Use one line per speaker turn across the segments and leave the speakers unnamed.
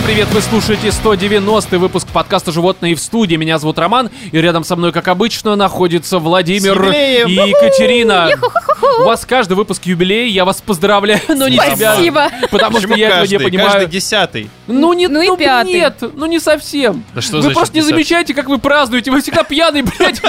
Всем привет, вы слушаете 190 выпуск подкаста «Животные в студии». Меня зовут Роман, и рядом со мной, как обычно, находится Владимир
Юбилеем!
и Екатерина. У вас каждый выпуск юбилей, я вас поздравляю, но не тебя.
Спасибо.
Потому что
Почему
я этого не
каждый?
понимаю.
Каждый десятый.
Ну, не,
Ну и пятый.
Нет, ну не совсем.
Да что
вы
значит
просто не
десятый?
замечаете, как вы празднуете. Вы всегда пьяный, блядь.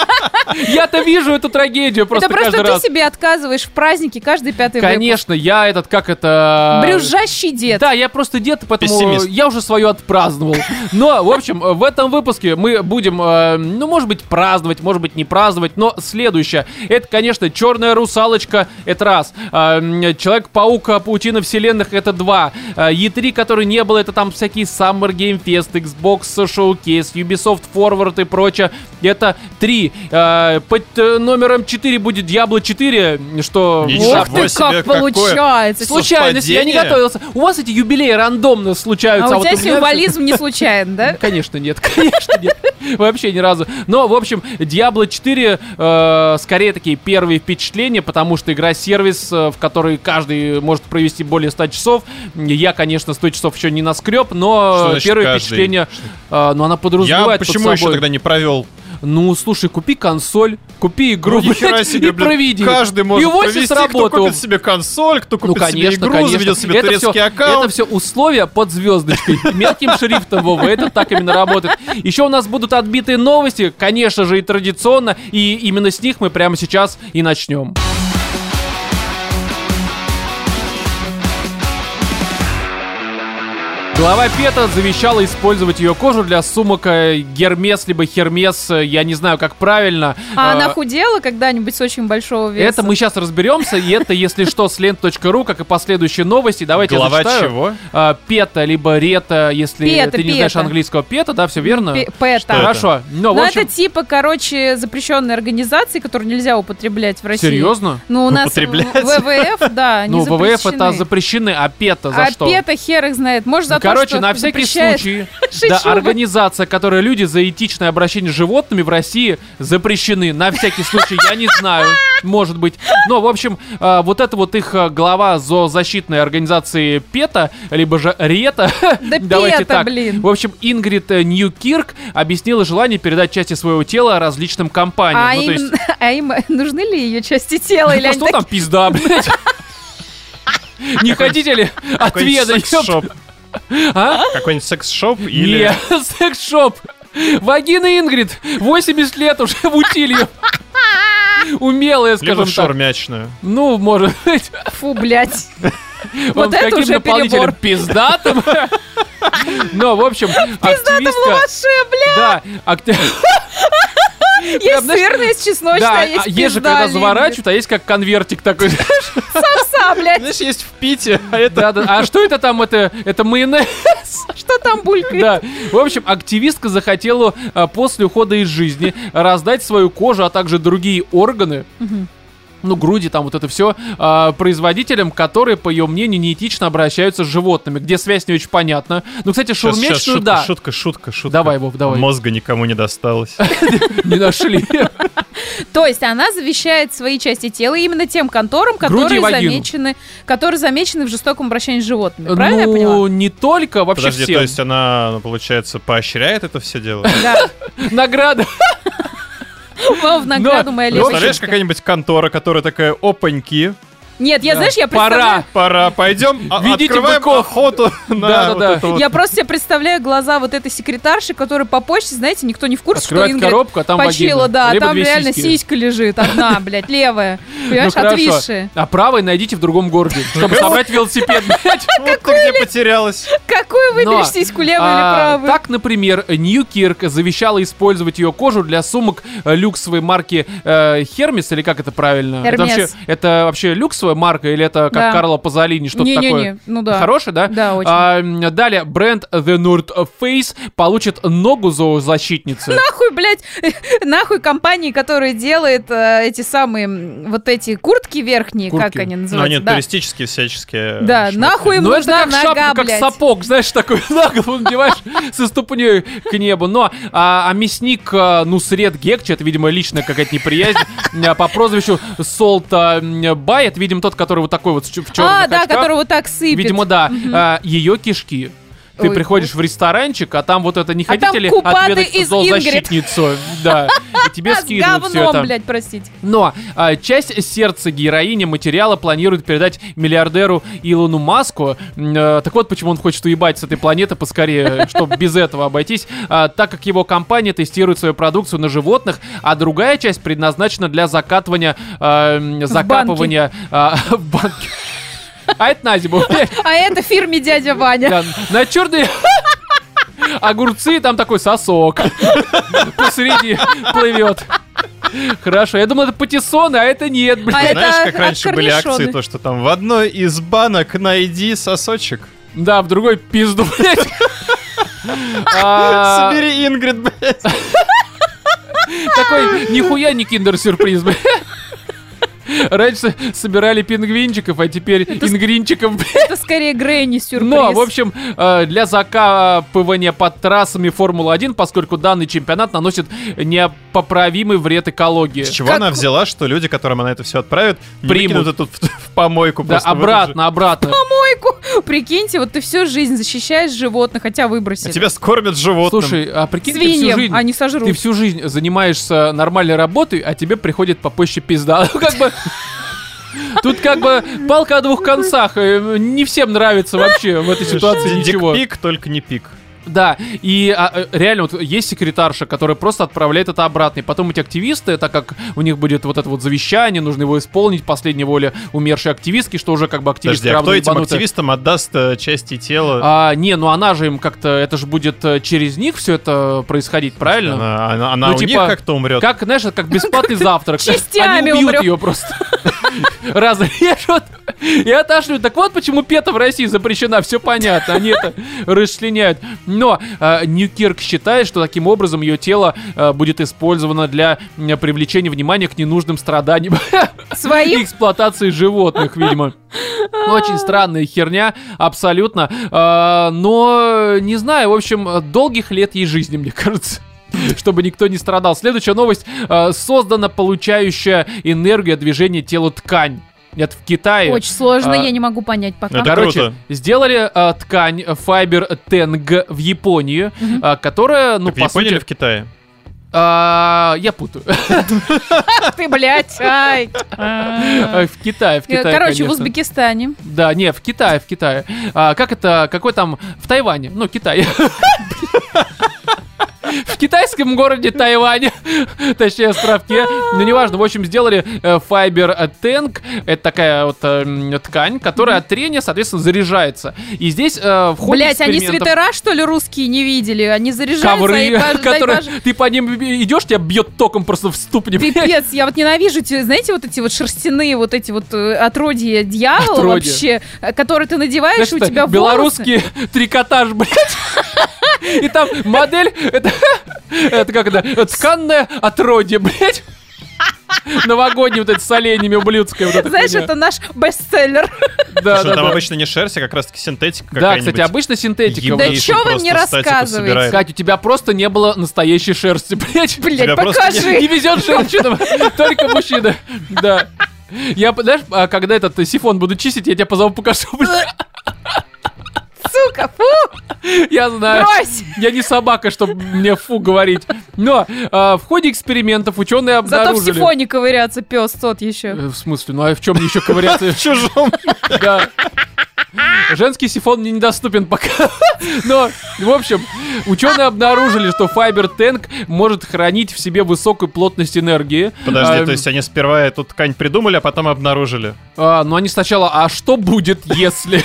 Я-то вижу эту трагедию просто
Это просто ты
раз.
себе отказываешь в празднике каждый пятый
Конечно, я этот, как это...
Брюзжащий дед.
Да, я просто дед, поэтому
Пессимист.
я уже свое отпраздновал. Но, в общем, в этом выпуске мы будем, э, ну, может быть, праздновать, может быть, не праздновать, но следующее. Это, конечно, Черная русалочка, это раз. Э, Человек-паук, паутина вселенных, это два. Э, E3, который не было, это там всякие Summer Game Fest, Xbox Showcase, Ubisoft Forward и прочее. Это три. Э, Под номером 4 будет Diablo 4, что...
Ничего
Ох ты,
себе,
как получается.
Случайность, я не готовился. У вас эти юбилеи рандомно случаются.
А у
вот
тебя символизм не случайен, да?
Конечно, нет, конечно, нет. Вообще ни разу. Но, в общем, Diablo 4 э, скорее такие первые впечатления, потому что игра-сервис, э, в которой каждый может провести более 100 часов. Я, конечно, 100 часов еще не наскреб, но первые
каждый?
впечатления, э, ну, она
Я
подразумевает под
почему еще
собой-
тогда не провел?
Ну, слушай, купи консоль, купи игру,
Ну,
блядь,
себе,
и проведи.
Каждый может
и
провести, кто
сработал.
купит себе консоль, кто
Ну,
купит себе
конечно,
игру,
конечно.
заведет себе
это
турецкий
все,
аккаунт.
Это все условия под звездочкой. Мелким шрифтом, Вова, это так именно работает. Еще у нас будут отбитые новости, конечно же, и традиционно. И именно с них мы прямо сейчас и начнем. Глава Пета завещала использовать ее кожу для сумок э, Гермес либо Хермес, э, я не знаю, как правильно.
А она худела когда-нибудь с очень большого веса?
это мы сейчас разберемся, и это, если что, с лент.ру, как и последующие новости. Давайте
Глава
я зачитаю.
чего?
А, пета, либо рета, если
Пета,
ты не знаешь
пета.
английского пета, да, все верно?
Пе- Пэта.
Что это?
Хорошо. Ну, в
Ну,
общем,
это типа, короче, запрещенной организации, которую нельзя употреблять в России.
серьезно?
Ну, у нас ВВФ, да, они
Ну, ВВФ это
запрещены.
а пета за
а
что?
пета хер их знает. Может, за
Ну,
то,
короче, на всякий случай, да, организация, которая люди за этичное обращение с животными в России запрещены. На всякий случай, я не знаю, может быть. Но, в общем, а, вот это вот их а, глава зоозащитной организации ПЕТа, либо же РЕТа,
Да
давайте
ПЕТа,
так.
блин.
В общем, Ингрид э, Ньюкирк объяснила желание передать части своего тела различным компаниям.
А
ну,
им,
есть,
а им нужны ли ее части тела? Или
ну,
они
что там пизда, блядь? Не хотите ли отведать? А?
Какой-нибудь секс-шоп или...
Нет, секс-шоп. Вагина Ингрид, 80 лет уже в утилью. Умелая,
Либо
скажем
в
так.
шаурмячную.
Ну, может быть.
Фу, блядь. Вот это уже
наполнителем?
перебор.
Пиздатым. Но, в общем, активистка...
Лаваше, бля.
Да,
Есть сырная, есть чесночная,
да,
есть
а есть же, когда заворачивают, а есть как конвертик такой.
Самса, блядь.
Знаешь, есть в Пите, а это...
А что это там? Это, это майонез?
Что там булькает?
Да. В общем, активистка захотела а, после ухода из жизни раздать свою кожу, а также другие органы. Ну, груди, там вот это все, производителям, которые, по ее мнению, неэтично обращаются с животными, где связь не очень понятна. Ну, кстати,
Сейчас, сейчас,
шурмечную,
шутка,
да,
шутка, шутка, шутка.
Давай, Вов, давай.
Мозга никому не досталось.
не нашли.
То есть она завещает свои части тела именно тем конторам, которые замечены, которые замечены в жестоком обращении с животными. Правильно я поняла?
Ну, не только, вообще
Подожди,
всем.
то есть она, ну, получается, поощряет это все дело?
Да.
Награда.
Вов, в награду моя
Ну,
левая
Представляешь, какая-нибудь контора, которая такая, опаньки,
Нет, я,
Да.
знаешь, я
Пора.
представляю...
пора, пойдем, а-
Ведите
открываем
быков.
охоту на
Да-да-да.
вот это вот.
Я просто себе представляю глаза вот этой секретарши, которая по почте, знаете, никто не в курсе, что
Открывает
Ингрид
коробку, а там
почила, да, а
Либо
там реально
сиськи.
сиська лежит, одна, блядь, левая. Понимаешь,
Ну,
отвисшая.
А правой найдите в другом городе, чтобы собрать велосипед, блядь.
Вот ты где потерялась.
Какую выберешь сиську, левую
а,
или правую?
Так, например, Ньюкирк завещала использовать ее кожу для сумок э, люксовой марки э, Hermes, или как это правильно? Это вообще, это люксовая марка, или это как
Да.
Карло Пазолини, что-то
Не-не-не,
такое?
ну да.
Хороший, да?
Да, очень.
А, далее, бренд The North Face получит ногу зоозащитницы.
Нахуй, блядь, нахуй компании, которая делает э, эти самые, вот эти куртки верхние,
Куртки.
как они
Ну,
называются?
они
да.
туристические всяческие.
Да,
шмотки.
нахуй им
Ну, это
нужна
как шапка,
нога,
как
блядь.
сапог, знаешь, такой на голову надеваешь со ступней к небу. Но а, а мясник а, Нусред Гекчи, это, видимо, личная какая-то неприязнь, а, по прозвищу Солта Бай, это, видимо, тот, который вот такой вот в черных
А, да, который вот так сыпет.
Видимо, да. А, ее кишки Ты
Ой,
приходишь в ресторанчик, а там вот это не
А
хотите ли отведать зоозащитницу? Да. Тебе скидывают все это.
блядь, простите.
Но а, часть сердца героини материала планирует передать миллиардеру Илону Маску. Э, так вот, почему он хочет уебать с этой планеты поскорее, чтобы без этого обойтись. А, так как его компания тестирует свою продукцию на животных, а другая часть предназначена для закатывания, а, закапывания а, в банке. А это на зиму.
А это фирме дядя Ваня.
Да, на черные огурцы там такой сосок посреди плывет. Хорошо, я думал, это патиссоны, а это нет, блин.
А это
Знаешь, как
от
раньше были акции, то, что там в одной из банок найди сосочек.
Да, в другой пизду, блядь. А,
Собери Ингрид, блядь.
Такой, нихуя не киндер-сюрприз, блядь. Раньше собирали пингвинчиков, а теперь ингринчиков.
Это скорее Грэнни сюрприз.
Но, в общем, э, для закапывания под трассами Формулы-1, поскольку данный чемпионат наносит непоправимый вред экологии.
С чего
Как-
она взяла, что люди, которым она это все отправит,
Примут.
это тут в, в помойку
Да, обратно, обратно.
Помойку. Прикиньте, вот ты всю жизнь защищаешь животных, хотя
же.
выбросили.
А тебя скормят животным.
Слушай, а прикинь, ты всю
Свиньям,
жизнь...
они сожрут.
Ты всю жизнь занимаешься нормальной работой, а тебе приходит попозже пизда. Ну, как бы... Тут как бы палка о двух концах. э, Не всем нравится вообще в этой ситуации ничего.
пик, только не пик.
Да, и а, э, реально вот есть секретарша, которая просто отправляет это обратно. И потом эти активисты, так как у них будет вот это вот завещание, нужно его исполнить, последняя воля умершей активистки, что уже как бы активисты
Подожди, а кто этим
ебанутые.
активистам отдаст э, части тела?
А, не, ну она же им как-то, это же будет э, через них все это происходить, правильно?
Она, она- она
Ну,
у
типа,
них как-то умрет.
Как, знаешь, это как бесплатный завтрак.
частями
Они убьют ее просто. Разрежут и отошлют. Так вот почему пета в России запрещена. Все понятно. Они это расчленяют. Но э, Ньюкирк считает, что таким образом ее тело э, будет использовано для м, привлечения внимания к ненужным страданиям
Своим?
эксплуатации животных, видимо. Очень странная херня, абсолютно. А, но, не знаю, в общем, долгих лет ей жизни, мне кажется. Чтобы никто не страдал. Следующая новость. А, создана получающая энергию движения тела ткань. Это в Китае.
Очень сложно,
А,
я не могу понять пока.
Это
Короче,
круто.
сделали а, ткань Fiber Teng в Японии, а, которая, ну,
Так в
по
Японии или
сути...
в Китае?
а, я путаю.
Ты, блядь, ай.
В Китае, в Китае,
Короче, в. Узбекистане.
Да, не, в Китае, в Китае. А, как это, какой там, в Тайване, ну, Китай. В китайском городе Тайване, точнее, островке, ну, неважно, в общем, сделали э, Fiber Tank, это такая вот э, м, ткань, которая от трения, соответственно, заряжается. И здесь э, в ходе
Блять, они свитера, что ли, русские не видели? Они заряжаются,
Ковры,
пож- дай
которые ты по ним идешь, тебя бьет током просто в ступни.
Пипец, я вот ненавижу, те- знаете, вот эти вот шерстяные, вот эти вот э, отродья дьявола вообще, которые ты надеваешь,
Знаешь,
у тебя волосы.
белорусский трикотаж, блядь. И там модель, это, это как это, тканное отродье, блядь. Новогоднее вот это с оленями ублюдское. Вот
Знаешь,
хуйня.
это наш бестселлер.
Да,
Что
да,
там
да.
обычно не шерсть, а как раз таки синтетика
Да, кстати, обычно синтетика.
Да
блядь.
чё вы мне рассказываете?
Кать, у тебя просто не было настоящей шерсти, блядь.
Блять,
Тебя просто
Не
покажи.
везет женщинам, только мужчина. Да. Я, знаешь, а, когда этот сифон буду чистить, я тебя позову покажу, блядь.
Сука, фу,
Я знаю.
брось.
Я не собака, чтобы мне фу говорить. Но а, в ходе экспериментов ученые
Зато в
обнаружили...
сифоне ковыряться пес тот еще.
Э, В смысле? Ну а в чем мне еще ковыряться?
Чужом.
Да. Женский сифон мне недоступен пока. Но, в общем, ученые обнаружили, что Fiber Tank может хранить в себе высокую плотность энергии.
Подожди,
А,
то есть они сперва эту ткань придумали, а потом обнаружили.
а, но они сначала, а что будет, если?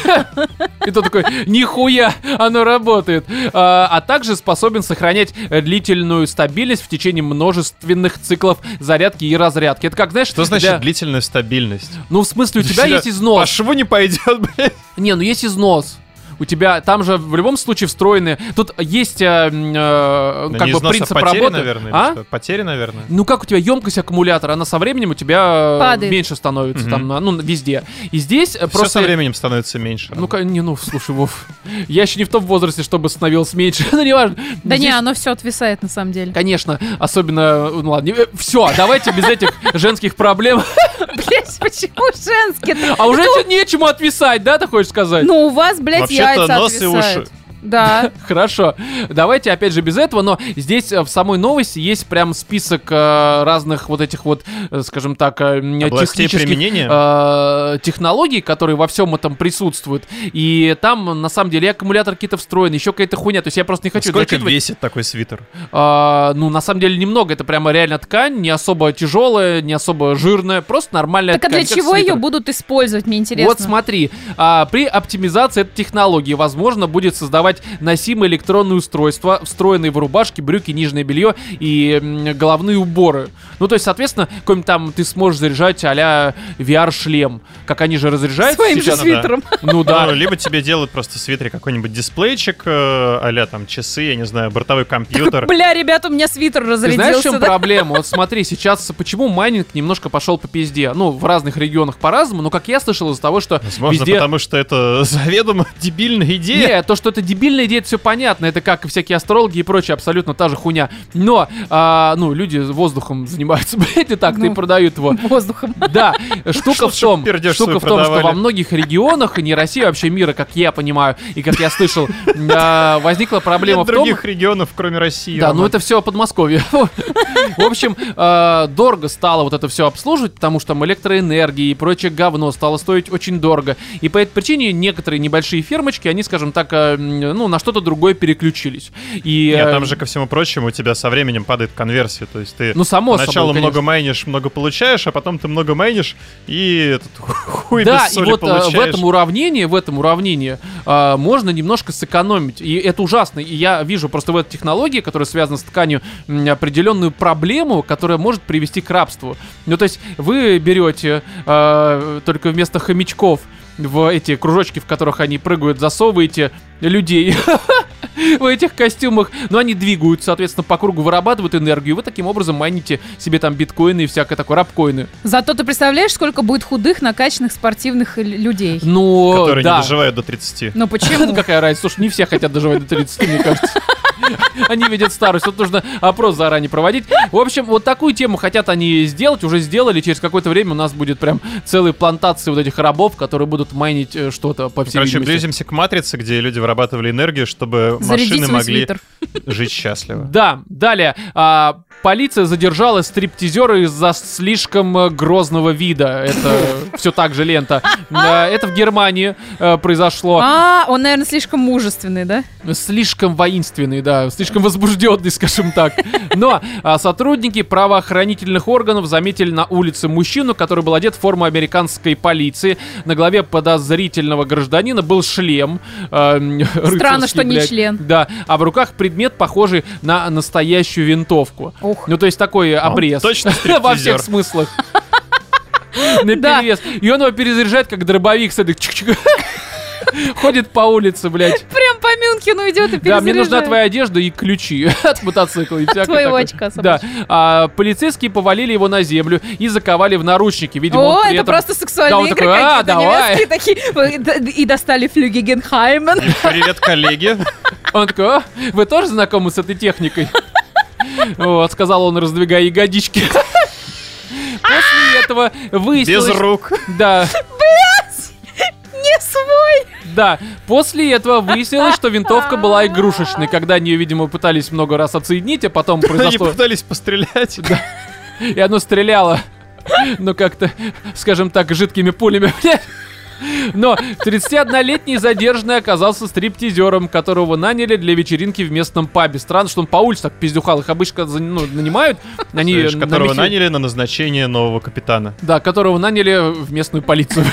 И то такой, нихуя, оно работает. А, а также способен сохранять длительную стабильность в течение множественных циклов зарядки и разрядки. Это как, знаешь,
Что значит
для-
длительная стабильность?
Ну, в смысле, у тебя есть
По
износ.
шву не пойдет, блядь.
Не, ну есть износ. У тебя там же в любом случае встроены. Тут есть э, э,
Ну,
как бы принцип
потери,
работы.
наверное,
а?
Потери, наверное.
Ну как у тебя емкость аккумулятора, она со временем у тебя э,
Падает.
меньше становится
Мгм.
там, ну везде. И здесь э,
Все
просто
со временем становится меньше.
Ну, ка- не, ну, слушай, Вов, я еще не в том возрасте, чтобы становилось меньше, ну, не важно.
Да не, оно все отвисает на самом деле.
Конечно, особенно, ну ладно, все, давайте без этих женских проблем.
Блять, почему женский?
А уже нечему отвисать, да, ты хочешь сказать?
Ну, у вас, блядь,
Вообще-то
яйца
нос и уши.
Да.
Хорошо. Давайте опять же без этого, но здесь э, в самой новости есть прям список э, разных вот этих вот, э, скажем так, э, технических,
применения?
э, технологий, которые во всем этом присутствуют. И там на самом деле и аккумулятор какие-то встроены, еще какая-то хуйня. То есть я просто не хочу
Сколько
зачитывать.
весит такой свитер?
А, ну, на самом деле, немного. Это прямо реально ткань, не особо тяжелая, не особо жирная, просто нормальная
Так а
ткань.
для
как
чего ее будут использовать, мне интересно.
Вот смотри, а, при оптимизации этой технологии возможно будет создавать носимые электронные устройства, встроенные в рубашки, брюки, нижнее белье и головные уборы. Ну, то есть, соответственно, какой-нибудь там ты сможешь заряжать а-ля VR-шлем. Как они же разряжают
Своим же
сейчас.
свит-
свитером.
Ну да.
Ну, либо тебе делают просто в свитере какой-нибудь дисплейчик, а там часы, я не знаю, бортовой компьютер.
Бля, ребят, у меня свитер
Ты знаешь, в
разрядился.
чем
да?
проблема? Вот смотри, сейчас почему майнинг немножко пошел по пизде? Ну, в разных регионах по-разному, но как я слышал из-за того, что
Возможно,
везде...
потому что это заведомо дебильная идея.
Не, то, что это дебильная идея, это все понятно. Это как и всякие астрологи и прочее, абсолютно та же хуйня. Но, а, ну, люди воздухом занимаются, блядь, и так, и
Ну.
продают его.
Воздухом.
Да, штука в том, штука в том, что во многих регионах, и не России, а вообще мира, как я понимаю, и как я слышал, а, возникла проблема
Нет
в том,
других регионов, кроме России.
да, ну это все Подмосковье. В общем, э, дорого стало вот это все обслуживать, потому что там электроэнергия и прочее говно стало стоить очень дорого. И по этой причине некоторые небольшие фирмочки, они, скажем так, э, ну, на что-то другое переключились. И,
Нет,
э,
там же, ко всему прочему, у тебя со временем падает конверсия. То есть ты
ну, само
сначала
собой,
много майнишь, много получаешь, а потом ты много майнишь и этот хуй
Да,
без
и
соли
вот э, в
получаешь.
этом уравнении, в этом уравнении э, можно немножко сэкономить. И это ужасно. И я вижу просто в этой технологии, которая связана с тканью, определенную проблему, которая может привести к рабству. Ну, то есть вы берете э, только вместо хомячков в эти кружочки, в которых они прыгают, засовываете людей в этих костюмах, но они двигаются, соответственно, по кругу вырабатывают энергию, и вы таким образом майните себе там биткоины и всякое такое, рабкоины.
Зато ты представляешь, сколько будет худых, накачанных спортивных людей.
Ну,
которые
да.
не доживают до 30.
Ну
Ну
почему?
какая разница? Слушай, не все хотят доживать до 30, мне кажется. Они видят старость, тут нужно опрос заранее проводить. В общем, вот такую тему хотят они сделать, уже сделали. Через какое-то время у нас будет прям целые плантации вот этих рабов, которые будут майнить э, что-то по всей
Короче,
видимости.
близимся к матрице, где люди вырабатывали энергию, чтобы
Зарядить
машины могли
свитер.
жить счастливо.
Да, далее. а, полиция задержала стриптизера из-за слишком э, грозного вида. Это все так же лента. Да, Это в Германии э, произошло.
А, он, наверное, слишком мужественный, да?
Слишком воинственный, да, слишком возбужденный, скажем так. Но а, сотрудники правоохранительных органов заметили на улице мужчину, который был одет в форму американской полиции. На голове подозрительного гражданина был шлем. э, рыцарский,
что не член.
Да, а в руках предмет, похожий на настоящую винтовку.
Ух.
Ну, то есть такой обрез.
точно
Во всех смыслах. На перевес. И он его перезаряжает, как дробовик, с этой чик-чик. Ходит по улице, блядь.
Прям по Мюнхену идет и
Да, мне нужна твоя одежда и ключи от мотоцикла. И всякое
Твоего очка
Да. А, полицейские повалили его на землю и заковали в наручники. Видимо,
О, это
этом-
просто сексуальные
Да,
игры
такой, «А,
какие-то
давай».
немецкие такие. И достали флюги Генхаймен.
Привет, коллеги.
Он такой, «А, вы тоже знакомы с этой техникой? Вот, сказал он, раздвигая ягодички. После этого
Без
выяснилось...
рук.
Да,
Не свой.
да. После этого выяснилось, что винтовка была игрушечной, когда они ее, видимо, пытались много раз отсоединить, а потом
Они
произошло...
пытались пострелять.
И оно стреляло, ну как-то, скажем так, жидкими пулями, блядь. Но 31-летний задержанный оказался стриптизером, которого наняли для вечеринки в местном пабе. Странно, что он по улице так пиздюхал. Их обычно ну, нанимают. Они
Знаешь,
на
которого
мехи-
наняли на назначение нового капитана.
Да, которого наняли в местную полицию.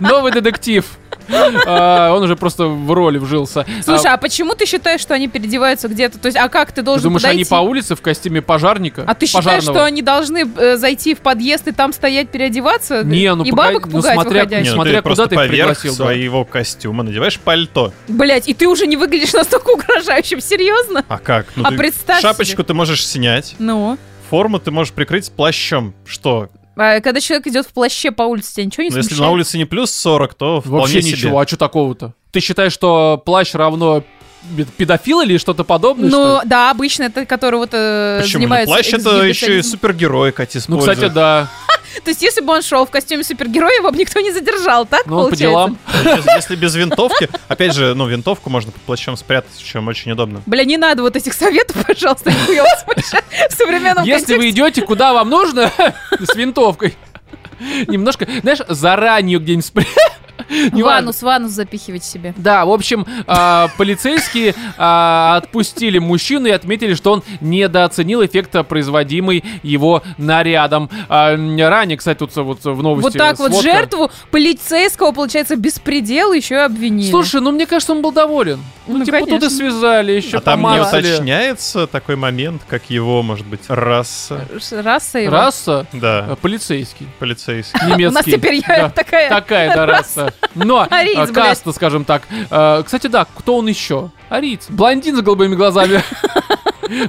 Новый детектив. А, Он уже просто в роли вжился.
Слушай,
А,
а почему ты считаешь, что они переодеваются где-то? То есть, а как ты
ты
должен
думаешь, они по улице в костюме пожарника?
А ты считаешь, что они должны э, зайти в подъезд и там стоять переодеваться?
Не, ну
и бабок
ну,
пугать
смотря-
выходящих?
Не, ну
Смотря
ты
куда
просто
ты пригласил,
своего костюма надеваешь пальто.
Блять, и ты уже не выглядишь настолько угрожающим, серьезно?
А как? Ну,
А
ты
представь
шапочку ты можешь снять,
Ну.
форму ты можешь прикрыть плащом. Что?
А когда человек идет в плаще по улице, тебя ничего не
Ну, если
смущает?
на улице не плюс 40, то вполне
Вообще
себе.
ничего, а что такого-то? Ты считаешь, что плащ равно педофил или что-то подобное? что
Ну,
ли?
да, обычно это, который вот э,
Почему? Ну,
занимается
плащ это еще и супергерой, Катя
ну, кстати, да.
То есть, если бы он шел в костюме супергероя, его бы никто не задержал, так
Ну, он по
получается?
делам.
Если, если без винтовки, опять же, ну, винтовку можно под плащом спрятать, чем очень удобно.
Бля, не надо вот этих советов, пожалуйста, нихуя вас в современном
Если вы идете, куда вам нужно, с винтовкой. Немножко, знаешь, заранее где-нибудь спрятать.
В анус, в анус запихивать себе.
Да, в общем, а, полицейские а, отпустили мужчину и отметили, что он недооценил эффекта, производимый его нарядом. А, ранее, кстати, тут вот в новости
Вот так вот жертву полицейского, получается, беспредел еще и обвинили.
Слушай, ну мне кажется, он был доволен. Ну,
Ну,
типа тут и связали, еще
а там не уточняется такой момент, как его, может быть, раса.
Раса его.
Раса
Да,
полицейский,
полицейский.
немецкий.
У нас теперь такая.
Такая, да, раса. Но,
Ариец,
а,
блядь.
каста, скажем так. А, Кстати, да, кто он еще? Ариц. Блондин с голубыми глазами.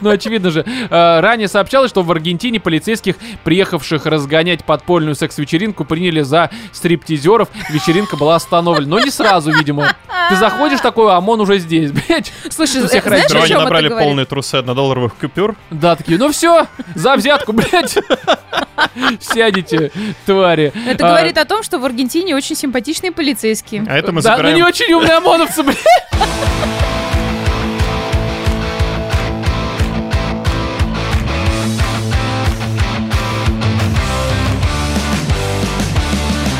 Ну, очевидно же. А, Ранее сообщалось, что в Аргентине полицейских, приехавших разгонять подпольную секс-вечеринку, приняли за стриптизеров. Вечеринка была остановлена. Но не сразу, видимо. Ты заходишь такой, а ОМОН уже здесь, блядь.
Слушай,
У всех
знаешь, о чем
набрали полные трусы однодолларовых купюр.
Да, такие, ну все, за взятку, блядь. Сядете, твари.
Это
А,
говорит о том, что в Аргентине очень симпатичные полицейские.
А это мы
Да, ну не
забираем...
очень умные ОМОНовцы, блядь.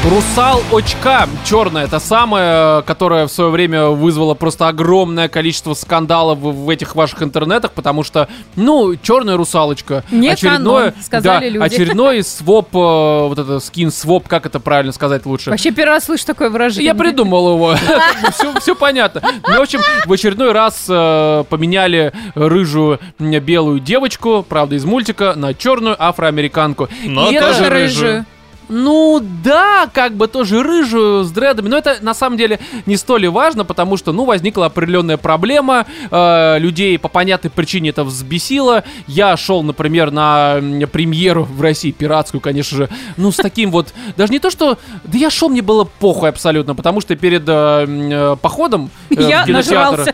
Русал очка черная, это самая, которая в свое время вызвала просто огромное количество скандалов в, в этих ваших интернетах, потому что, ну, черная русалочка.
Не
очередное,
канон, сказали
да,
люди.
очередной своп, э, вот это скин своп, как это правильно сказать лучше?
Вообще первый раз слышу такое выражение.
Я придумал его. Все, понятно. Ну, в общем, в очередной раз э, поменяли рыжую белую девочку, правда, из мультика, на черную афроамериканку.
Но тоже
рыжую.
Ну да, как бы тоже рыжую с дредами, но это на самом деле не столь важно, потому что, ну, возникла определенная проблема, э, людей по понятной причине это взбесило. Я шел, например, на премьеру в России, пиратскую, конечно же, ну, с таким вот, даже не то, что, да я шел, мне было похуй абсолютно, потому что перед э, э, походом э, в
Я
кинотеатр-
нажрался.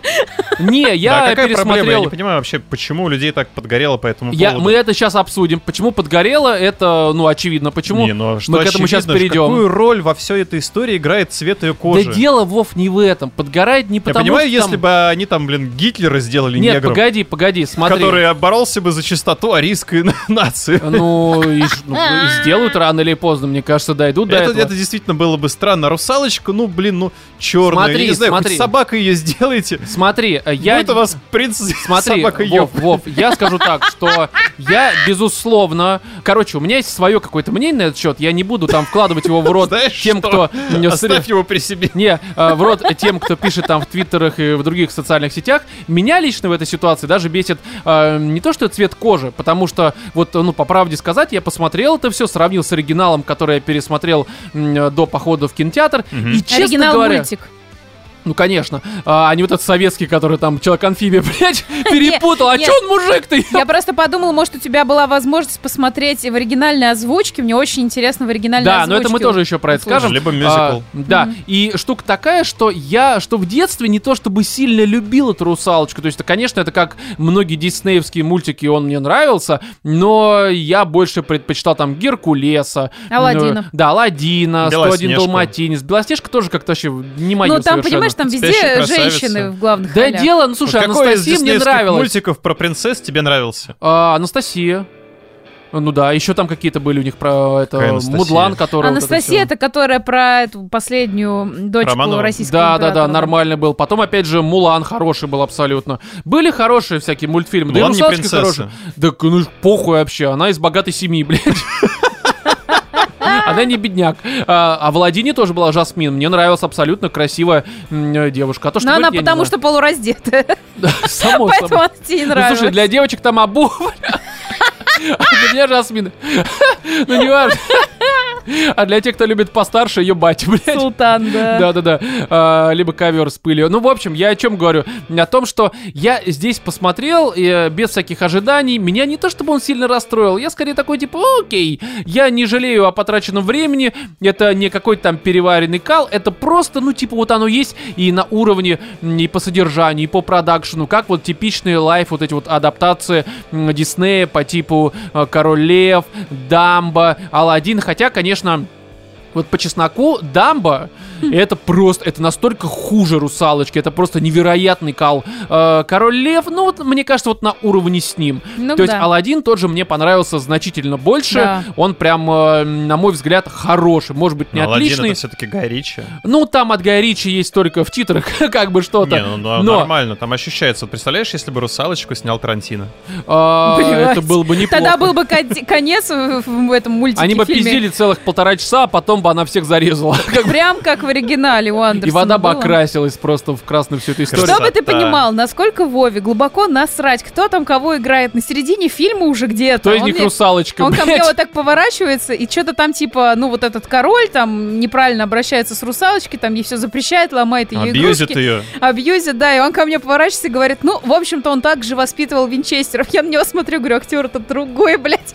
Не,
Да,
я
какая проблема? Я
пересмотрел...
не понимаю вообще, почему у людей так подгорело по этому
Я,
поводу.
мы это сейчас обсудим. Почему подгорело, это, ну, очевидно. Почему
Не, ну, а что
мы к этому сейчас перейдем.
Какую роль во всей этой истории играет цвет ее кожи?
Да дело, Вов, не в этом. Подгорает не
Я
потому,
понимаю,
что
если
там-
бы они там, блин, Гитлера сделали
Нет,
негром,
погоди, погоди, смотри.
который боролся бы за чистоту арийской нации.
Ну, и, ну, и сделают рано или поздно, мне кажется, дойдут до
Это,
этого.
это действительно было бы странно. Русалочка, ну, блин, ну, черная.
Смотри,
я не знаю,
смотри.
собакой ее сделайте.
Смотри, э, я...
Будет у вас принц
Смотри,
собака
Вов, Вов, я скажу так, что я, безусловно... Короче, у меня есть свое какое-то мнение на этот счет, я не буду там вкладывать его в рот
Знаешь
тем,
что?
кто...
Оставь его при себе.
Не, э, в рот тем, кто пишет там в твиттерах и в других социальных сетях. Меня лично в этой ситуации даже бесит э, не то, что цвет кожи, потому что, вот, ну, по правде сказать, я посмотрел это все, сравнил с оригиналом, который я пересмотрел до похода в кинотеатр. И, честно
Оригинал
говоря,
мультик.
Ну, конечно, а, а не вот этот советский, который там человек-амфибия, блядь, перепутал. А
нет.
чё он мужик-то?
Я просто подумала, может, у тебя была возможность посмотреть в оригинальной озвучке. Мне очень интересно в оригинальной
Да,
озвучке.
но это мы тоже еще про это скажем.
Либо мюзикл.
А, да, и штука такая, что я, что в детстве не то чтобы сильно любил эту русалочку. То есть, это, конечно, это как многие диснеевские мультики, он мне нравился, но я больше предпочитал там Геркулеса.
Аладдина.
э, Да, Аладдина, 101
Белоснежку.
Далматинец. Белоснежка тоже как-то вообще не мое
Ну, там,
совершенно.
понимаешь, там везде женщины в главных
Да дело, ну слушай,
Вот какой из
Анастасия мне нравилась.
мультиков про принцесс тебе нравился?
А, Анастасия. Ну да, еще там какие-то были у них про это
Анастасия?
Мудлан, который. вот это
Анастасия, это которая про эту последнюю дочку
Романову?
российского
Да, да, да,
императора.
нормальный был. Потом, опять же, Мулан хороший был абсолютно. Были хорошие всякие мультфильмы. да и
Мулан не принцесса.
хорошая. Да ну похуй вообще, она из богатой семьи, блядь. Она не бедняк. А, а в Аладдине тоже была Жасмин. Мне нравилась абсолютно красивая девушка. А то, что
Но она потому что полураздетая.
Само
Поэтому она тебе не
Ну,
нравилась.
слушай, для девочек там обувь. А для меня Жасмин. Ну, не важно. А для тех, кто любит постарше, ее батя, блядь.
Султан, да.
Да-да-да. А, либо ковер с пылью. Ну, в общем, я о чем говорю? О том, что я здесь посмотрел э, без всяких ожиданий. Меня не то, чтобы он сильно расстроил. Я скорее такой, типа, окей, я не жалею о потраченном времени. Это не какой-то там переваренный кал. Это просто, ну, типа, вот оно есть и на уровне, и по содержанию, и по продакшену. Как вот типичные лайф, вот эти вот адаптации Диснея по типу э, Король Лев, Дамба, Алладин. Хотя, конечно, конечно, вот по чесноку Дамба это просто, это настолько хуже русалочки, это просто невероятный кал. Э, Король Лев, ну вот мне кажется, вот на уровне с ним.
Ну
То есть
да.
Алладин тот же мне понравился значительно больше.
Да.
Он прям, э, на мой взгляд, хороший. Может быть, не
Но Аладдин
отличный.
это все-таки Гай Ричи.
Ну, там от Ричи есть только в титрах, как бы что-то.
Не, ну, ну,
Но
нормально, там ощущается. Вот представляешь, если бы русалочку снял Тарантино?
а, это было бы неплохо.
Тогда был бы кон- конец в этом мультике.
Они бы пиздили целых полтора часа, а потом бы она всех зарезала.
Прям как в оригинале у Андерсона
И вода бы
было.
окрасилась просто в красную всю эту историю.
Чтобы ты понимал, насколько Вове глубоко насрать, кто там кого играет на середине фильма уже где-то.
Кто из них русалочка,
Он ко мне вот так поворачивается, и что-то там типа, ну вот этот король там неправильно обращается с русалочкой, там ей все запрещает, ломает ее
Абьюзит
игрушки.
ее.
Абьюзит, да, и он ко мне поворачивается и говорит, ну, в общем-то, он также воспитывал Винчестеров. Я на него смотрю, говорю, актер это другой, блядь.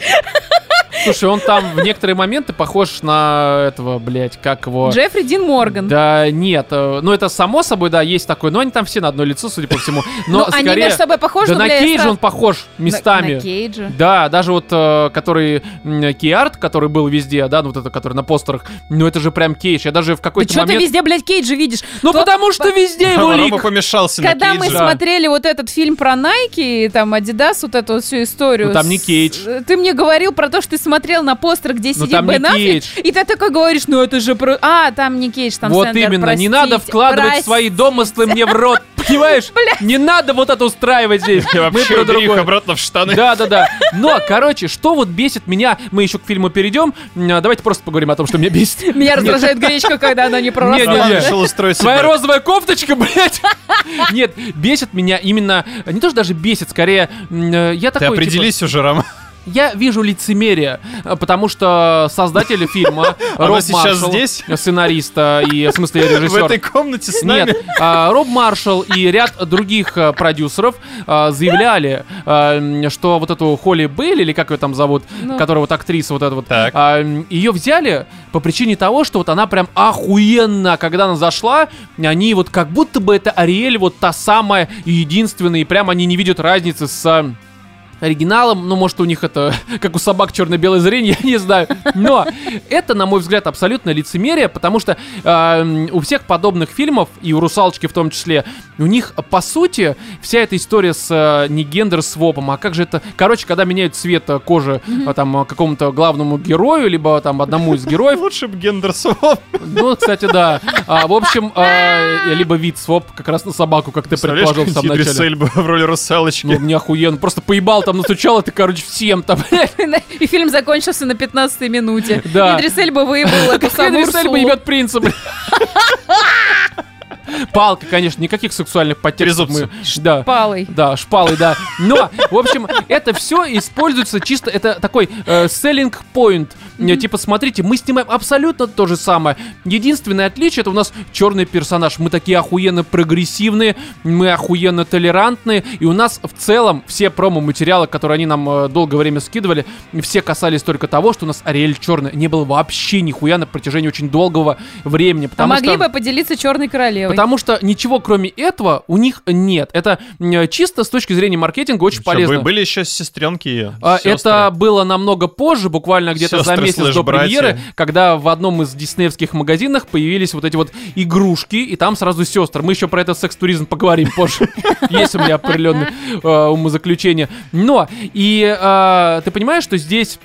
Слушай, он там в некоторые моменты похож на этого, блядь, как его...
Джеффри Дин Морган.
Да, нет, э, ну это само собой, да, есть такой, но они там все на одно лицо, судя по всему. Но
ну, они между собой похожи,
Да на Кейджа
сразу-
он похож местами.
На Кейджа.
Да, даже вот, э, который м, Кейарт, который был везде, да, ну вот это, который на постерах, ну это же прям Кейдж. Я даже в
Да
какой-то
что ты
момент...
везде, блядь, Кейджа видишь?
Ну потому что везде его лик.
помешался
Когда мы смотрели вот этот фильм про Nike, там, Adidas, вот эту всю историю.
Ну, там не Кейдж.
Ты мне говорил про то, что ты смотрел на постер, где
Ну,
сидит
там не
Бен Аффлек,
Кейдж.
и ты такой говоришь, ну это же про... А, там не Кейдж, там
вот
Сэндлер,
именно, не надо
простите,
вкладывать свои домыслы мне в рот, понимаешь? Не надо вот это устраивать здесь.
Вообще
про
убери их
другое.
обратно в штаны.
Да, да, да. Но, короче, что вот бесит меня, мы еще к фильму перейдем. А, Давайте просто поговорим о том, что меня бесит.
Меня раздражает гречка, когда она не проросла.
Не, не,
решил устроить
Твоя
себе-
розовая кофточка, блядь. Нет, бесит меня именно, не то что даже бесит, скорее, э, я
Ты
такой, типа,
определись уже, Рома.
Я вижу лицемерие, э, потому что создатели фильма Роб Маршалл,
здесь?
сценариста и, в смысле,
В
режиссер,
этой комнате с нами.
Нет, а, Роб Маршалл и ряд других а, продюсеров заявляли, что вот эту Холли Бейли, или как ее там зовут,
Ну.
которая вот актриса вот эта вот,
Так.
а, ее взяли по причине того, что вот она прям охуенно, когда она зашла, они вот как будто бы это Ариэль вот та самая и единственная, и прям они не видят разницы с... оригиналом, ну, может, у них это, как у собак, черно-белое зрение, я не знаю. Но это, на мой взгляд, абсолютно лицемерие, потому что э, у всех подобных фильмов, и у «Русалочки» в том числе, у них, по сути, вся эта история с э, не гендер-свопом, а как же это... Короче, когда меняют цвет э, кожи э, там э, какому-то главному герою, либо там одному из героев,
Лучше бы гендер-своп.
ну, кстати, да. А, в общем, э, либо вид своп как раз на собаку, как ты предположил в самом начале.
В роли русалочки.
Ну, мне охуенно. Просто поебал там, настучал, это, короче, всем там.
И фильм закончился на 15 минуте.
Да.
Идрис Эльба выебал эту
Как Идрис Эльба ебет принца, блядь. Палка, конечно, никаких сексуальных подтекстов мы... Да.
Палой.
Да, шпалы, да. Но, в общем, это все используется чисто, это такой э, selling point. Э, Типа, смотрите, мы снимаем абсолютно то же самое. Единственное отличие, это у нас черный персонаж. Мы такие охуенно прогрессивные, мы охуенно толерантные, и у нас в целом все промо-материалы, которые они нам э, долгое время скидывали, все касались только того, что у нас Ариэль черная. Не было вообще нихуя на протяжении очень долгого времени.
А могли
что...
бы поделиться Черной Королевой.
Потому что ничего кроме этого у них нет. Это чисто с точки зрения маркетинга очень
Чё,
полезно.
бы- Были еще сестренки ее.
А, Это было намного позже, буквально где-то за месяц до премьеры, когда в одном из диснеевских магазинах появились вот эти вот игрушки, и там сразу сестры. Мы еще про этот секс-туризм поговорим позже. Есть у меня определенные э, умозаключения. Но, и э, ты понимаешь, что здесь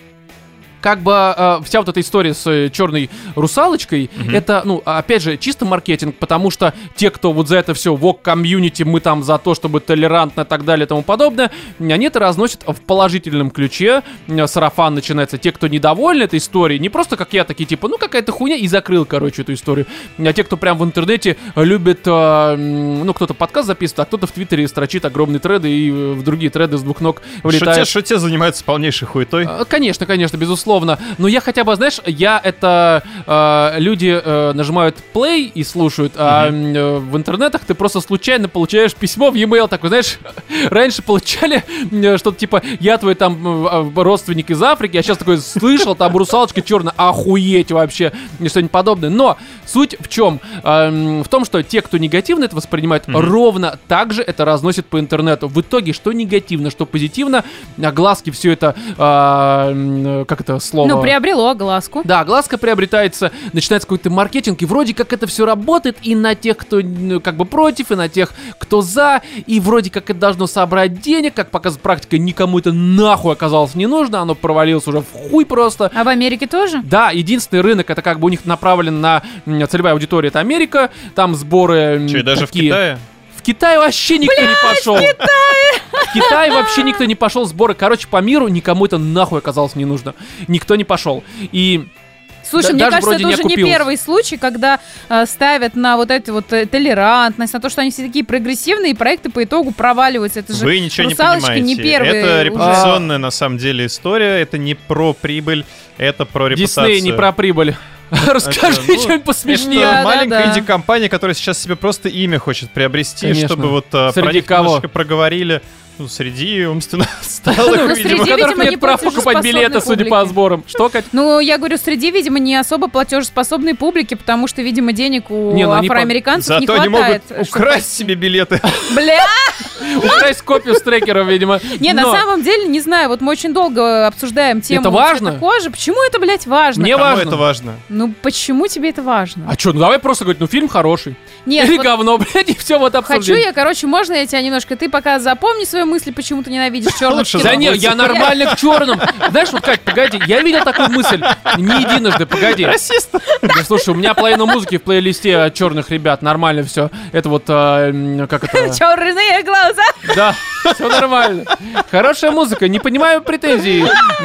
как бы э, вся вот эта история с черной русалочкой, это, ну, опять же, чисто маркетинг, потому что те, кто вот за это все, вок комьюнити, мы там за то, чтобы толерантно и так далее и тому подобное, они это разносят в положительном ключе, э, сарафан начинается. Те, кто недовольны этой историей, не просто как я, такие типа, ну какая-то хуйня, и закрыл, короче, эту историю. А те, кто прям в интернете любит, э, ну, кто-то подкаст записывает, а кто-то в Твиттере строчит огромные треды и э, в другие треды с двух ног
Что те,
влетает.
что те занимаются полнейшей хуетой.
А, Конечно, конечно, безусловно. Безусловно. Но я хотя бы, знаешь, я это э, люди э, нажимают play и слушают, а э, в интернетах ты просто случайно получаешь письмо в e-mail такой, знаешь, раньше получали э, что-то типа я твой там э, э, родственник из Африки, я сейчас такой слышал, там русалочка черная, охуеть вообще, и что-нибудь подобное. Но суть в чем? Эм, в том, что те, кто негативно это воспринимает, ровно так же это разносит по интернету. В итоге, что негативно, что позитивно, огласки все это, а, м, как это слово?
Ну, приобрело глазку.
Да, глазка приобретается, начинается какой-то маркетинг, и вроде как это все работает и на тех, кто ну, как бы против, и на тех, кто за, и вроде как это должно собрать денег, как показывает практика, никому это нахуй оказалось не нужно, оно провалилось уже в хуй просто.
А в Америке тоже?
Да, единственный рынок, это как бы у них направлен на целевая аудитория, это Америка, там сборы
Че, даже
такие.
в Китае?
Китай вообще никто не пошел. В Китай вообще никто не пошел. Сборы, короче, по миру никому это нахуй оказалось не нужно. Никто не пошел. И
Слушай,
Да-
мне кажется, это
не
уже не
окупилось.
первый случай, когда э, ставят на вот эту вот э, толерантность, на то, что они все такие прогрессивные, и проекты по итогу проваливаются. Это же
Вы ничего не понимаете.
не первый
это
уже.
репутационная на самом деле история. Это не про прибыль, это про репутацию.
Дисней не про прибыль. Расскажи
ну,
что-нибудь посмешнее.
Да, да,
маленькая
да.
инди-компания, которая сейчас себе просто имя хочет приобрести,
Конечно.
чтобы вот а,
Среди
про них
кого?
проговорили. Ну, среди умственно
Ну,
отсталых,
среди,
У
видимо.
которых
видимо,
нет прав покупать билеты, судя по
публики.
сборам. Что, Кать?
Ну, я говорю, среди, видимо, не особо платежеспособной публики, потому что, видимо, денег у
Не, ну они по-
афроамериканцев не
Зато они
хватает.
могут украсть себе билеты.
Бля!
Украсть копию с трекера, видимо.
Не, на самом деле, не знаю, вот мы очень долго обсуждаем тему
Это важно?
кожи. Почему это, блядь, важно?
Мне важно.
это важно?
Ну, почему тебе это важно?
А что, ну давай просто говорить, ну фильм хороший.
Нет,
Или говно, блядь, и все вот
хочу
обсуждение.
я, короче, можно я тебя немножко... Ты пока запомни свои мысли, почему ты ненавидишь черных
Лучше
кино.
Да не, я нормально к черным. Знаешь, вот как, погоди, я видел такую мысль не единожды, погоди.
Расист.
Да, слушай, у меня половина музыки в плейлисте от черных ребят, нормально все. Это вот, м, как это...
Черные глаза!
Да, все нормально. Хорошая музыка, не понимаю претензий.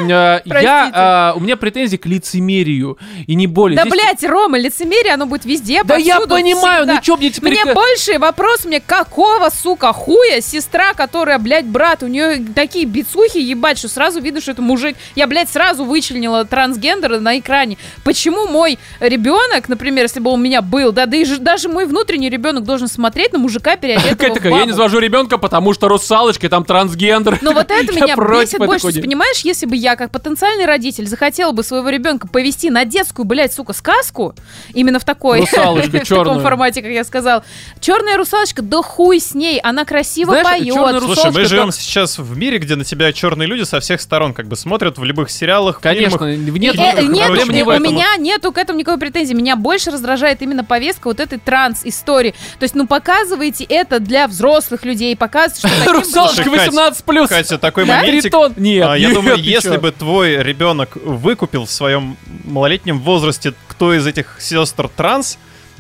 Э, Я, а, у меня претензии к лицемерию и не более.
Да,
Здесь-
блядь, Рома, лицемерие, оно будет везде,
Да я
повсюду,
понимаю,
всегда.
ну чё мне теперь...
Мне больше вопрос мне, какого, сука, хуя сестра, которая, блядь, брат, у нее такие бицухи ебать, что сразу видно, что это мужик. Я, блядь, сразу вычленила трансгендера на экране. Почему мой ребенок, например, если бы он у меня был, да, да и же- даже мой внутренний ребенок должен смотреть на мужика переодетого
такая, я не завожу ребенка, потому что русалочка, там трансгендер.
Но вот это меня бесит больше. Понимаешь, если бы я, как потенциальный родитель, захотела бы своего ребенка повести на детскую, блядь, сука, сказку, именно в такой... В таком формате, как я сказал. Черная русалочка, да хуй с ней, она красиво поет.
Слушай, мы живем сейчас в мире, где на тебя черные люди со всех сторон как бы смотрят в любых сериалах,
Конечно,
фильмах.
нет,
Э,
Короче,
нет,
проблем не
у меня нету к этому никакой претензии. Меня больше раздражает именно повестка вот этой транс-истории. То есть, ну, показывайте это для взрослых людей, показывайте, что
Русалочка
Слушай, Кать,
18 плюс.
Катя, такой моментик.
Тритон. Нет,
А, я
нет,
думаю, если бы твой ребенок выкупил в своем малолетнем возрасте, кто из этих сестер транс,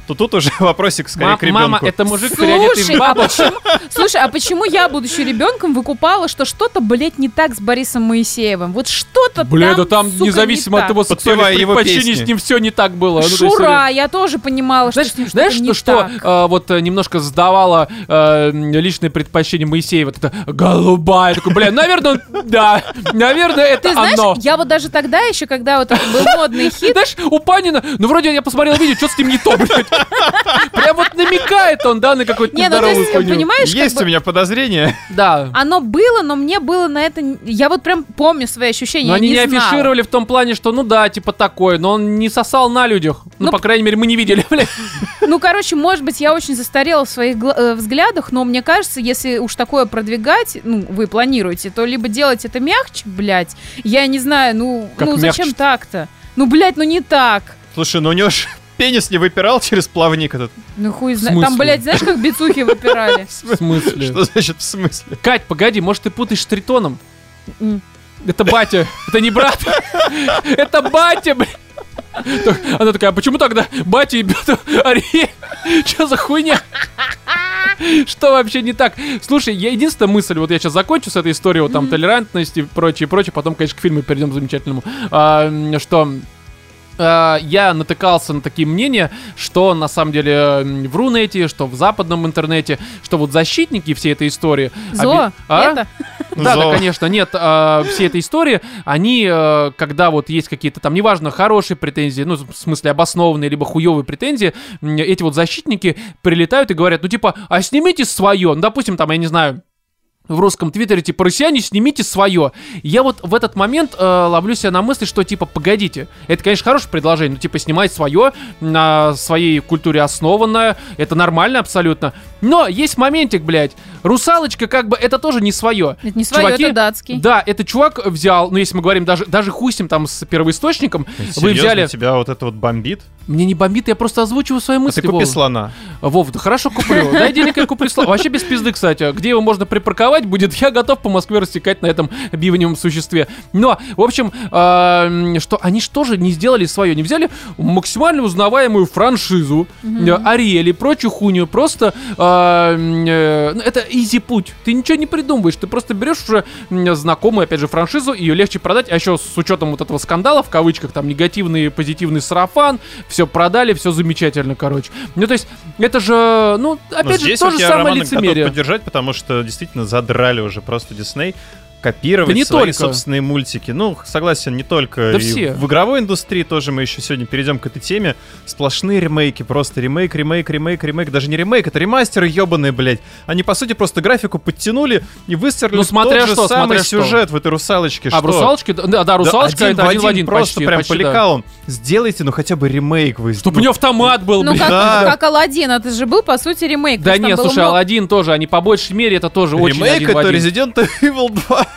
то тут уже вопросик скорее
Ма-
к ребенку.
Мама, это мужик
Слушай,
в
а почему, слушай, а почему я, будучи ребенком, выкупала, что что-то, блядь, не так с Борисом Моисеевым? Вот что-то
Бля,
там,
да там
сука,
независимо
не
от его сексуальных предпочтений, с ним все не так было. Ну,
Шура, я тоже понимала, что
Знаешь,
ним
знаешь, что, что э, вот э, немножко сдавало э, личные предпочтения Моисея, вот это голубая, такой, бля, наверное, да, наверное, это
Ты знаешь,
оно.
я вот даже тогда еще, когда вот это был модный хит,
Знаешь, у Панина, ну вроде я посмотрел видео, что с ним не то, блядь. Прям вот намекает он, да, на какую-то
не, ну то есть, понимаешь, как
Есть
бы
у меня подозрение.
Да.
оно было, но мне было на это... Я вот прям помню свои ощущения,
Но
я
они не,
не знала.
афишировали в том плане, что, ну да, типа такой, но он не сосал на людях. Ну,
Ну,
по крайней мере, мы не видели, блядь.
Ну, короче, может быть, я очень застарела в своих гла- э, взглядах, но мне кажется, если уж такое продвигать, ну, вы планируете, то либо делать это мягче, блядь, я не знаю, ну,
Как
ну зачем
мягче?
так-то? Ну, блядь, ну не так.
Слушай, ну у него ж пенис не выпирал через плавник этот.
Ну, хуй знает. Там, блядь, знаешь, как бицухи выпирали?
В смысле?
Что значит в смысле?
Кать, погоди, может, ты путаешь с Тритоном? Это батя, это не брат. Это батя, блядь. Она такая, а почему тогда батя и Ари? Что за хуйня? Что вообще не так? Слушай, я единственная мысль, вот я сейчас закончу с этой историей, вот там толерантности и прочее, прочее, потом, конечно, к фильму перейдем замечательному, а, что я натыкался на такие мнения, что на самом деле в Рунете, что в западном интернете, что вот защитники всей этой истории...
Зо,
оби- А?
это?
Да, да,
Зо.
конечно, нет, э, всей этой истории, они, э, когда вот есть какие-то там, неважно, хорошие претензии, ну, в смысле обоснованные, либо хуевые претензии, эти вот защитники прилетают и говорят, ну, типа, а снимите свое, ну, допустим, там, я не знаю, в русском твиттере, типа, россияне, снимите свое. Я вот в этот момент э, ловлю себя на мысли, что, типа, погодите, это, конечно, хорошее предложение, но, типа, снимать свое, на своей культуре основанное, это нормально абсолютно. Но есть моментик, блядь, русалочка, как бы, это тоже не свое.
Это не свое,
Чуваки,
это датский.
Да, это чувак взял, ну, если мы говорим даже, даже хуй с ним там с первоисточником, вы
Серьезно,
взяли...
тебя вот это вот бомбит?
Мне не бомбит, я просто озвучиваю свои
А
мысли,
ты купи
Вов.
слона.
Вов, да хорошо куплю. Дай денег, я куплю слон. Вообще без пизды, кстати. Где его можно припарковать будет, я готов по Москве растекать на этом бивневом существе. Но, в общем, эм, что они же тоже не сделали свое. Не взяли максимально узнаваемую франшизу, э, Ариэль и прочую хуйню. Просто эм, э, ну, это изи путь. Ты ничего не придумываешь. Ты просто берешь уже знакомую, опять же, франшизу, ее легче продать. А еще с учетом вот этого скандала, в кавычках, там, негативный и позитивный сарафан, все продали, все замечательно, короче. Ну, то есть, это же, ну,
Но
опять же,
здесь
то же самое лицемерие.
поддержать, потому что действительно задрали уже просто Дисней копировать
Да не
свои
только.
собственные мультики. Ну, согласен, не только.
Да
И
все.
В игровой индустрии тоже мы еще сегодня перейдем к этой теме. Сплошные ремейки, просто ремейк, ремейк, ремейк, ремейк. Даже не ремейк, это ремастеры ебаные, блядь. Они, по сути, просто графику подтянули и выстрелили
Ну, смотря
тот же
что,
самый
смотря что.
сюжет в этой русалочке.
А
что?
в русалочке, да, да,
Да,
русалочка это один в один
просто
почти.
прям
почти,
по
да.
Сделайте, ну, хотя бы ремейк вы.
Чтоб
ну,
у него автомат был,
Ну,
блин.
как,
Да.
как Алладин, это же был, по сути, ремейк.
Да
просто там
не,
было
слушай,
много-
Алладин тоже, они по большей мере это тоже очень
Ремейк
один в
это
один.
Resident Evil 2.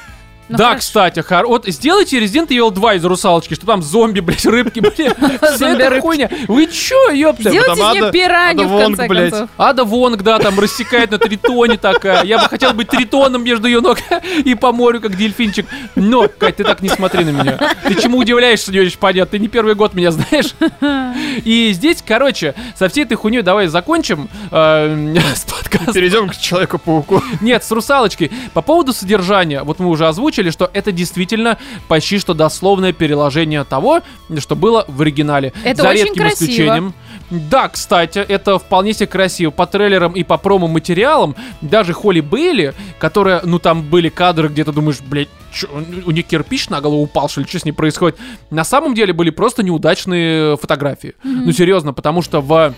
Ну,
да,
хорошо.
кстати, хор- вот сделайте Resident Evil 2 из русалочки, что там зомби, блядь, рыбки, блядь, вся эта хуйня. Вы чё, ёпта?
Сделайте из нее
Ада-
пиранью,
Ада
в конце
блядь.
концов.
Ада Вонг, да, там рассекает на тритоне такая. Я бы хотел быть тритоном между ее ног и по морю, как дельфинчик. Но, Кать, ты так не смотри на меня. Ты чему удивляешься, не очень понятно. Ты не первый год меня знаешь. И здесь, короче, со всей этой хуйней давай закончим э, с подкастом.
Перейдем к Человеку-пауку.
Нет, с русалочкой. По поводу содержания, вот мы уже озвучили, что это действительно почти что дословное переложение того, что было в оригинале.
Это
За
очень
редким
красиво.
исключением. Да, кстати, это вполне себе красиво. По трейлерам и по промо-материалам даже Холли Бейли, которая, ну там были кадры, где ты думаешь, блядь, чё, у нее кирпич на голову упал, что ли, что с ней происходит? На самом деле были просто неудачные фотографии. Ну серьезно, потому что в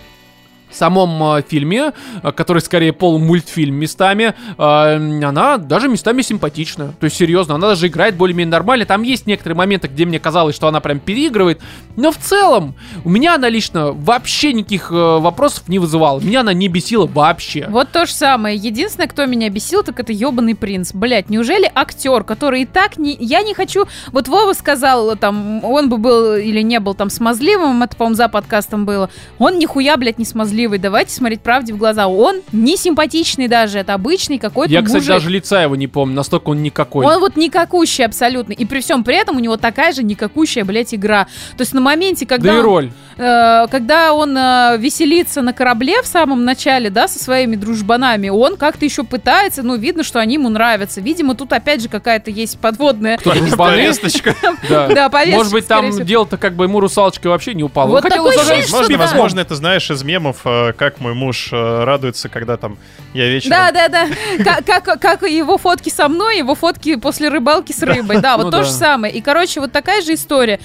самом э, фильме, э, который скорее полумультфильм местами, э, она даже местами симпатичная. То есть, серьезно, она даже играет более-менее нормально. Там есть некоторые моменты, где мне казалось, что она прям переигрывает. Но в целом, у меня она лично вообще никаких вопросов не вызывала. Меня она не бесила вообще.
Вот то же самое. Единственное, кто меня бесил, так это ебаный принц. Блять, неужели актер, который и так не... Я не хочу... Вот Вова сказал, там, он бы был или не был там смазливым, это, по-моему, за подкастом было. Он нихуя, блядь, не смазливый. Давайте смотреть правде в глаза. Он не симпатичный даже, это обычный какой-то
Я, кстати,
мужик.
даже лица его не помню, настолько он никакой.
Он вот никакущий абсолютно. И при всем при этом у него такая же никакущая, блядь, игра. То есть на моменте, когда...
Да и роль.
Э, когда он э, веселится на корабле в самом начале, да, со своими дружбанами, он как-то еще пытается, ну, видно, что они ему нравятся. Видимо, тут опять же какая-то есть подводная...
Повесточка.
Да.
Повесточка,
Может быть, там дело-то как бы ему русалочка вообще не упала. Он
Вот такое ощущение,
Возможно, это знаешь из мемов, э, как мой муж э, радуется, когда там я вечером...
Да, да, да. Как, его фотки со мной, его фотки после рыбалки с рыбой. Да, вот
Ну
то же самое. И, короче, вот такая же история.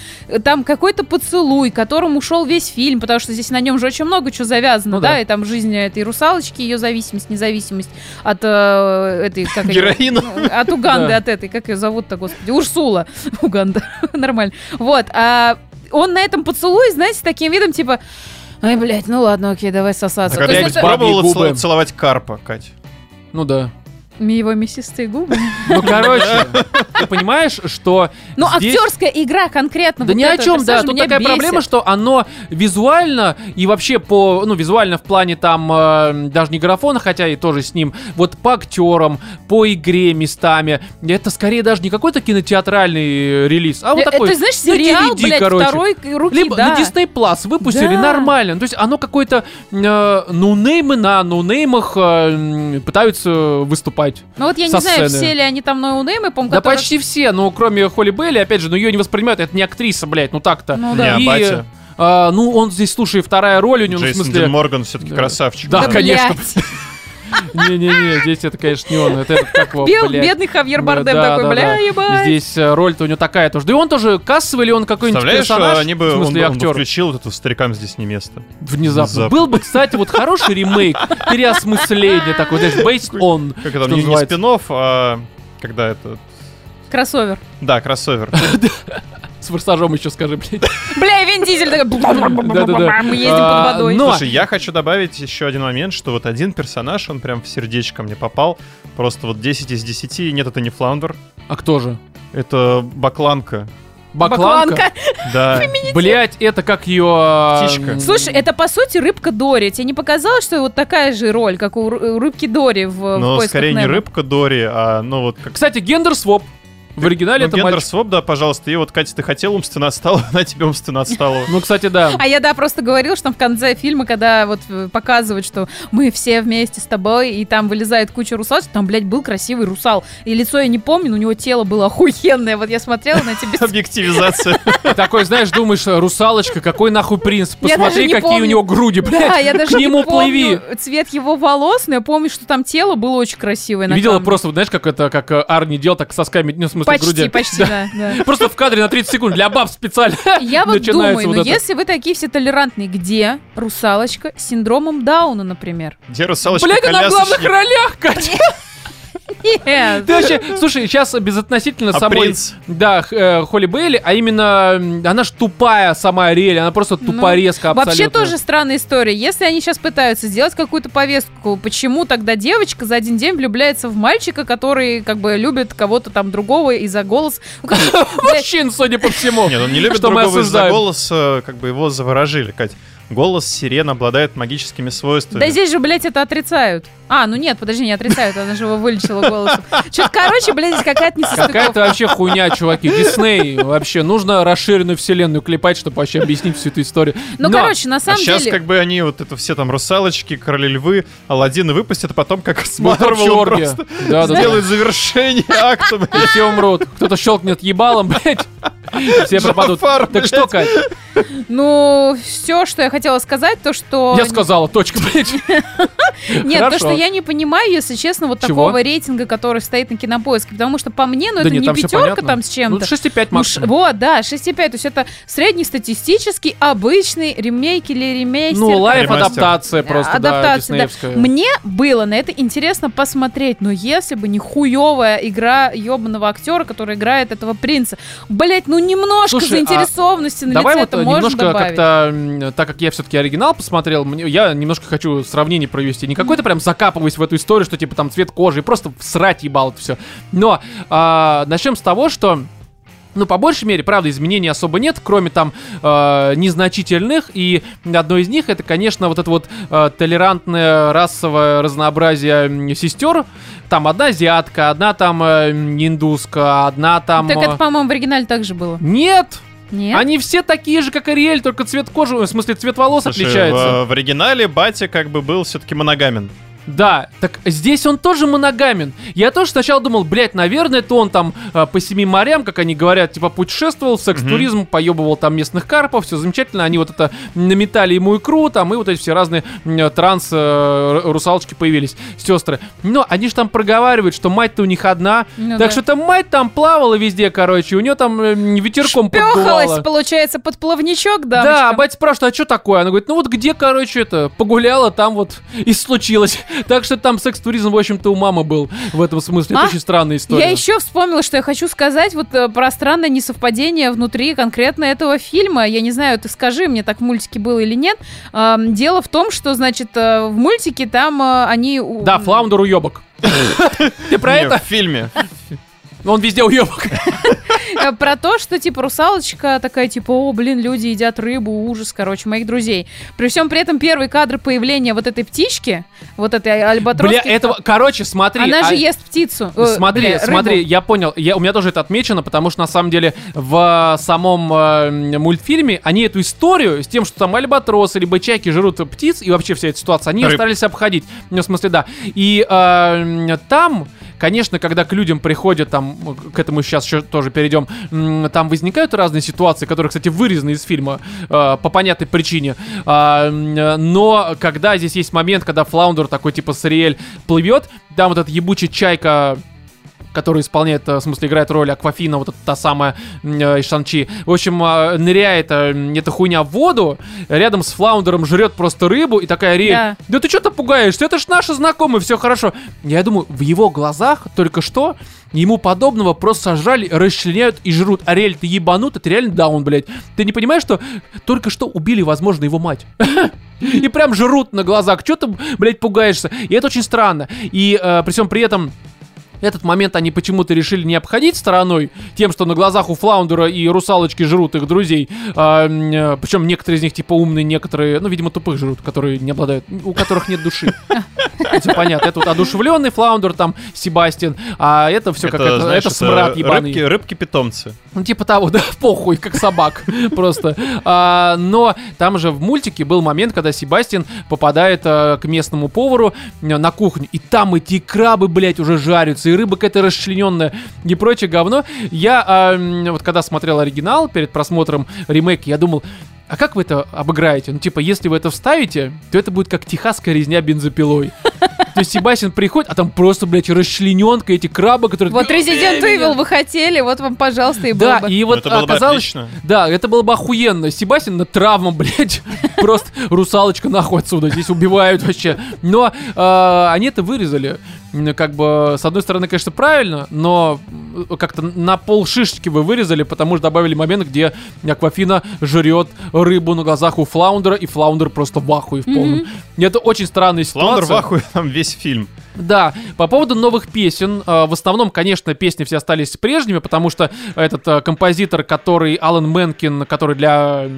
Там какой-то поцелуй, которым ушел весь фильм, потому что здесь на нем же очень много чего завязано,
Ну
да?
да.
и там жизнь этой русалочки, ее зависимость, независимость от э, этой... Как
Героина.
От Уганды,
Да.
от этой, как ее зовут-то, господи, Урсула. Уганда, нормально. Вот, а он на этом поцелуе, знаете, с таким видом, типа... Ай, блядь, ну ладно, окей, давай
А
сосаться. То
когда нибудь
это-
пробовала
губы.
целовать карпа, Кать?
Ну да.
Его мясистые губы.
Ну, короче, ты понимаешь, что
Ну,
здесь-
актерская игра конкретно.
Да
вот
ни о
этого
чем, да.
персонажа
Тут
меня
такая
бесит.
проблема, что оно визуально и вообще по, ну, визуально в плане там э, даже не графона, хотя и тоже с ним, вот по актерам, по игре местами, это скорее даже не какой-то кинотеатральный э, релиз, а вот
Э,
такой.
Это, знаешь,
на
сериал,
DVD,
блядь,
короче.
второй к- руки,
Либо
да.
на Disney Plus выпустили
Да.
нормально. То есть оно какое-то э, ноунеймы на ноунеймах э, м, пытаются выступать. Снимать.
Ну вот я не знаю,
сцены.
все ли они там ноунеймы, по-моему,
Да
которые-
почти все, ну, кроме Холли Белли, опять же, ну, ее не воспринимают, это не актриса, блядь, ну так-то.
Ну да.
а
И,
батя?
а, ну, он здесь, слушай, вторая роль у него, ну, в
Джейсон
смысле...
Морган все-таки
Да.
красавчик.
Да,
Да,
конечно. Не-не-не, здесь это, конечно, не он, это этот, как его,
Бел- бедный Хавьер Бардем
Да,
такой,
да,
бля,
да.
ебать.
Здесь э, роль-то у него такая тоже. Да и он тоже кассовый или он какой-нибудь персонаж?
они бы,
в
он,
смысле,
бы- он бы
актер.
включил вот эту «Старикам здесь не место».
Внезапно.
Внезапно.
Был бы, кстати, вот хороший ремейк, переосмысление такое, знаешь, based on,
Как это, не, спин а когда это...
Кроссовер.
Да, кроссовер.
С форсажом еще скажи, блядь.
Бля, Вин Дизель такой...
Да-да-да.
Мы ездим
А,
под водой.
но-
Слушай, я хочу добавить еще один момент, что вот один персонаж, он прям в сердечко мне попал. Просто вот 10 из 10. Нет, это не Флаундер.
А кто же?
Это Бакланка.
Бакланка?
Да.
Блять, это как ее...
Птичка.
Слушай, это по сути рыбка Дори. Тебе не показалось, что вот такая же роль, как у ры- у рыбки Дори в,
Но
«Поисках
скорее не
Немо»?
рыбка Дори, а ну вот как...
Кстати, гендер-своп. В оригинале
Ну,
это
гендер
мальчик.
своп, да, пожалуйста. И вот, Катя, ты хотела умственно отстала, она тебе умственно отстала.
Ну, кстати, да.
А я, да, просто говорил, что там в конце фильма, когда вот э, показывают, что мы все вместе с тобой, и там вылезает куча русалочек, там, блядь, был красивый русал. И лицо я не помню, но у него тело было охуенное. Вот я смотрела на тебя.
Объективизация.
Такой, знаешь, думаешь, русалочка, какой нахуй принц? Посмотри, какие у него груди, блядь.
Да, я даже
К
не
нему плыви.
цвет его волос, но я помню, что там тело было очень красивое.
Видела просто, знаешь, как это, как э, Арни делал, так сосками, ну, в смысле,
Почти,
груди.
почти, да, да.
Просто в кадре на 30 секунд для баб специально.
Я вот думаю,
вот
ну
это.
если вы такие все толерантные, где русалочка с синдромом Дауна, например?
Где русалочка
Блядь, она в главных ролях, Катя.
Нет.
Ты вообще, слушай, сейчас безотносительно
А
самой...
принц?
Да, э, Холли Бейли, а именно она ж тупая сама Ариэль, она просто
Ну,
тупорезка абсолютно.
Вообще тоже странная история. Если они сейчас пытаются сделать какую-то повестку, почему тогда девочка за один день влюбляется в мальчика, который как бы любит кого-то там другого из-за голос? Ну, как- блядь,
Мужчин, судя по всему.
Нет, он не любит другого из-за голоса, как бы его заворожили, Кать. Голос сирен обладает магическими свойствами.
Да здесь же, блядь, это отрицают. А, ну нет, подожди, не отрицают, она же его вылечила голосом. Что-то, короче, блядь, здесь какая-то
Какая-то
несостыковка.
вообще хуйня, чуваки. Дисней. Вообще, нужно расширенную вселенную клепать, чтобы вообще объяснить всю эту историю.
Ну,
Но-
короче, на
А
самом
сейчас
деле...
как бы они вот это все там русалочки, короли львы, Аладдины выпустят, а потом как с
вообще
Марвелом
оргия.
просто
Да, да, да.
сделают завершение акта, блядь.
И все умрут. Кто-то щелкнет ебалом, блядь. Все пропадут.
Джафар,
Так
блядь.
что, Кать?
Ну, все, что я хотела сказать, то, что...
Я сказала, точка, блядь.
Нет, то, что я не понимаю, если честно, вот такого рейтинга, который стоит на кинопоиске. Потому что по мне, ну это не пятерка там с
Ну,
чем-то.
6,5
Ну,
максимум.
вот, да, 6,5. То есть это среднестатистический, обычный ремейк или ремейстер.
Ну, лайф-адаптация просто, да, диснеевская.
Мне было на это интересно посмотреть, но если бы не хуевая игра ебаного актера, который играет этого принца, блять, ну немножко
а
заинтересованности на
Давай
лице
вот
это можно
немножко
добавить.
как-то, м, так как я все-таки оригинал посмотрел, мне- я немножко хочу сравнение провести. Не какой-то прям закапываясь в эту историю, что типа там цвет кожи, и просто срать ебал это все. Но а, начнем с того, что ну, по большей мере, правда, изменений особо нет, кроме там э, незначительных. И одно из них это, конечно, вот это вот э, толерантное расовое разнообразие сестер. Там одна азиатка, одна там э, индуска, одна там.
Так это,
э,
по-моему, в оригинале также было.
Нет!
Нет?
Они все такие же, как Ариэль, только цвет кожи, в смысле цвет волос
Слушай,
отличается.
в, в оригинале батя как бы был все-таки моногамен.
Да, так здесь он тоже моногамен. Я тоже сначала думал, блядь, наверное, это он там э, по семи морям, как они говорят, типа путешествовал, секс-туризм, поебывал там местных карпов, все замечательно. Они вот это наметали ему икру, там, и вот эти все разные м, транс-русалочки появились, сестры. Но они же там проговаривают, что мать-то у них одна.
Ну
так
да.
что там мать там плавала везде, короче, у нее там э, ветерком поддувало.
Пёхалась, получается, под плавничок,
Да,
да.
батя спрашивает, а что такое? Она говорит, ну вот где, короче, это, погуляла, там вот и случилось. Так что там секс-туризм, в общем-то, у мамы был в этом смысле.
А?
Это очень странная история.
Я еще вспомнила, что я хочу сказать вот э, про странное несовпадение внутри конкретно этого фильма. Я не знаю, ты скажи мне, так в мультике было или нет. Дело в том, что, значит, э, в мультике там э, они... у-
Да, Флаундер уебок. Ты про
Не,
это?
в фильме.
Он везде уебок.
Э, Про то, что, типа, русалочка такая, типа, о, блин, люди едят рыбу, ужас, короче, моих друзей. При всем при этом первый кадр появления вот этой птички, вот этой альбатроски...
Бля, этого, короче, смотри.
Она
а-
же ест птицу. э,
Смотри,
бля,
смотри,
рыбу.
я понял. Я, у меня тоже это отмечено, потому что на самом деле в э, самом э, мультфильме они эту историю с тем, что там альбатросы либо чайки жрут птиц и вообще вся эта ситуация, они
Рыб.
старались обходить. Ну, в смысле, да. И э, там конечно, когда к людям приходят, там, к этому сейчас еще тоже перейдем, там возникают разные ситуации, которые, кстати, вырезаны из фильма э, по понятной причине. Э, но когда здесь есть момент, когда Флаундер такой, типа, Сариэль плывет, там вот эта ебучая чайка который исполняет, э, в смысле, играет роль Аквафина, вот эта та самая э, Шанчи. В общем, э, ныряет э, эта хуйня в воду, рядом с Флаундером жрет просто рыбу, и такая Риэль,
Да.
да, ты что-то пугаешься, это ж наши знакомые, все хорошо. Я думаю, в его глазах только что ему подобного просто сожрали, расчленяют и жрут. Ариэль, ты ебанут, это реально даун, блядь. Ты не понимаешь, что только что убили, возможно, его мать? И прям жрут на глазах. Че ты, блядь, пугаешься? И это очень странно. И э, при всем при этом этот момент они почему-то решили не обходить стороной, тем, что на глазах у Флаундера и Русалочки жрут их друзей. причем некоторые из них типа умные, некоторые, ну, видимо, тупых жрут, которые не обладают, у которых нет души. Это понятно. Это вот одушевленный Флаундер, там, Себастьян, а это все как это, это смрад ебаный.
Рыбки, рыбки-питомцы.
Ну, типа того, да, похуй, как собак, просто. А, но там же в мультике был момент, когда Себастьян попадает а, к местному повару э, на кухню, и там эти крабы, блядь, уже жарятся, и рыба какая-то расчлененная, и прочее говно. Я, м, вот когда смотрел оригинал перед просмотром ремейка, я думал, а как вы это обыграете? Ну, типа, если вы это вставите, то это будет как техасская резня бензопилой. То есть Себастьян приходит, а там просто, блядь, расчлененка, эти крабы, которые...
Вот Resident Evil вы хотели, вот вам, пожалуйста, и
Да,
бы.
и вот
это было бы
оказалось, да, это было бы охуенно. Себастьян на травму, блядь, просто русалочка нахуй отсюда, здесь убивают вообще. Но э, они это вырезали. Как бы, с одной стороны, конечно, правильно, но как-то на пол шишечки вы вырезали, потому что добавили момент, где Аквафина жрет рыбу на глазах у Флаундера, и Флаундер просто в ахуе в полном. И это очень странная
Флаундер
ситуация.
в ахуе там весь фильм.
Да, по поводу новых песен, э, в основном, конечно, песни все остались прежними, потому что этот э, композитор, который Алан Менкин, который для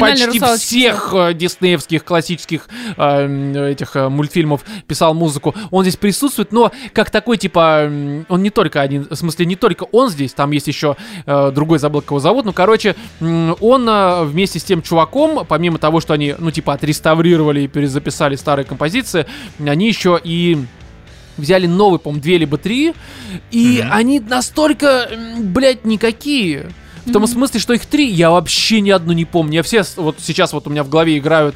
почти
«Русалочки»
всех э, диснеевских классических этих мультфильмов писал музыку, он здесь присутствует, но как такой типа, он не только один, в смысле не только он здесь, там есть еще другой забыл, как его зовут, ну короче, он вместе с тем чуваком, помимо того, что они, ну типа отреставрировали и перезаписали старые композиции, они еще и взяли новый, по-моему, две либо три, и
Мгм.
они настолько, блядь, никакие. В том смысле, что их три, я вообще ни одну не помню. Я все, вот сейчас вот у меня в голове играют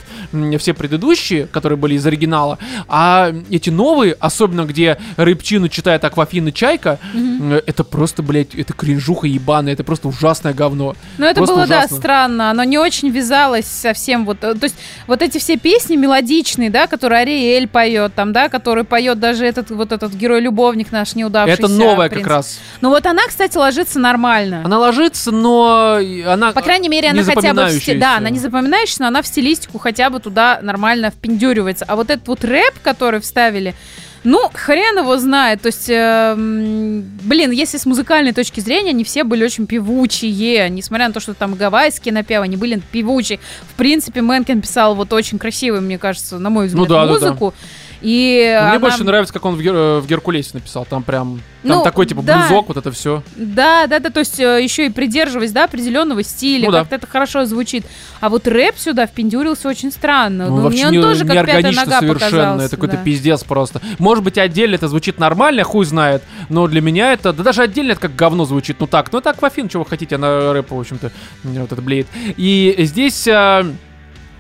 все предыдущие, которые были из оригинала, а эти новые, особенно где Рыбчину читает Аквафина Чайка, м, это просто, блядь, это кринжуха ебаная, это просто ужасное говно.
Ну, это
Просто
было, да,
ужасно.
странно. Оно не очень вязалось со всем вот... э, То есть вот эти все песни мелодичные, да, которые Ариэль поет, там, да, который поет даже этот вот этот герой-любовник наш неудавшийся.
это новая как раз.
Ну вот она, кстати, ложится нормально.
Она ложится, но она...
По крайней мере, она хотя бы... в сти-. Да, она не запоминающаяся, но она в стилистику хотя бы туда нормально впендюривается. А вот этот вот рэп, который вставили, ну, хрен его знает. То есть, эм, блин, если с музыкальной точки зрения, они все были очень певучие. Несмотря на то, что там гавайские напевы, они были певучие. В принципе, Мэнкен писал вот очень красивую, мне кажется, на мой взгляд,
Ну да, да, да.
И
Ну, Мне
она-
больше нравится, как он в, Гер- э, в Геркулесе написал. Там прям... Там
Ну,
такой, типа,
да.
блюзок, вот это все.
Да, да, да, то есть еще и придерживаясь, да, определенного стиля,
Ну да.
как-то это хорошо звучит. А вот рэп сюда впендюрился очень странно.
Ну,
Ну,
вообще
мне он
не,
тоже как пятая нога
совершенно. Это какой-то
да.
пиздец просто. Может быть, отдельно это звучит нормально, хуй знает. Но для меня это... Да даже отдельно это как говно звучит. Ну так, ну так, Аквафин, чего хотите, она рэпа, в общем-то, вот это блеет. И здесь... а,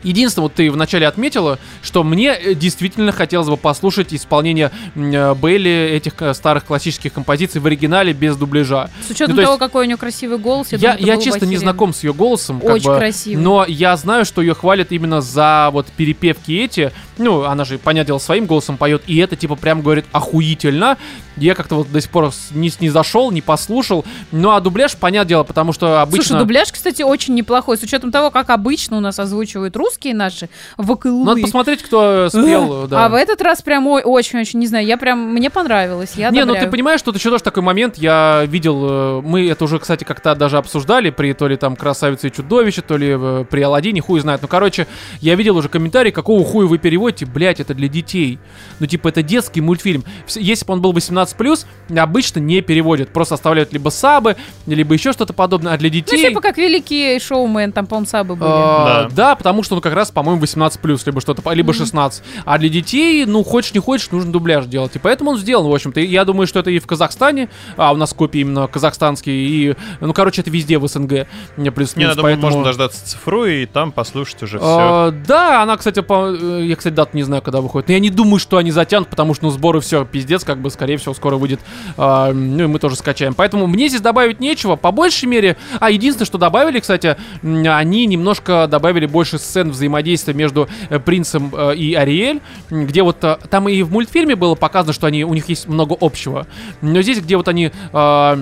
Единственное, вот ты вначале отметила, что мне э, действительно хотелось бы послушать исполнение э, Бейли этих э, старых классических композиций в оригинале без дубляжа.
С учетом
Ну, то
того,
есть-
какой у нее красивый голос, я,
Я,
думаю,
я честно не знаком с ее голосом.
Очень
бы,
красивый.
Но я знаю, что ее хвалят именно за вот перепевки эти. Ну, она же, понятное дело, своим голосом поет. И это, типа, прям говорит охуительно. Я как-то вот до сих пор не, не зашел, не послушал. Ну, а дубляж, понятное дело, потому что обычно...
Слушай, дубляж, кстати, очень неплохой. С учетом того, как обычно у нас озвучивают русские наши вокалуи.
Надо посмотреть, кто спел, да.
А в этот раз прям очень-очень, не знаю, я прям, мне понравилось, я
Не, ну ты понимаешь, тут еще тоже такой момент, я видел, э, мы это уже, кстати, как-то даже обсуждали при то ли там «Красавице и чудовище», то ли э, при «Аладдине», хуй знает. Ну, короче, я видел уже комментарий, какого хуя вы переводите поймете, блядь, это для детей. Ну, типа, это детский мультфильм. Если бы он был 18+, обычно не переводят. Просто оставляют либо сабы, либо еще что-то подобное. А для
Ну,
детей...
типа как великий шоумен, там, по-моему, сабы были.
А,
Да.
да. потому что он как раз, по-моему, 18 либо что-то, либо 16. А для детей, ну, хочешь не хочешь, нужно дубляж делать. И поэтому он сделан, в общем-то. Я думаю, что это и в Казахстане, а у нас копии именно казахстанские, и, ну, короче, это везде в СНГ. Не, плюс
Не, я думаю, можно дождаться цифру и там послушать уже все.
А, да, она, кстати, по- э, я, кстати, дату не знаю, когда выходит. Но я не думаю, что они затянут, потому что, ну, сборы все, пиздец, как бы, скорее всего, скоро выйдет. А, ну, и мы тоже скачаем. Поэтому мне здесь добавить нечего. По большей мере... А, единственное, что добавили, кстати, они немножко добавили больше сцен взаимодействия между э, принцем э, и Ариэль, где вот э, там и в мультфильме было показано, что они, у них есть много общего. Но здесь, где вот они... а,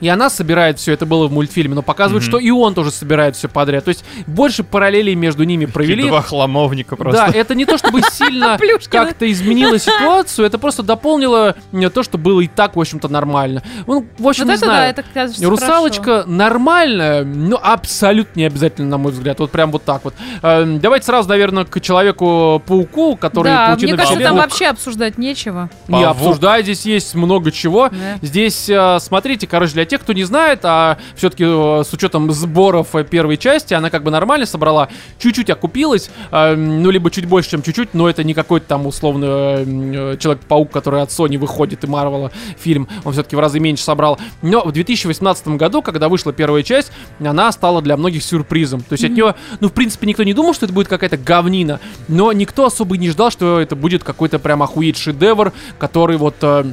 и она собирает все, это было в мультфильме, но показывают,
Мгм.
что и он тоже собирает все подряд. То есть больше параллелей между ними провели.
Два хламовника просто.
Да, это не то чтобы сильно как-то изменило ситуацию, это просто дополнило э, то, что было и так, в общем-то, нормально. Ну, в общем,
вот
не
это
знаю.
да, это кажется
Русалочка нормальная, но абсолютно не обязательно, на мой взгляд. Вот прям вот так вот. Эм, Давайте сразу, наверное, к Человеку-пауку, который
Да,
паутина
мне кажется, там вообще обсуждать нечего.
Не обсуждать, здесь есть много чего. Здесь, э, смотрите, короче, для тех, кто не знает, а все-таки с учетом сборов э, первой части, она как бы нормально собрала, чуть-чуть окупилась, э, ну, либо чуть больше, чем чуть-чуть, но это не какой-то там условно э, Человек-паук, который от Sony выходит и Марвела фильм, он все-таки в разы меньше собрал. Но в 2018 году, когда вышла первая часть, она стала для многих сюрпризом. То есть от нее, ну, в принципе, никто не думал, что это будет какая-то говнина, но никто особо не ждал, что это будет какой-то прям охуеть шедевр, который вот... э,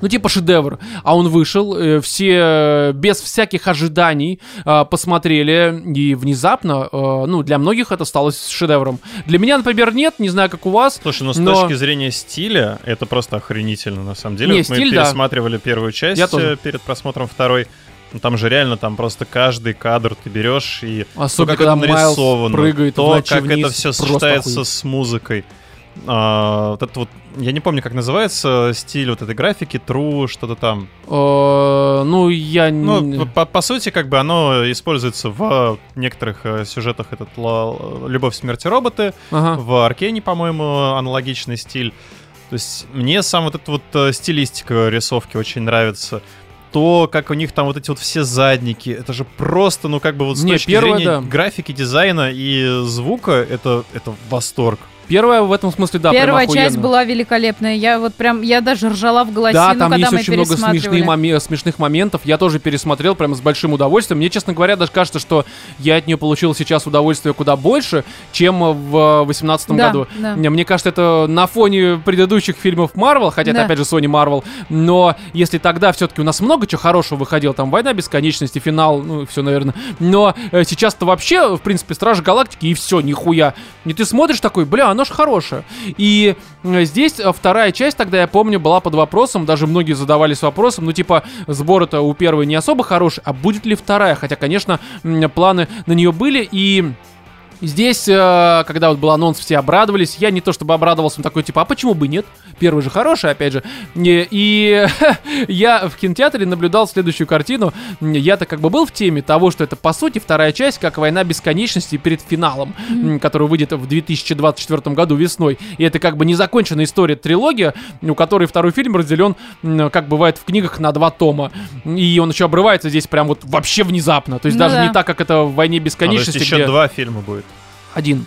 ну, типа шедевр. А он вышел, э, все без всяких ожиданий э, посмотрели, и внезапно, э, ну, для многих это стало шедевром. Для меня, например, нет, не знаю, как у вас.
Слушай, ну с
Но-
точки зрения стиля, это просто охренительно, на самом деле.
Не,
Вот мы
стиль, да.
пересматривали первую часть
Я тоже.
перед просмотром второй. Ну, там же реально, там просто каждый кадр ты берешь и
Особенно,
то, как это нарисовано,
прыгает
то, как
вниз,
это все сочетается
охуеть.
с музыкой. А, вот это вот, я не помню, как называется стиль вот этой графики, True, что-то там.
Э, ну, я...
Ну,
не-
по, по сути, как бы оно используется в некоторых э, сюжетах, этот «Любовь, смерти, роботы»,
Ага.
в Аркене, по-моему, аналогичный стиль. То есть мне сам вот эта вот э, стилистика рисовки очень нравится. То, как у них там вот эти вот все задники, это же просто, ну как бы вот с
Не,
точки
первое,
зрения
да.
графики, дизайна и звука, это, это восторг.
Первая в этом смысле, да,
Первая часть была великолепная. Я вот прям, я даже ржала в голосину,
Да, там
когда
есть
мы
очень много смешных, моме- смешных моментов. Я тоже пересмотрел прям с большим удовольствием. Мне, честно говоря, даже кажется, что я от нее получил сейчас удовольствие куда больше, чем в 2018
Да,
году.
да.
Не, Мне кажется, это на фоне предыдущих фильмов Marvel, хотя это
Да.
опять же Sony Marvel, но если тогда все-таки у нас много чего хорошего выходило, там Война бесконечности, финал, ну все, наверное. Но э, сейчас-то вообще, в принципе, Стражи Галактики и все, нихуя. И ты смотришь такой, бля, оно ж хорошее. И э, здесь э, вторая часть, тогда я помню, была под вопросом, даже многие задавались вопросом, ну типа, сбор-то у первой не особо хороший, а будет ли вторая? Хотя, конечно, планы на нее были, и Здесь, э, когда вот был анонс, все обрадовались. Я не то чтобы обрадовался, но такой типа, а почему бы нет? Первый же хороший, опять же. И, и я в кинотеатре наблюдал следующую картину. Я-то как бы был в теме того, что это по сути вторая часть, как «Война бесконечности» перед финалом, м, который выйдет в 2024 году весной. И это как бы незаконченная история, трилогия, у которой второй фильм разделен, как бывает в книгах, на два тома. И он еще обрывается здесь прям вот вообще внезапно. То есть
Ну
даже
да.
не так, как это в «Войне
А, то есть
бесконечности»,
еще
где
два фильма будет.
Один.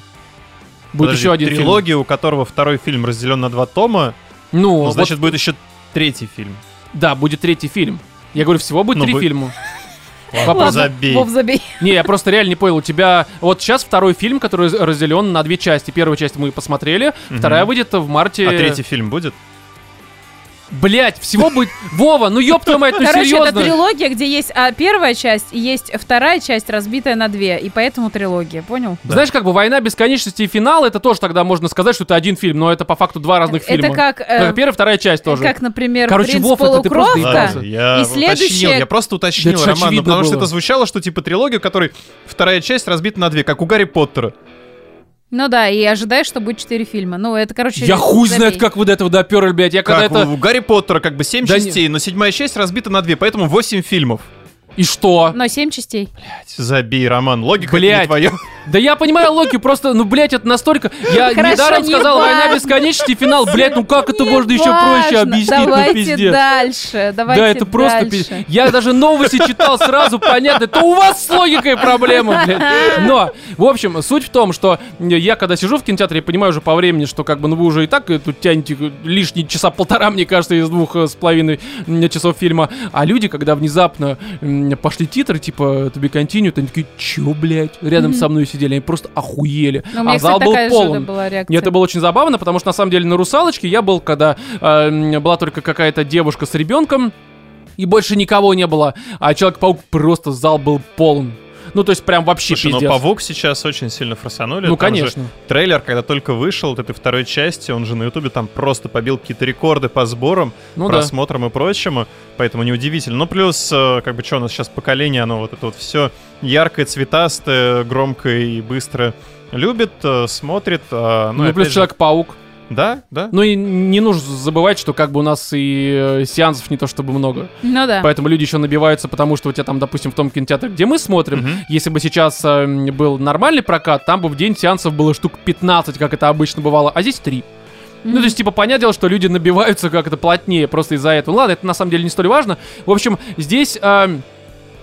Будет
Подожди,
еще один фильм.
трилогия, у которого второй фильм разделен на два тома,
Ну,
ну,
вот-
значит, будет еще третий фильм.
да, будет третий фильм. Я говорю, всего будет
Ну,
три
вы-
фильма.
Ладно,
Вопрос-
забей.
Вов, забей.
Не, я просто реально не понял. У тебя вот сейчас второй фильм, который раз- разделен на две части. Первую часть мы посмотрели, вторая выйдет в марте.
А третий фильм будет?
Блять, всего будет. Вова, ну ёб твою мать, ну
Короче, это
серьезно.
трилогия, где есть а, первая часть и есть вторая часть, разбитая на две. И поэтому трилогия, понял?
Знаешь, как бы война бесконечности и финал, это тоже тогда можно сказать, что это один фильм, но это по факту два разных фильма.
Это как, э,
Только Первая, вторая часть тоже.
как, например,
Короче,
«Принц
Вов, это ты просто
полукровка».
я
И
уточнил,
следующее-
я просто уточнил,
Да это
Роман, ну, потому что
было.
это звучало, что типа трилогия, у которой вторая часть разбита на две, как у Гарри Поттера.
Ну да, и ожидаешь, что будет четыре фильма. Ну, это, короче...
Я хуй
забей.
знает, как вы до этого доперли, блядь. Я когда
Как
это...
у, Гарри Поттера как бы семь
Да не-
частей, но седьмая часть разбита на две, поэтому восемь фильмов.
И что?
Но семь частей.
Блядь, забей, Роман, логика
Блядь.
не твоя.
Да я понимаю Локи, просто, ну, блядь, это настолько... Я
Хорошо,
недаром
не
сказал «Война
важно.
бесконечности», финал, блядь, ну как это
Не
можно еще проще
важно.
объяснить, ну
Давайте
пиздец.
дальше, давайте
Да, это просто
дальше.
пиздец. Я даже новости читал сразу, понятно. Это у вас с логикой проблема, блядь. Но, в общем, суть в том, что я когда сижу в кинотеатре, я понимаю уже по времени, что как бы, ну вы уже и так э, тут тянете лишние часа полтора, мне кажется, из двух э, с половиной часов фильма. А люди, когда внезапно пошли титры, типа To be continued, они такие, чё, блядь? Рядом со мной сидели, они просто охуели.
Ну, у меня,
а зал
кстати,
был
такая
полон.
была реакция.
И это было очень забавно, потому что на самом деле на русалочке я был, когда э, была только какая-то девушка с ребенком, и больше никого не было. А Человек-паук просто зал был полон. Ну, то есть прям вообще
Слушай, ну
пиздец.
Павук сейчас очень сильно форсанули.
Ну,
Там же
конечно.
трейлер, когда только вышел от этой второй части, он же на Ютубе там просто побил какие-то рекорды по сборам,
Ну да.
просмотрам и прочему, поэтому неудивительно. Ну, плюс, э, как бы, что у нас сейчас поколение, оно вот это вот все яркое, цветастое, громкое и быстро любит, э, смотрит. э,
Ну,
Ну,
плюс
же-
Человек-паук.
Да, да.
Ну и не нужно забывать, что как бы у нас и э, сеансов не то чтобы много.
Ну да.
Поэтому люди еще набиваются, потому что у тебя там, допустим, в том кинотеатре, где мы смотрим,
Мгм.
если бы сейчас э, был нормальный прокат, там бы в день сеансов было штук 15, как это обычно бывало, а здесь 3. Ну, то есть, типа, понятное дело, что люди набиваются как-то плотнее просто из-за этого. Ну, ладно, это на самом деле не столь важно. В общем, здесь... э,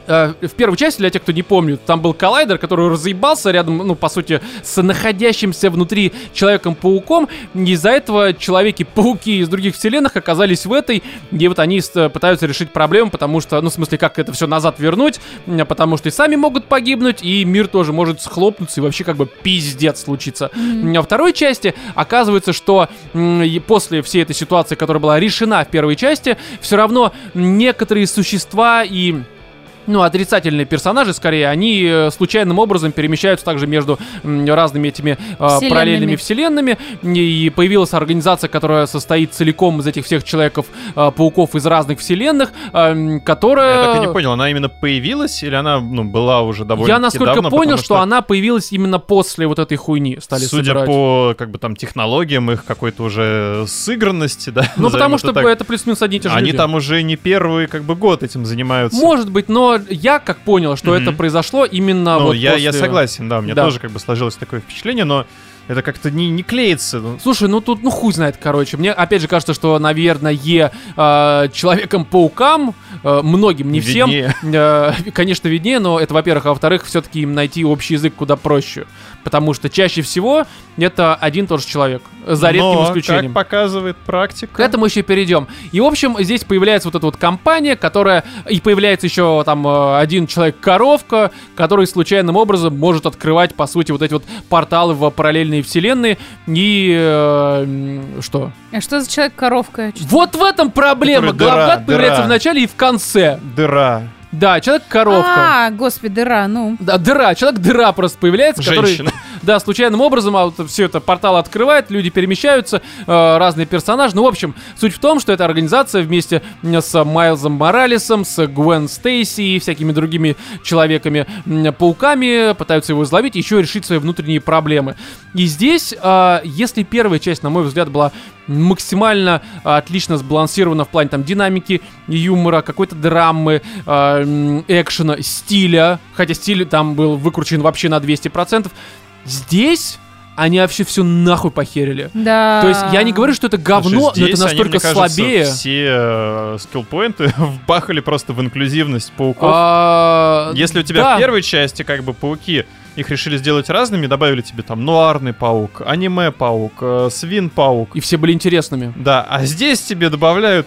э, в первой части, для тех, кто не помнит, там был коллайдер, который разъебался рядом, ну, по сути, с находящимся внутри Человеком-пауком. Из-за этого Человеки-пауки из других вселенных оказались в этой, и вот они с- пытаются решить проблему, потому что, ну, в смысле, как это все назад вернуть, потому что и сами могут погибнуть, и мир тоже может схлопнуться, и вообще как бы пиздец случится. Во второй части оказывается, что после всей этой ситуации, которая была решена в первой части, все равно некоторые существа и ну, отрицательные персонажи, скорее, они э, случайным образом перемещаются также между разными этими э,
Вселенными.
параллельными вселенными. И появилась организация, которая состоит целиком из этих всех человеков-пауков из разных вселенных, э, которая...
Я так и не понял, она именно появилась или она, ну, была уже довольно
Я, насколько
давно,
понял,
потому
что, она появилась именно после вот этой хуйни стали
Судя
собирать.
по, как бы, там, технологиям их какой-то уже сыгранности, да?
Ну, потому что
так.
это плюс-минус одни и те же
Они
люди.
там уже не первый, как бы, год этим занимаются.
Может быть, но я как понял, что
Мгм.
это произошло именно
ну,
вот
я, я
после-
согласен, да, у меня
Да.
тоже, как бы, сложилось такое впечатление, но это как-то не, не клеится. ну.
Слушай, ну тут, ну хуй знает, короче. Мне опять же кажется, что, наверное, э, Человеком-паукам, э, многим, не всем,
Виднее.
э, конечно, виднее, но это, во-первых, а во-вторых, все-таки им найти общий язык куда проще. Потому что чаще всего это один и тот же человек, за редким
Но,
исключением.
как показывает практика...
К этому еще перейдем. И, в общем, здесь появляется вот эта вот компания, которая... И появляется еще там э, один человек-коровка, который случайным образом может открывать, по сути, вот эти вот порталы в параллельные вселенные. И... э, что?
А что за человек-коровка?
Вот в этом проблема. Главгад появляется
дыра.
в начале и в конце.
Дыра.
Да, человек-коровка.
А, господи, дыра, ну.
Да, дыра, человек-дыра просто появляется, который...
Женщина.
Да, случайным образом, а вот все это портал открывает, люди перемещаются, э, разные персонажи. Ну, в общем, суть в том, что эта организация вместе с Майлзом Моралесом, с Гвен Стейси и всякими другими человеками-пауками пытаются его изловить, еще решить свои внутренние проблемы. И здесь, э, если первая часть, на мой взгляд, была максимально э, отлично сбалансирована в плане там динамики, юмора, какой-то драмы, э, экшена, стиля, хотя стиль там был выкручен вообще на 200%, здесь они вообще все нахуй похерили.
Да.
То есть я не говорю, что это говно,
Слушай,
но это
здесь они,
настолько
мне кажется,
слабее.
все э, скиллпоинты вбахали просто в инклюзивность пауков.
А,
Если у тебя
да.
в первой части как бы пауки, их решили сделать разными, добавили тебе там нуарный паук, аниме-паук, э, свин-паук.
И все были интересными.
Да, а здесь тебе добавляют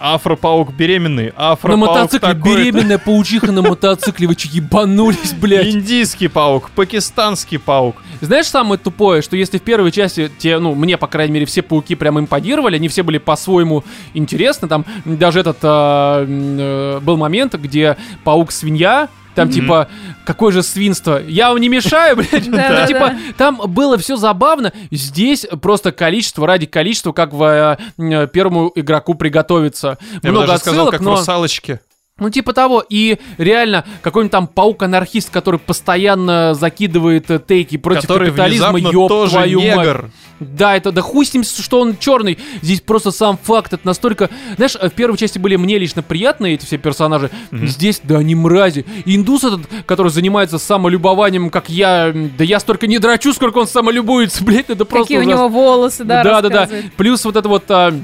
афро-паук беременный,
На
афро-паук
мотоцикле
такой-то,
беременная паучиха на мотоцикле, вы че ебанулись, блядь.
индийский паук, пакистанский паук.
Знаешь, самое тупое, что если в первой части те, ну, мне, по крайней мере, все пауки прям импонировали, они все были по-своему интересны, там даже этот м, э, был момент, где паук-свинья, там, типа, какое же свинство? Я вам не мешаю, блядь. Ну, типа, там было все забавно. Здесь просто количество ради количества, как в э, м, первому игроку приготовиться.
Я бы
Много
даже сказал,
отсылок,
как в
но...
русалочке.
Ну, типа того. И реально, какой-нибудь там паук-анархист, который постоянно закидывает э, тейки против
Который
капитализма, ёб
тоже
твою мать.
негр.
Да, это да хуй с ним, что он черный. Здесь просто сам факт, это настолько... Знаешь, в первой части были мне лично приятные эти все персонажи. Здесь, да они мрази. И индус этот, который занимается самолюбованием, как я... Да я столько не драчу, сколько он самолюбуется, блядь, это просто
Какие у
ужасно.
него волосы, да,
да, да, да. Плюс вот это вот а,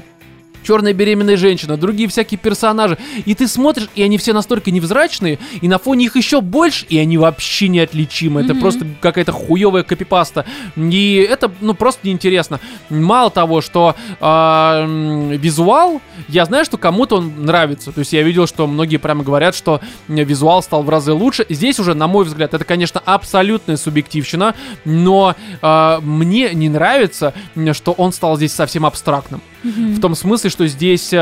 черная беременная женщина, другие всякие персонажи. И ты смотришь, и они все настолько невзрачные, и на фоне их еще больше, и они вообще неотличимы. Это
Мгм.
просто какая-то хуевая копипаста. И это, ну, просто неинтересно. Мало того, что а, визуал, я знаю, что кому-то он нравится. То есть я видел, что многие прямо говорят, что визуал стал в разы лучше. Здесь уже, на мой взгляд, это, конечно, абсолютная субъективщина, но а, мне не нравится, что он стал здесь совсем абстрактным. В том смысле, что здесь...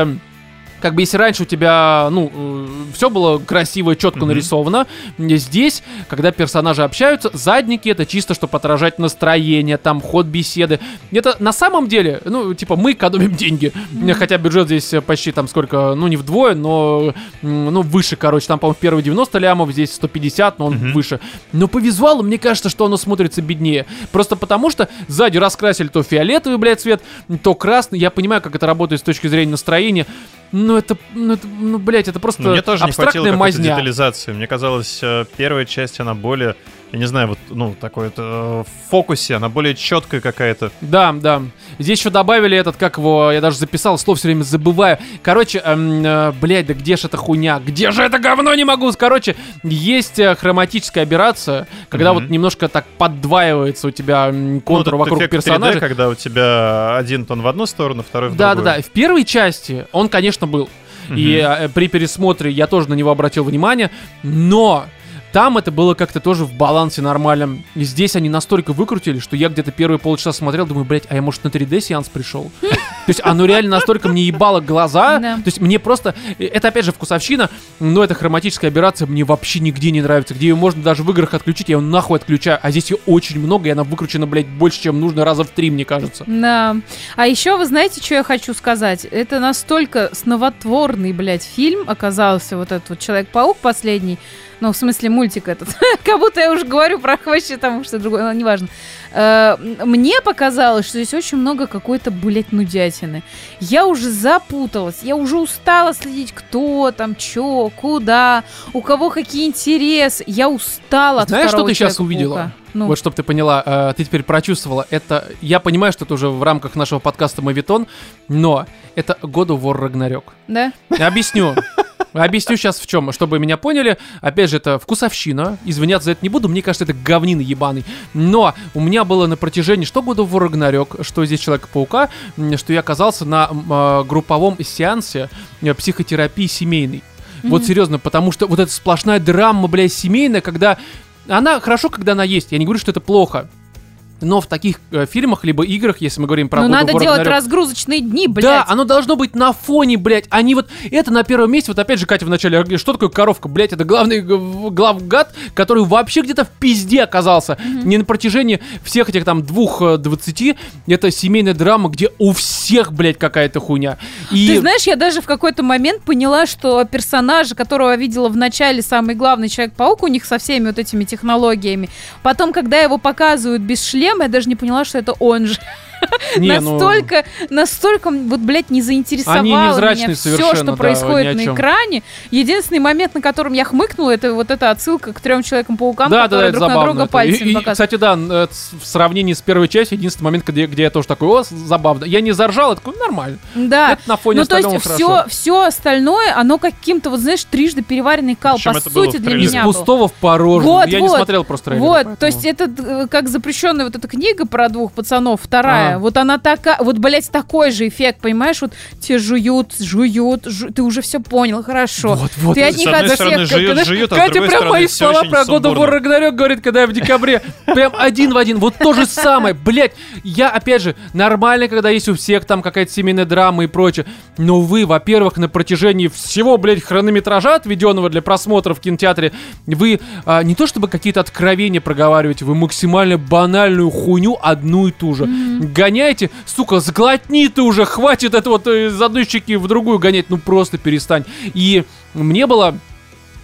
э, Как бы если раньше у тебя, ну, все было красиво четко
Мгм.
нарисовано, здесь, когда персонажи общаются, задники это чисто, чтобы отражать настроение, там, ход беседы. Это на самом деле, ну, типа, мы экономим деньги. Хотя бюджет здесь э, почти там сколько, ну, не вдвое, но, ну, выше, короче. Там, по-моему, в первый 90 лямов, здесь 150, но он
Мгм.
выше. Но по визуалу, мне кажется, что оно смотрится беднее. Просто потому, что сзади раскрасили то фиолетовый, блядь, цвет, то красный. Я понимаю, как это работает с точки зрения настроения. Но это, ну, это, ну, блядь, это просто
Ну, Мне тоже не хватило
абстрактная
какой-то
мазня.
детализации. Мне казалось, э, первая часть, она более, я не знаю, вот, ну, такой вот, э, в фокусе, она более четкая какая-то.
Да, да. Здесь еще добавили этот, как его, я даже записал, слов все время забываю. Короче, эм, э, блядь, да где же эта хуйня? Где же это говно не могу? Короче, есть э, хроматическая операция, когда
Мгм.
вот немножко так поддваивается у тебя
Ну,
контур
этот
вокруг
эффект 3D,
персонажа.
когда у тебя один тон в одну сторону, второй в
Да, да,
другую.
да. В первой части он, конечно, был. И э, при пересмотре я тоже на него обратил внимание. Но там это было как-то тоже в балансе нормальном. И здесь они настолько выкрутили, что я где-то первые полчаса смотрел, думаю, блядь, а я, может, на 3D сеанс пришел? То есть оно реально настолько мне ебало глаза. То есть мне просто... э, Это, опять же, вкусовщина, но эта хроматическая операция мне вообще нигде не нравится. Где ее можно даже в играх отключить, я ее нахуй отключаю. А здесь ее очень много, и она выкручена, блядь, больше, чем нужно раза в три, мне кажется.
Да. А еще вы знаете, что я хочу сказать? Это настолько сновотворный, блядь, фильм оказался, вот этот вот Человек-паук последний. Ну, в смысле, мультик этот. как будто я уже говорю про вообще там что-то другое, но неважно. Э, Мне показалось, что здесь очень много какой-то, блядь, нудятины. Я уже запуталась, я уже устала следить, кто там, чё, куда, у кого какие интересы. Я устала
Знаешь, что ты
Человека-паука.
увидела?
Ну,
Вот чтобы ты поняла, э, ты теперь прочувствовала. Это, я понимаю, что это уже в рамках нашего подкаста Мавитон, но это God of War Ragnarok.
да?
Объясню. Объясню сейчас в чем, чтобы меня поняли. Опять же, это вкусовщина. Извиняться за это не буду. Мне кажется, это говнина ебаный. Но у меня было на протяжении что года в Рагнарёк, что здесь Человека-паука, м, что я оказался на а, групповом сеансе э, психотерапии семейной. Вот
Мгм.
серьезно, потому что вот эта сплошная драма, блядь, семейная, когда... Она хорошо, когда она есть. Я не говорю, что это плохо. Но в таких э, фильмах, либо играх, если мы говорим про
Ну, надо делать
Ragnarok,
разгрузочные дни, блядь.
да, оно должно быть на фоне, блядь. Они вот это на первом месте. Вот опять же, Катя вначале говорит, что такое коровка, блядь, это главный главгад, который вообще где-то в пизде оказался. Не на протяжении всех этих там двух э, двадцати. Это семейная драма, где у всех, блядь, какая-то хуйня. И
Ты знаешь, я даже в какой-то момент поняла, что персонажа, которого я видела в начале, самый главный Человек-паук у них со всеми вот этими технологиями. Потом, когда его показывают без шлема, я даже не поняла, что это он же.
не, ну,
настолько, настолько, вот, блядь, не заинтересовало меня все, что
да,
происходит на экране. Единственный момент, на котором я хмыкнула, это вот эта отсылка к трем Человекам-паукам,
да, да, да,
которые
это
друг на
забавно.
друга
это.
пальцами
И- и,
показывают.
кстати, да, э, в сравнении с первой частью, единственный момент, где, где я тоже такой, о, забавно. Я не заржал, я такой, нормально.
Да.
Это на фоне
Ну, то
остального
есть все, все остальное, оно каким-то, вот знаешь, трижды переваренный кал.
Причем
По сути, для.
Из
меня был.
пустого в порожнее.
Вот,
я не
вот.
смотрел просто трейлер.
Вот,
поэтому-
то есть это э, как запрещенная вот эта книга про двух пацанов, вторая, Вот она такая, вот, блядь, такой же эффект, понимаешь, вот те жуют, жуют, жу- ты уже все понял, хорошо.
Вот, вот.
Ты от них от всех,
жуют,
как-
жуют, а
Катя прям
стороны,
мои слова про God of War. Ragnarok говорит, когда я в декабре. Прям один в один. Вот то же самое. Блять, я, опять же, нормально, когда есть у всех там какая-то семейная драма и прочее. Но вы, во-первых, на протяжении всего, блядь, хронометража, отведенного для просмотра в кинотеатре, вы а, не то чтобы какие-то откровения проговариваете, вы максимально банальную хуйню одну и ту же. Гоняете, сука, сглотни ты уже, хватит это вот э, из одной щеки в другую гонять, ну просто перестань. И мне было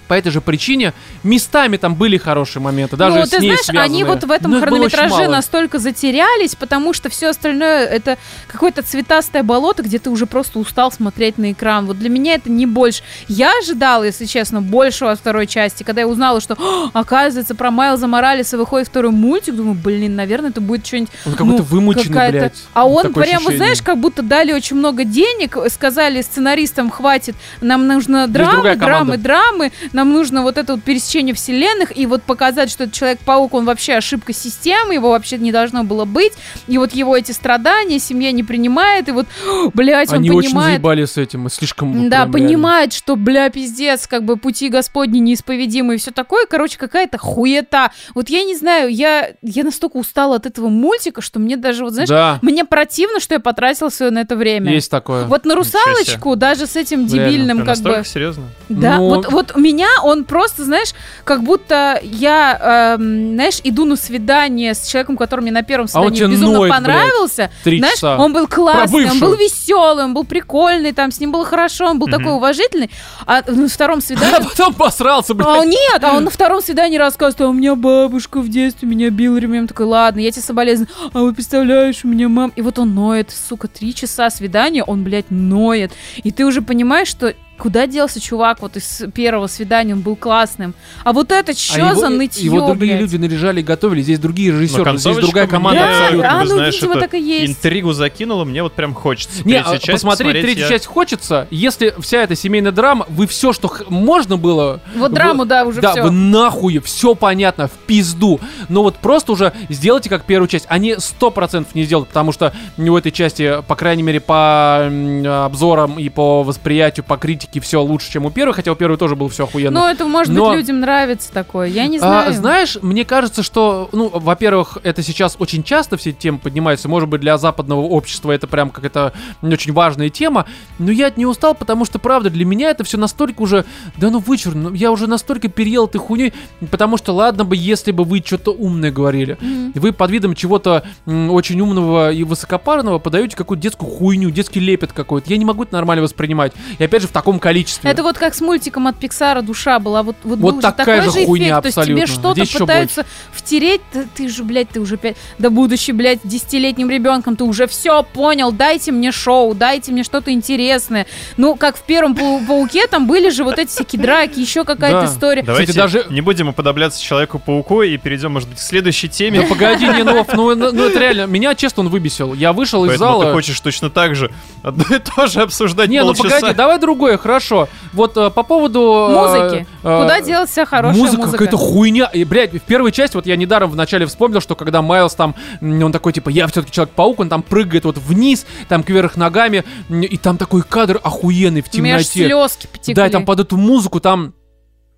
по этой же причине местами там были хорошие моменты, даже
ну,
с
ты
ней
знаешь,
связанные.
они вот в этом
Но
хронометраже настолько затерялись, потому что все остальное это какое-то цветастое болото, где ты уже просто устал смотреть на экран. Вот для меня это не больше. Я ожидала, если честно, большего от второй части, когда я узнала, что «О, оказывается про Майлза Моралеса выходит второй мультик, думаю, блин, наверное, это будет что-нибудь
Он как будто
ну,
вымученный,
какая-то-
блядь.
А он
Такое
прям, вот
ощущение.
знаешь, как будто дали очень много денег, сказали сценаристам, хватит, нам нужно драмы, драмы, драмы, нам нужно вот это вот пересечение вселенных, и вот показать, что этот Человек-паук, он вообще ошибка системы, его вообще не должно было быть, и вот его эти страдания семья не принимает, и вот, блядь, он
Они очень
понимает...
заебали с этим, и слишком...
Да,
прям реально.
понимает, что, бля, пиздец, как бы пути Господни неисповедимы и все такое. Короче, какая-то хуета. Вот я не знаю, я, я настолько устала от этого мультика, что мне даже, вот знаешь,
Да,
мне противно, что я потратила свое на это время.
есть такое.
Вот на русалочку, даже с этим дебильным, как бы.
серьезно?
Да,
Ну-
вот, вот меня он просто, знаешь, как будто я, эм, знаешь, иду на свидание с человеком, который мне на первом
А
свидании
тебе
безумно понравился.
Три
знаешь,
часа.
он был классный, он был веселый, он был прикольный, там с ним было хорошо, он был
Мгм.
такой уважительный. А на втором
А
свидании
потом посрался,
а
блядь.
он- нет, а он на втором свидании рассказывает, а у меня бабушка в детстве меня била ремнем. Такой, ладно, я тебе соболезную. А вы представляешь, у меня мам... И вот он ноет, сука, три часа свидания, он, блядь, ноет. И ты уже понимаешь, что куда делся чувак вот из первого свидания, он был классным. А вот это
А
что
его-
за нытье,
Его другие
блядь?
люди наряжали и готовили. Здесь другие режиссеры, здесь другая команда
Да,
абсолютно.
а,
бы,
ну,
знаешь,
видимо,
это
так и есть.
Интригу закинула, мне вот прям хочется.
Не,
третью
а,
часть
посмотреть
смотреть
третью
я-
часть хочется, если вся эта семейная драма, вы все, что х- можно было...
Вот
вы-
драму, да, уже
да,
все.
вы нахуй, все понятно, в пизду. Но вот просто уже сделайте как первую часть. Они сто процентов не сделают, потому что у этой части, по крайней мере, по м, обзорам и по восприятию, по критике, все лучше, чем у первой, хотя у первой тоже было все охуенно.
Ну, это, может
Но-
быть, людям нравится такое, я не
А,
знаю.
знаешь, мне кажется, что, ну, во-первых, это сейчас очень часто все темы поднимаются. Может быть, для западного общества это прям какая-то очень важная тема. Но я от нее устал, потому что, правда, для меня это все настолько уже, да ну вычурно. ну, Я уже настолько переел этой хуйней, потому что ладно бы, если бы вы что-то умное говорили. И вы под видом чего-то очень умного и высокопарного подаете какую-то детскую хуйню, детский лепет какой-то. Я не могу это нормально воспринимать. И опять же, в таком количестве.
Это вот как с мультиком от Пиксара «Душа» была. Вот, вот,
Вот
же
такая
такой
же хуйня
эффект. То есть тебе
абсолютно.
что-то пытаются втереть. Ты, ты же, блядь, ты уже пять... Да будучи, блядь, десятилетним ребенком, ты уже все понял. Дайте мне шоу, дайте мне что-то интересное. Ну, как в первом Пау- Пауке, там были же вот эти всякие драки, еще какая-то
Да.
история.
Давайте
даже-
не будем уподобляться Человеку-пауку и перейдем, может быть, к следующей теме.
Да погоди, не, ну, ну, ну, ну, это реально, меня, честно, он выбесил. Я вышел из
Поэтому
зала...
ты хочешь точно так же одно и то же обсуждать
Не, ну
полчаса.
погоди, давай другое, хорошо. Вот э, по поводу... э,
Музыки.
э,
Куда делась вся хорошая
музыка,
музыка?
какая-то хуйня. И, блядь, в первой части, вот я недаром вначале вспомнил, что когда Майлз там, он такой, типа, я все-таки Человек-паук, он там прыгает вот вниз, там кверх ногами, и там такой кадр охуенный в
Меж
темноте.
слезки потекли.
Да, и там под эту музыку там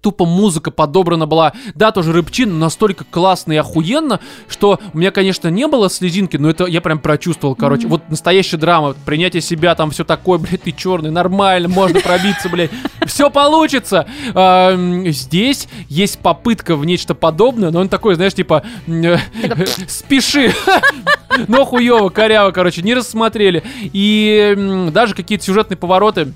тупо музыка подобрана была. Да, тоже рыбчин, но настолько классно и охуенно, что у меня, конечно, не было слезинки, но это я прям прочувствовал, короче. Вот настоящая драма, принятие себя, там все такое, блядь, ты черный, нормально, можно пробиться, блядь. Все получится. Здесь есть попытка в нечто подобное, но он такой, знаешь, типа, э, спеши. Но хуево, коряво, короче, не рассмотрели. И даже какие-то сюжетные повороты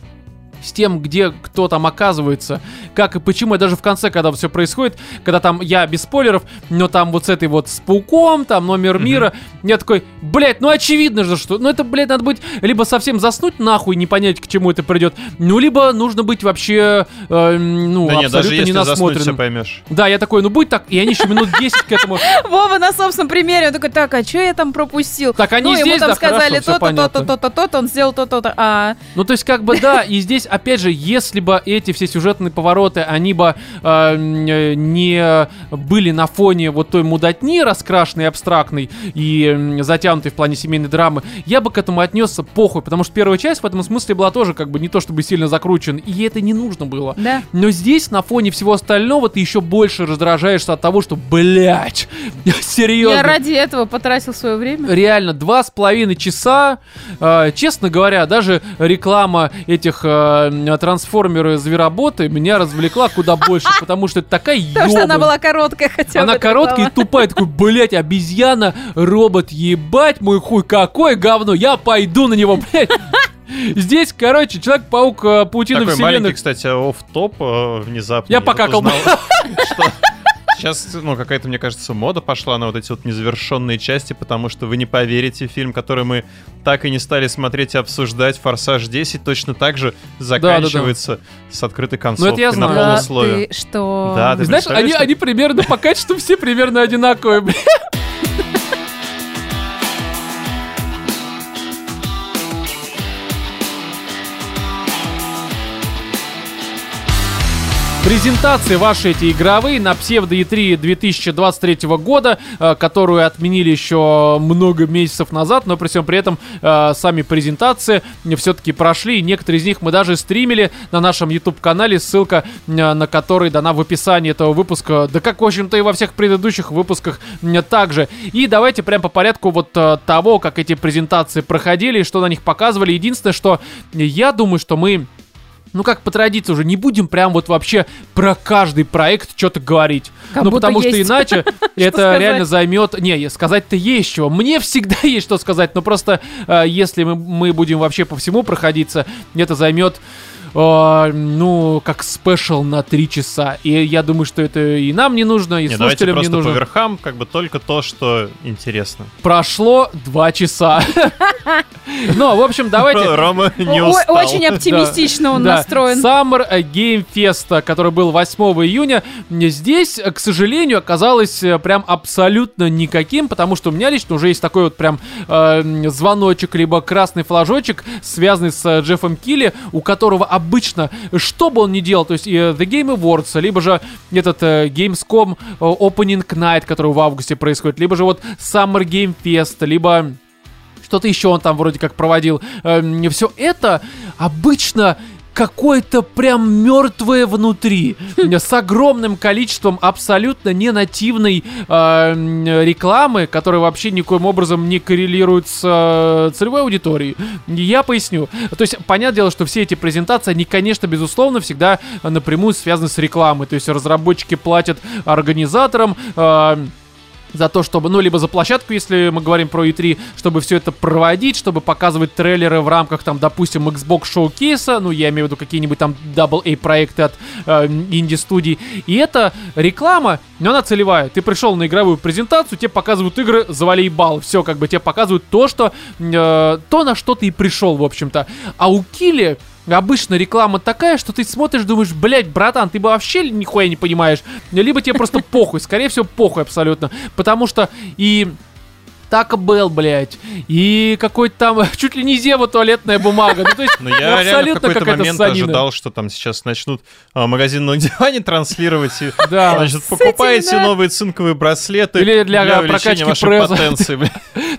с тем, где кто там оказывается, как и почему. Я даже в конце, когда все происходит, когда там я без спойлеров, но там вот с этой вот с пауком, там номер мира, я такой, блядь, ну очевидно же, что, ну это, блядь, надо быть либо совсем заснуть нахуй, не понять, к чему это придет, ну либо нужно быть вообще, э, ну,
Да нет, даже
абсолютно
если
не насмотренным.
поймешь.
Да, я такой, ну будь так, и они еще минут 10 к этому.
Вова на собственном примере, он такой, так, а что я там пропустил?
Так они
ну, ему
здесь,
там
да,
сказали то-то, то-то, то-то, то-то, он сделал то-то. А,
Ну, то есть, как бы, да, и здесь, опять же, если бы эти все сюжетные повороты, они бы э, э, не были на фоне вот той мудотни раскрашенной, абстрактной и затянутой в плане семейной драмы, я бы к этому отнесся похуй, потому что первая часть в этом смысле была тоже как бы не то чтобы сильно закручена, и это не нужно было.
да.
Но здесь, на фоне всего остального, ты еще больше раздражаешься от того, что, блядь, серьезно.
Я ради этого потратил свое время.
Реально, два с половиной часа. Э, честно говоря, даже реклама этих э, трансформеры звероботы меня развлекла куда больше, потому что это такая
Потому что она была короткая хотя бы.
Она короткая и тупая, такой, блять, обезьяна, робот, ебать, мой хуй, какое говно, я пойду на него, блять. Здесь, короче, Человек-паук э, Паутина
Такой
Вселенной.
маленький, кстати, офф-топ э, внезапно.
Я покакал.
узнал, что Сейчас, ну, какая-то, мне кажется, мода пошла на вот эти вот незавершенные части, потому что вы не поверите, фильм, который мы так и не стали смотреть и обсуждать, «Форсаж 10», точно так же заканчивается с открытой концовкой
я
на
знаю.
Да
полусловие.
ты что?
Да, ты
Знаешь, они,
что-
они примерно по качеству все примерно одинаковые, блин. Презентации ваши эти игровые на псевдо E3 2023 года, э, которую отменили еще много месяцев назад, но при всем при этом э, сами презентации все-таки прошли, и некоторые из них мы даже стримили на нашем YouTube-канале, ссылка э, на который дана в описании этого выпуска, да как, в общем-то, и во всех предыдущих выпусках также. И давайте прям по порядку вот того, как эти презентации проходили, что на них показывали. Единственное, что я думаю, что мы ну как по традиции уже не будем прям вот вообще про каждый проект что-то говорить.
Как
ну потому что
есть.
иначе это реально займет... Не, сказать-то есть чего. Мне всегда есть что сказать, но просто э, если мы будем вообще по всему проходиться, это займет... э, ну, как спешл на 3 часа. И я думаю, что это и нам не нужно, и
Не,
слушателям не
просто по
нужно.
верхам, как бы только то, что интересно.
Прошло 2 часа. Ну, в общем, давайте...
Рома не устал.
Очень оптимистично он настроен.
Summer Game Fest, который был 8 июня, здесь, к сожалению, оказалось э, прям абсолютно никаким, потому что у меня лично уже есть такой вот прям э, звоночек, либо красный флажочек, связанный с э, Джеффом Килли, у которого обычно, что бы он ни делал, то есть и, э, The Game Awards, либо же этот э, Gamescom э, Opening Night, который в августе происходит, либо же вот Summer Game Fest, либо что-то еще он там вроде как проводил. все это обычно какое-то прям мертвое внутри, с огромным количеством абсолютно не нативной э, рекламы, которая вообще никоим образом не коррелирует с э, целевой аудиторией. Я поясню. То есть, понятное дело, что все эти презентации, они, конечно, безусловно, всегда напрямую связаны с рекламой. То есть разработчики платят организаторам, э, за то, чтобы, ну, либо за площадку, если мы говорим про E3, чтобы все это проводить, чтобы показывать трейлеры в рамках, там, допустим, Xbox шоу-кейса, ну, я имею в виду какие-нибудь там AA проекты от э, инди-студий. И это реклама, но она целевая. Ты пришел на игровую презентацию, тебе показывают игры, завали бал. Все, как бы тебе показывают то, что, э, то, на что ты и пришел, в общем-то. А у Килли Обычно реклама такая, что ты смотришь, думаешь, блядь, братан, ты бы вообще нихуя не понимаешь. Либо тебе просто похуй, скорее всего, похуй абсолютно. Потому что и Тако Белл, блядь, и какой-то там, чуть ли не Зева туалетная бумага. Ну, то есть,
Но я в
абсолютно
какой-то момент ожидал, что там сейчас начнут а, магазин на диване транслировать. И,
Да.
значит, покупаете новые цинковые браслеты
Или для
увеличения
прокачки
вашей
преза.
потенции. бля.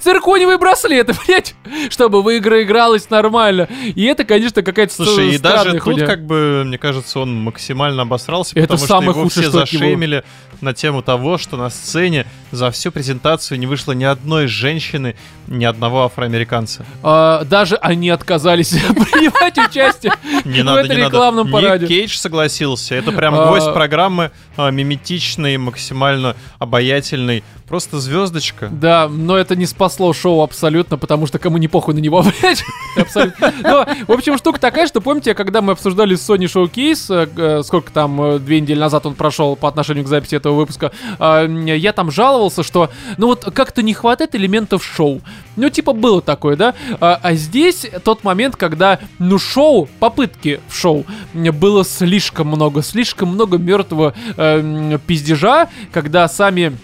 Циркониевые браслеты, блядь, чтобы в игры игралось нормально. И это, конечно, какая-то
Слушай, и даже тут,
хуйня.
как бы, мне кажется, он максимально обосрался,
Это
потому
самое
что его все зашеймили на тему того, что на сцене за всю презентацию не вышло ни одной женщины, ни одного афроамериканца.
А, даже они отказались принимать участие
Не
в
надо,
этом
не надо.
рекламном
Ник
параде.
Кейдж согласился. Это прям
А.
гвоздь программы, а, миметичный, максимально обаятельный. Просто звездочка.
Да, но это не спасло шоу абсолютно, потому что кому не похуй на него, блядь. Абсолютно. Но, в общем, штука такая, что помните, когда мы обсуждали Sony Showcase, э, э, сколько там, э, две недели назад он прошел по отношению к записи этого выпуска, э, я там жаловался, что, ну вот, как-то не хватает элементов шоу. Ну, типа, было такое, да? А, а здесь тот момент, когда, ну, шоу, попытки в шоу, было слишком много, слишком много мертвого э, пиздежа, когда сами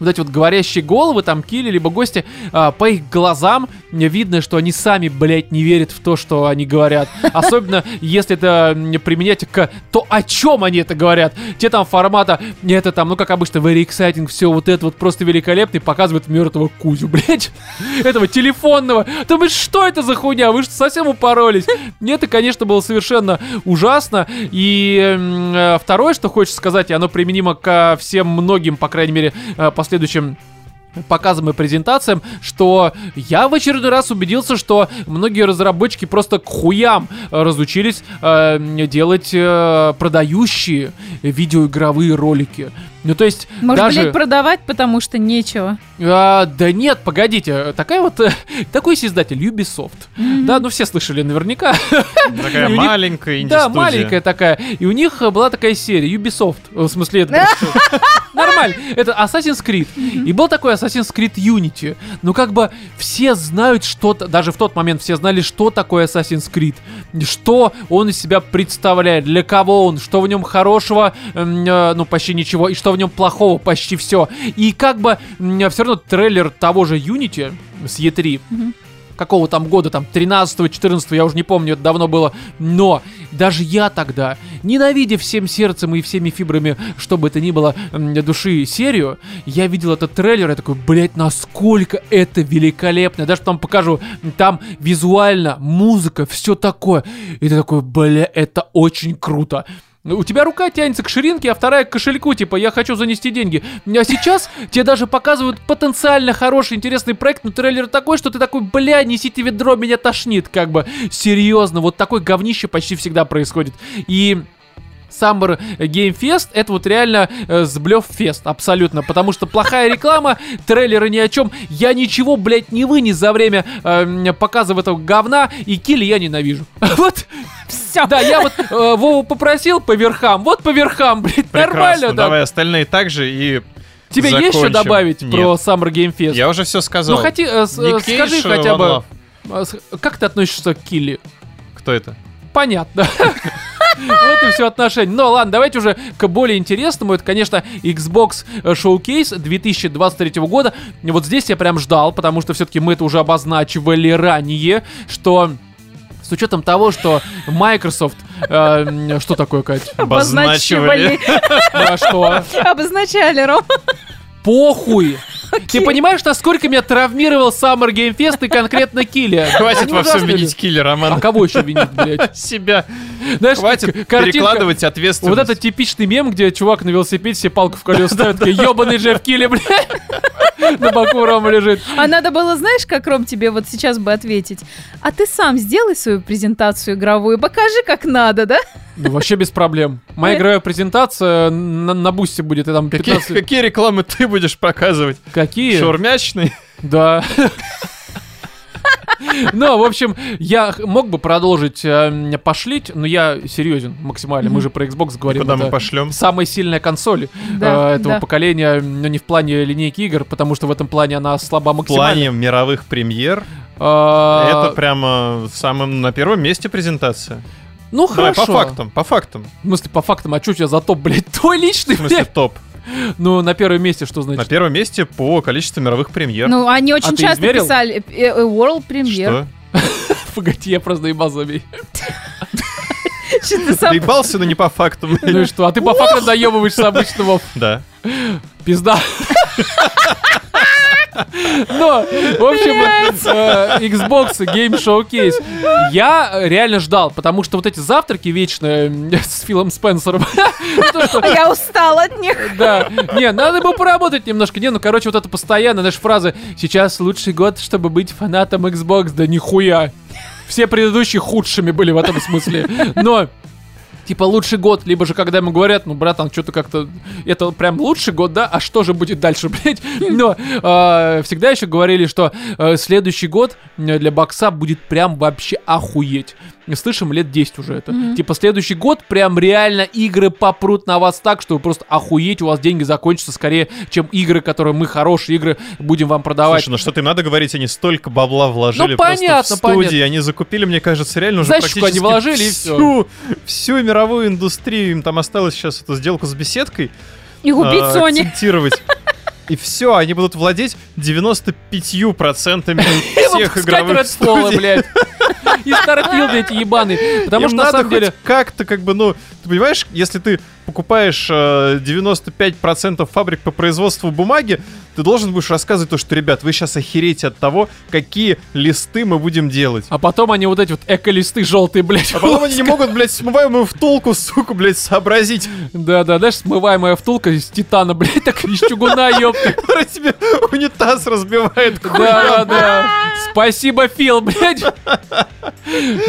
вот эти вот говорящие головы, там, Килли, либо гости, а, по их глазам видно, что они сами, блядь, не верят в то, что они говорят. Особенно, если это применять к то, о чем они это говорят. Те там формата, это там, ну, как обычно, very exciting, все вот это вот просто великолепно, и показывают мертвого Кузю, блядь, этого телефонного. Ты думаешь, что это за хуйня? Вы что, совсем упоролись? Это, конечно, было совершенно ужасно. И э, второе, что хочется сказать, и оно применимо ко всем многим, по крайней мере, э, последующим показам и презентациям, что я в очередной раз убедился, что многие разработчики просто к хуям разучились э, делать э, продающие видеоигровые ролики. Ну, то есть,
Может,
даже...
блядь, продавать, потому что нечего.
А, да нет, погодите, такая вот, такой создатель Ubisoft. Да, ну все слышали наверняка.
Такая
у них-
маленькая
Да, маленькая такая. И у них была такая серия Ubisoft. В смысле, это Нормально. Это Assassin's Creed. И был такой Assassin's Creed Unity. Ну, как бы все знают что-то, даже в тот момент все знали, что такое Assassin's Creed. Что он из себя представляет, для кого он, что в нем хорошего, э, ну, почти ничего, и что в нем плохого, почти все. И как бы все равно трейлер того же Unity с E3 какого там года, там, 13-14, я уже не помню, это давно было. Но даже я тогда, ненавидя всем сердцем и всеми фибрами, что бы это ни было, души серию, я видел этот трейлер, я такой, блять, насколько это великолепно. Я даже там покажу, там визуально, музыка, все такое. И ты такой, бля, это очень круто. Ну, У тебя рука тянется к ширинке, а вторая к кошельку, типа, я хочу занести деньги. А сейчас тебе даже показывают потенциально хороший, интересный проект, но трейлер такой, что ты такой, бля, несите ведро, меня тошнит, как бы. Серьезно, вот такое говнище почти всегда происходит. И... Summer Game Fest это вот реально э, сблев фест, абсолютно, потому что плохая реклама, трейлеры ни о чем, я ничего, блядь, не вынес за время э, м, показа этого говна, и килли я ненавижу. Вот,
Все.
да, я вот э, Вову попросил по верхам, вот по верхам, блядь,
Прекрасно,
нормально, да.
давай остальные также и
Тебе есть что
закончим.
добавить
Нет.
про Summer Game Fest?
Я уже все сказал.
Ну, хоти, э, э, скажи хотя бы, э, как ты относишься к Килли?
Кто это?
Понятно. Вот и все отношения. Ну ладно, давайте уже к более интересному. Это, конечно, Xbox Showcase 2023 года. Вот здесь я прям ждал, потому что все-таки мы это уже обозначивали ранее, что с учетом того, что Microsoft... э, что такое, Кать?
Обозначивали.
Да, что?
Обозначали, Ром.
Похуй! Ты понимаешь, насколько меня травмировал Summer Game Fest и конкретно Килли?
Хватит
Они
во всем винить киллера,
А
Роман.
кого еще винить, блядь?
Себя.
Знаешь,
Хватит
картинка-
перекладывать ответственность.
Вот это типичный мем, где чувак на велосипеде себе палку в колесо ставит, такой, ебаный Джефф Килли, блядь. На боку Рома лежит.
А надо было, знаешь, как, Ром, тебе вот сейчас бы ответить? А ты сам сделай свою презентацию игровую, покажи, как надо, да?
Ну, вообще без проблем. Моя игровая презентация на, на бусте будет, и там
Какие,
15...
какие рекламы ты будешь показывать?
Какие?
Шаурмячный?
Да. Ну, в общем, я мог бы продолжить э, пошлить, но я серьезен максимально. Мы же про Xbox говорим.
Куда мы пошлем?
Самая сильная консоль
Да,
э, этого
да.
поколения, но не в плане линейки игр, потому что в этом плане она слаба
В
максимально.
плане мировых премьер
Э,
это прямо в самом на первом месте презентация.
Ну,
Давай
хорошо.
по фактам, по фактам.
В смысле, по фактам, а что у тебя за топ, блядь, твой личный,
В смысле
блядь?
топ.
Ну, на первом месте что
На
значит?
первом месте по количеству мировых премьер.
Ну, они
А
очень
ты
часто
измерил?
писали э, э, World Premiere.
Что?
Погоди, я просто наебал забей.
Доебался, но не по фактам.
Ну и что, а ты по факту доебываешься обычно, Вов.
Да.
Пизда. Но, в общем, э, Xbox Game Showcase я реально ждал, потому что вот эти завтраки вечные с Филом Спенсером,
А Я устала от них.
Да, не, надо бы поработать немножко. Не, ну, короче, вот это постоянно, наша фраза «Сейчас лучший год, чтобы быть фанатом Xbox». Да нихуя. Все предыдущие худшими были в этом смысле. Но типа лучший год, либо же когда ему говорят, ну, братан, что-то как-то, это прям лучший год, да, а что же будет дальше, блядь? Но э, всегда еще говорили, что э, следующий год э, для бокса будет прям вообще охуеть. Слышим лет 10 уже это. Типа следующий год прям реально игры попрут на вас так, что вы просто охуеть, у вас деньги закончатся скорее, чем игры, которые мы хорошие игры будем вам продавать.
Слушай, ну что-то им надо говорить, они столько бабла вложили
Ну,
просто
понятно,
в студии,
понятно.
они закупили, мне кажется, реально уже
Знаешь,
практически
они вложили, и всё.
всю, всю мировую индустрию, им там осталось сейчас эту сделку с беседкой
И убить
а,
Sony.
акцентировать. И все, они будут владеть 95%
И
всех игровых студий.
блядь. И Starfield эти ебаные. Потому
Им
что на самом деле...
как-то как бы, ну, ты понимаешь, если ты покупаешь э, 95% фабрик по производству бумаги, ты должен будешь рассказывать то, что, ребят, вы сейчас охереете от того, какие листы мы будем делать.
А потом они вот эти вот эко-листы желтые, блядь.
А потом они не могут, блядь, смываемую втулку, сука, блядь, сообразить.
Да-да, знаешь, смываемая втулка из титана, блядь, так из чугуна, ёпта.
Которая тебе унитаз разбивает
Да,
хуй.
да, да. Спасибо, Фил, блядь.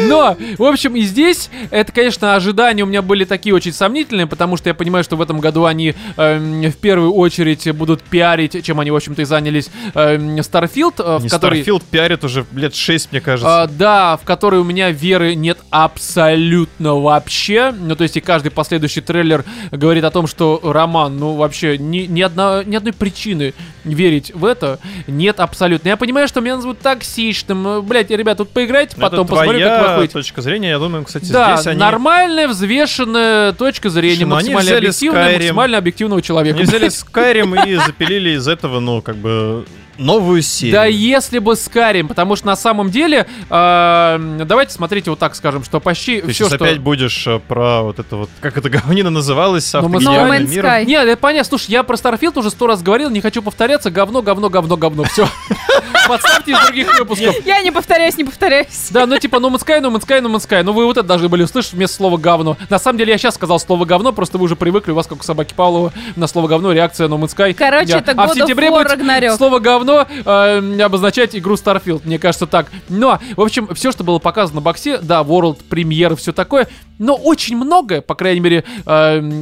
Но, в общем, и здесь, это, конечно, ожидания у меня были такие очень сомнительные, потому что я понимаю, что в этом году они эм, в первую очередь будут пиарить, чем они, в общем-то, и занялись, эм, Starfield, э, в
Не
который...
Starfield пиарит уже лет 6, мне кажется.
А, да, в которой у меня веры нет абсолютно вообще. Ну, то есть и каждый последующий трейлер говорит о том, что Роман, ну, вообще ни, ни, одна, ни одной причины верить в это нет абсолютно. Я понимаю, что меня назовут токсичным. Блять, ребят, тут поиграйте,
Но
потом
это
посмотрю, как
твоя
охуеете.
точка зрения, я думаю, кстати,
Да,
здесь они...
нормальная, взвешенная точка зрения,
Слушай, ну
максимально объективная,
Skyrim.
максимально объективного человека.
Они взяли Skyrim и запилили из этого, ну, как бы, новую серию.
Да если бы Скарим, потому что на самом деле, э, давайте смотрите вот так скажем, что почти
Ты
все,
сейчас
что...
опять будешь э, про вот это вот, как это говнина называлось, с
No Man's
Sky.
Нет, это понятно. Слушай, я про Starfield уже сто раз говорил, не хочу повторяться. Говно, говно, говно, говно. Все. Подставьте из других выпусков.
Я не повторяюсь, не повторяюсь.
Да, ну типа No Man's Sky, No Man's Sky, No Man's Sky. Ну вы вот это должны были услышать вместо слова говно. На самом деле я сейчас сказал слово говно, просто вы уже привыкли, у вас как у собаки Павлова на слово говно реакция No Man's Sky.
Короче, это
а
God of
сентябре
War Ragnarok.
слово говно э, обозначать игру Starfield, мне кажется так. Но, в общем, все, что было показано на боксе, да, World, премьеры, все такое, но очень многое, по крайней мере,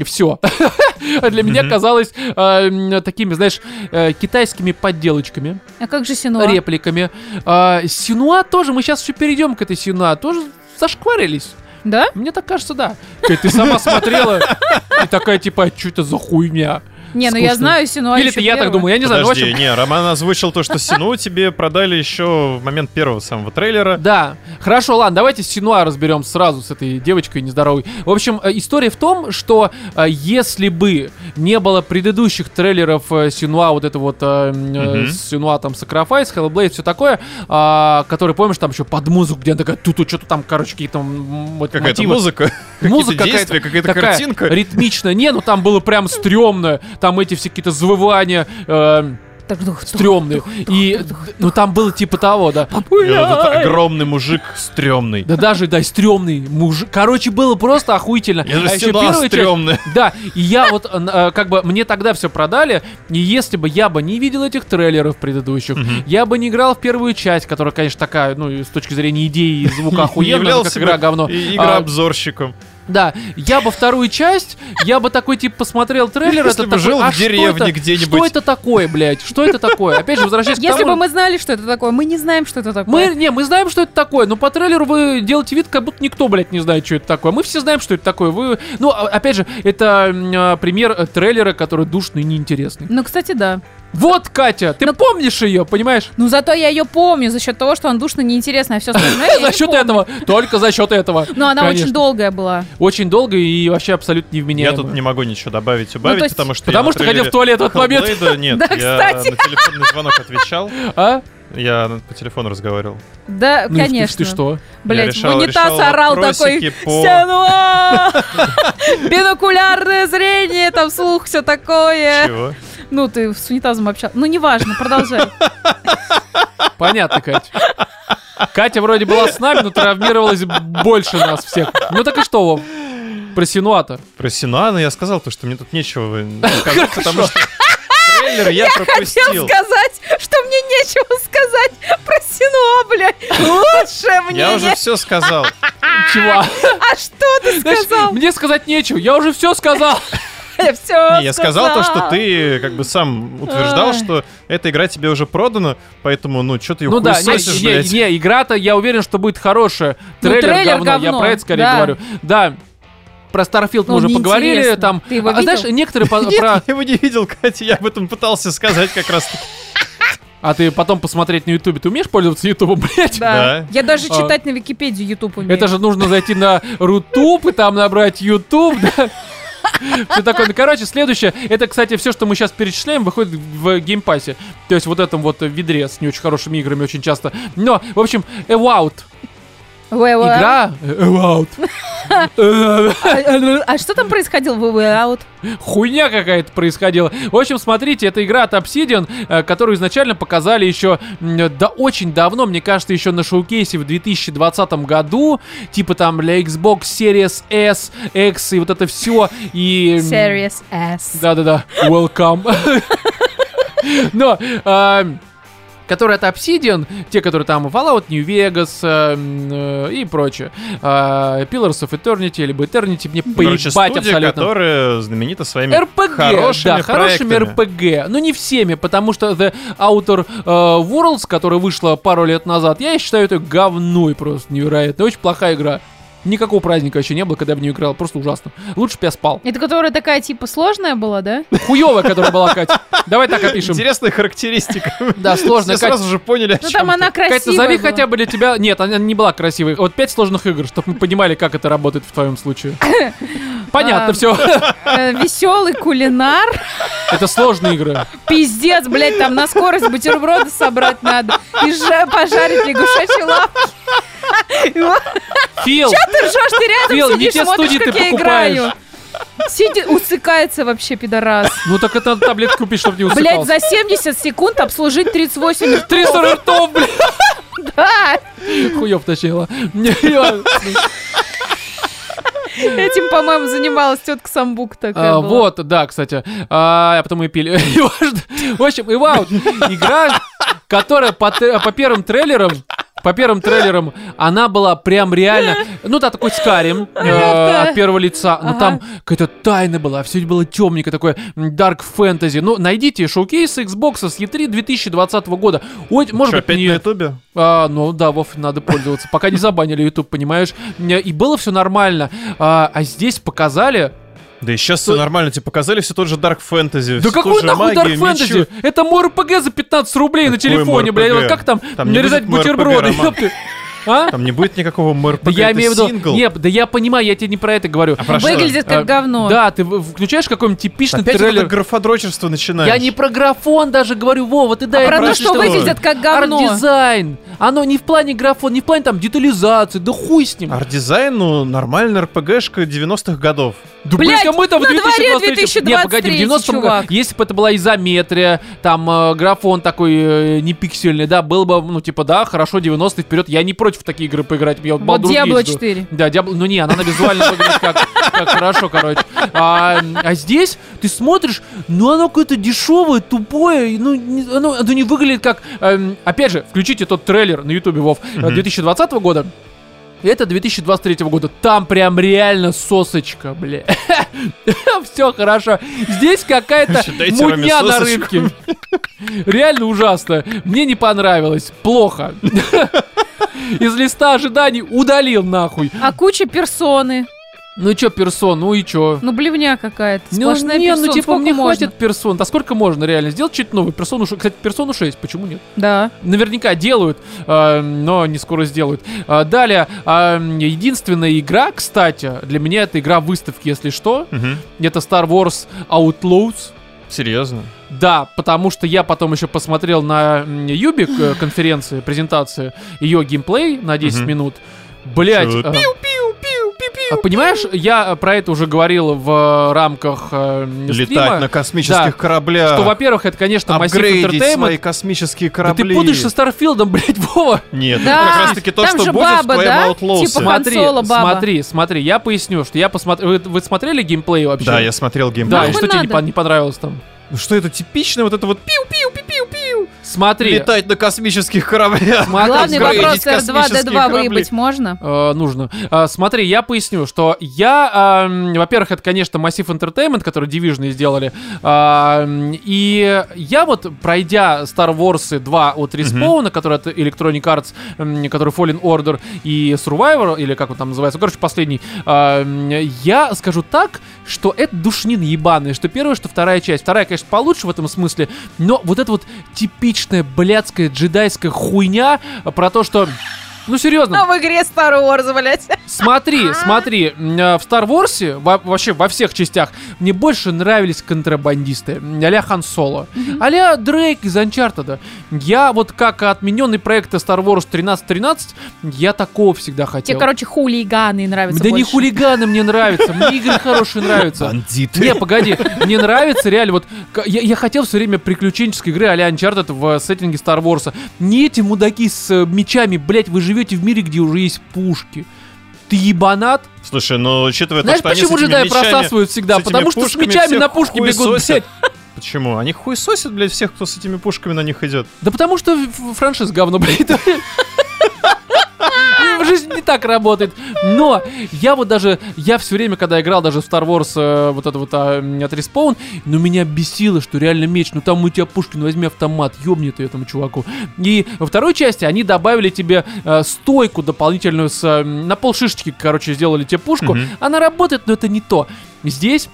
все, для меня казалось э, такими, знаешь, э, китайскими подделочками
А как же Синуа?
репликами. А, Синуа тоже, мы сейчас еще перейдем к этой Синуа, тоже зашкварились.
Да?
Мне так кажется, да. Ты сама смотрела и такая, типа, что это за хуйня?
Не, ну я знаю Синуа
Или это я так думаю, я не знаю. ну,
Подожди, не, Роман озвучил то, что Сину тебе продали еще в момент первого самого трейлера.
Да, хорошо, ладно, давайте Синуа разберем сразу с этой девочкой нездоровой. В общем, э, история в том, что э, если бы не было предыдущих трейлеров э, Синуа, вот это вот. Синуа там Sacrifice, Hellblade, все такое, а, который, помнишь, там еще под музыку, где она такая, тут что-то там, короче, какие-то
Какая-то музыка,
Музыка
какая-то
такая
картинка.
ритмичная. Не, ну там было прям стрёмно. Там эти все какие-то завывания э, стрёмные. И, ну там было типа того, да.
Этот огромный мужик стрёмный.
Да даже, да, стрёмный мужик. Короче, было просто охуительно.
Я же
А
Синуа
первая часть-. Да, и я вот, э, э, как бы, мне тогда все продали, и если бы я бы не видел этих трейлеров предыдущих, я бы не играл в первую часть, которая, конечно, такая, ну, с точки зрения идеи и звука охуенная, как игра говно.
и-
А,
игрообзорщиком.
Да, я бы вторую часть, я бы такой, типа, посмотрел трейлер,
Если
это
бы
такой,
жил в
«А что
деревне
это?
где-нибудь».
Что это такое, блядь? Что это такое? Опять же, возвращаясь к
Если
тому...
бы мы знали, что это такое, мы не знаем, что это такое.
Мы, не, мы знаем, что это такое, но по трейлеру вы делаете вид, как будто никто, блядь, не знает, что это такое. Мы все знаем, что это такое. Вы, ну, а- опять же, это а, пример э, трейлера, который душный и неинтересный.
Ну, кстати, да.
Вот, Катя, ты помнишь ее, понимаешь?
Ну, зато я ее помню за счет того, что он душно неинтересно, а все остальное я
За счет этого, только за счет этого.
Ну, она
Конечно.
очень долгая была.
Очень долго и вообще абсолютно
Я
невменяемая.
тут не могу ничего добавить, убавить, потому что
Потому
я
что ходил в туалет в этот момент.
Нет,
Да,
я
кстати.
на телефонный звонок отвечал.
А?
Я по телефону разговаривал.
Да,
Ну, и ты-
конечно.
Ты что?
Блять,
решал-
в унитаз
решал
орал такой.
по-
«Сянуа!» Бинокулярное зрение, там слух, все такое.
Чего?
Ну, ты с унитазом общался. Ну, неважно, продолжай.
Понятно, Катя. Катя вроде была с нами, но травмировалась больше нас всех. Ну так и что, Вов? Про Синуата.
Про Синуана я сказал, то, что мне тут нечего сказать, потому что трейлер я
Хотел
пропустил.
сказать, что мне нечего сказать про Синуа, блядь. Лучше мне.
Я уже все сказал.
Чего?
А что ты
Знаешь,
сказал?
мне сказать нечего, я уже все сказал.
Все
Не, я сказал то, что ты как бы сам утверждал, что эта игра тебе уже продана, поэтому, ну, что ты ее
Ну да, не, игра-то, я уверен, что будет хорошая.
Ну,
Трейлер, говно, я про это скорее говорю. Да, про Starfield
Ну,
мы уже поговорили, там...
Ты его
а, знаешь,
видел?
некоторые по-
Нет,
про...
я его не видел, Катя, я об этом пытался сказать как раз таки.
А ты потом посмотреть на Ютубе. Ты умеешь пользоваться Ютубом, блядь?
Да.
Да.
Я даже
А.
читать на Википедию YouTube умею.
Это же нужно зайти на Рутуб и там набрать YouTube, да? Все такое. Ну, короче, следующее. Это, кстати, все, что мы сейчас перечисляем, выходит в Game Pass е. То есть вот этом вот ведре с не очень хорошими играми очень часто. Но, в общем, Ewout. Игра Ewout. Э,
А, что там происходило в Way Out?
Хуйня какая-то происходила. В общем, смотрите, это игра от Obsidian, э, которую изначально показали еще да очень давно, мне кажется, еще на шоу-кейсе в 2020 году, типа там для Xbox Series S, X и вот это все. И... м,
Serious ass.
Да-да-да, welcome. Но, а, которые от Obsidian, те, которые там Fallout New Vegas э, э, и прочее. Э, Pillars of Eternity, либо Eternity, мне
Короче,
поебать
студия,
абсолютно.
которая знаменита своими
РПГ,
хорошими
да, хорошими. РПГ, но не всеми, потому что The Outer э, Worlds, которая вышла пару лет назад, я считаю это говной просто невероятно, очень плохая игра. Никакого праздника еще не было, когда я в нее играл, просто ужасно. Лучше бы я спал.
Это которая такая, типа, сложная была, да?
Хуевая, которая была, Катя. Давай так опишем.
Интересная характеристика.
Да, сложная,
Все
Катя.
сразу же поняли, о
Ну,
чем
там она красивая
назови
была.
хотя бы для тебя... Нет, она не была красивой. Вот пять сложных игр, чтобы мы понимали, как это работает в твоем случае. Понятно
А,
все.
Веселый кулинар.
Это сложные игры.
Пиздец, блядь, там на скорость бутерброды собрать надо. И же пожарить лягушачьи лапки.
Фил,
Ты ржешь, ты рядом
Фил, не
сидишь,
те
смотришь,
студии ты
как я
покупаешь.
играю. Сидит, усыкается вообще, пидорас.
ну так это таблетку купить, чтобы не
Блять,
усыпался.
за 70 секунд обслужить 38 ртов.
300 ртов, блядь.
Да,
Хуёв. Не, я-
этим, по-моему, занималась тетка Самбук такая
А,
была.
Вот, да, кстати. А, а потом мы пили. В общем, Иваут, игра, которая по, по первым трейлерам по первым трейлерам она была прям реально, ну да, такой Скарим э, от первого лица, но
Ага.
там какая-то тайна была, все было темненько, такое dark fantasy. Ну, найдите шоукейс Xbox с E3 2020 года. Ой, может
Что,
быть,
опять
не-
на ютубе?
а, ну да, Вов, надо пользоваться. Пока не забанили YouTube, понимаешь? И было все нормально. А, а здесь показали.
Да и сейчас все нормально, тебе показали все тот же Dark Fantasy.
Да какой нахуй Dark Fantasy? Это мой РПГ за 15 рублей на телефоне, блядь. Вот Как там, нарезать бутерброды? Ёпты? А?
Там не будет никакого МРПГ,
Да я имею в виду...
сингл.
Нет, да я понимаю, я тебе не про это говорю.
А про что?
Выглядит как
А,
говно.
Да, ты включаешь какой-нибудь типичный
Опять
трейлер.
это графодрочерство начинаешь.
Я не про графон даже говорю, Вова, ты дай
Про
мне
то,
про
что
что?
выглядит как говно.
Арт-дизайн. Оно не в плане графон, не в плане там детализации, да хуй с ним.
Арт-дизайн, ну, нормальная РПГшка 90-х годов.
Да,
Блядь,
блядь, а мы-то в
на дворе
2023 Не, погоди, в
2023,
90
чувак.
Если бы это была изометрия, там э, графон такой э, не пиксельный, да, было бы, ну, типа, да, хорошо, 90 вперед. Я не против в такие игры поиграть. Я вот
Вот Diablo
жду.
4.
Да, Diablo, ну не, она на визуально выглядит как, как хорошо, короче. А, а здесь ты смотришь, ну оно какое-то дешевое, тупое, ну не- оно, оно не выглядит как... эм, опять же, включите тот трейлер на ютубе, Вов, э, 2020 года. Это 2023 года. Там прям реально сосочка, бля. Все хорошо. Здесь какая-то мутня на рыбке. Реально ужасно. Мне не понравилось. Плохо. Из листа ожиданий удалил нахуй.
А куча персоны.
Ну чё, персон, ну и чё?
Ну, блевня какая-то.
Ну,
Сплошная
не,
персон.
ну типа
Сколько
мне
можно?
хватит персон. Да сколько можно реально сделать что-то новое? Персону, ш- кстати, персону 6, почему нет?
Да.
Наверняка делают, э, но не скоро сделают. А, далее, а, единственная игра, кстати, для меня это игра выставки, если что.
Мгм.
Это Star Wars Outlaws.
Серьезно?
Да, потому что я потом еще посмотрел на Юбик э, конференции, презентации, ее геймплей на 10
Мгм.
минут. Блять,
Чё?
А понимаешь, я про это уже говорил в рамках э,
Летать
стрима,
на космических
Да.
кораблях.
что, во-первых, это, конечно, Massive
апгрейдить свои космические
Да
корабли.
ты путаешь со Старфилдом, блядь, Вова.
Нет,
Да.
это как раз таки то,
Там
что
же
будет в
баба,
твоем
да?
Outlaws.
Типа
Смотри,
баба.
смотри, смотри, я поясню, что я посмотрел... Вы, вы смотрели геймплей вообще?
Да, я смотрел
Да,
геймплей.
и
Нахуй
что тебе не, не понравилось там?
Ну что это типично вот это вот пиу-пиу-пиу-пиу-пиу.
Смотри,
Летать на космических кораблях.
Смотри,
Главный вопрос, R2,
космические
D2
корабли.
выебать можно?
Э, нужно. А, смотри, я поясню, что я, ам, во-первых, это, конечно, Massive Entertainment, который Division сделали, ам, и я вот, пройдя Star Wars 2 от Respawn, который от Electronic Arts, м, который Fallen Order и Survivor, или как он там называется, короче, последний, я скажу так, что это душнина ебаная, что первая, что вторая часть. Вторая, конечно, получше в этом смысле, но вот это вот типичная блядская джедайская хуйня про то, что... Ну, серьезно,
в игре Star Wars, блядь.
Смотри, смотри, м, э, в Star Wars, во- вообще во всех частях, мне больше нравились контрабандисты, а-ля Хан Соло, а-ля Дрейк из Uncharted. Я вот как отмененный проект Star Wars 1313, я такого всегда
Тебе,
хотел.
короче, хулиганы нравятся
да не хулиганы мне нравятся, мне игры хорошие нравятся.
Бандиты.
Не, погоди, мне нравится реально вот... Я, я хотел все время приключенческой игры а-ля Uncharted в сеттинге Star Wars. Не эти мудаки с мечами, блять, вы живете в мире, где уже есть пушки. Ты ебанат?
Слушай, ну учитывая
Знаешь,
то, что они
почему
этими
джедаи
мечами-
просасывают всегда? Потому что с мечами на пушке бегут, блядь.
Почему? Они хуесосят, блядь, всех, кто с этими пушками на них идет.
Да потому что франшиз говно, блядь. Жизнь не так работает. Но я вот даже, я все время, когда играл даже в Star Wars, э, вот это вот м, от Respawn, ну меня бесило, что реально меч, ну там у тебя Пушкин, возьми автомат, ёбни ты этому чуваку. И во второй части они добавили тебе э, стойку дополнительную с, э, на полшишечки, короче, сделали тебе пушку. Она работает, но это не то. Здесь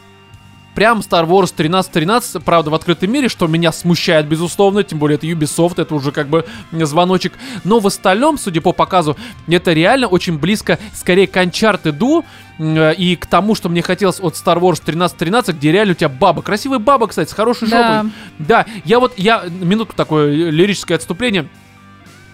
прям Star Wars 1313, правда, в открытом мире, что меня смущает, безусловно, тем более это Ubisoft, это уже как бы звоночек. Но в остальном, судя по показу, это реально очень близко, скорее, к Uncharted м, э, и к тому, что мне хотелось от Star Wars 1313, где реально у тебя баба, красивая баба, кстати, с хорошей
Да.
жопой. Да, я вот, я, минутку такое лирическое отступление.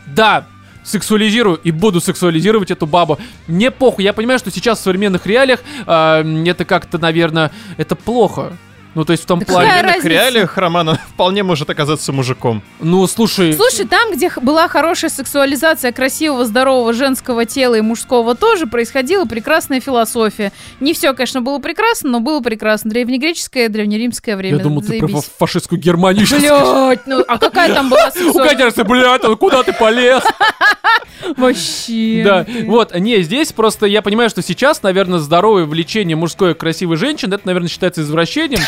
Да, сексуализирую и буду сексуализировать эту бабу. Мне похуй, я понимаю, что сейчас в современных реалиях а, это как-то, наверное, это плохо. Ну, то есть в том
Да
В
плане...
какая
современных реалиях Романа вполне может оказаться мужиком.
Ну, слушай...
Слушай, там, где была хорошая сексуализация красивого, здорового женского тела и мужского тоже, происходила прекрасная философия. Не все, конечно, было прекрасно, но было прекрасно. Древнегреческое, древнеримское время.
я думал, ты про
Заебись.
фа- фашистскую Германию сейчас.
Блять, ну а какая там была
У
сексуальность?
Блядь, куда ты полез?
Вообще.
Да, вот, не, здесь просто я понимаю, что сейчас, наверное, здоровое влечение мужской красивой женщины, это, наверное, считается извращением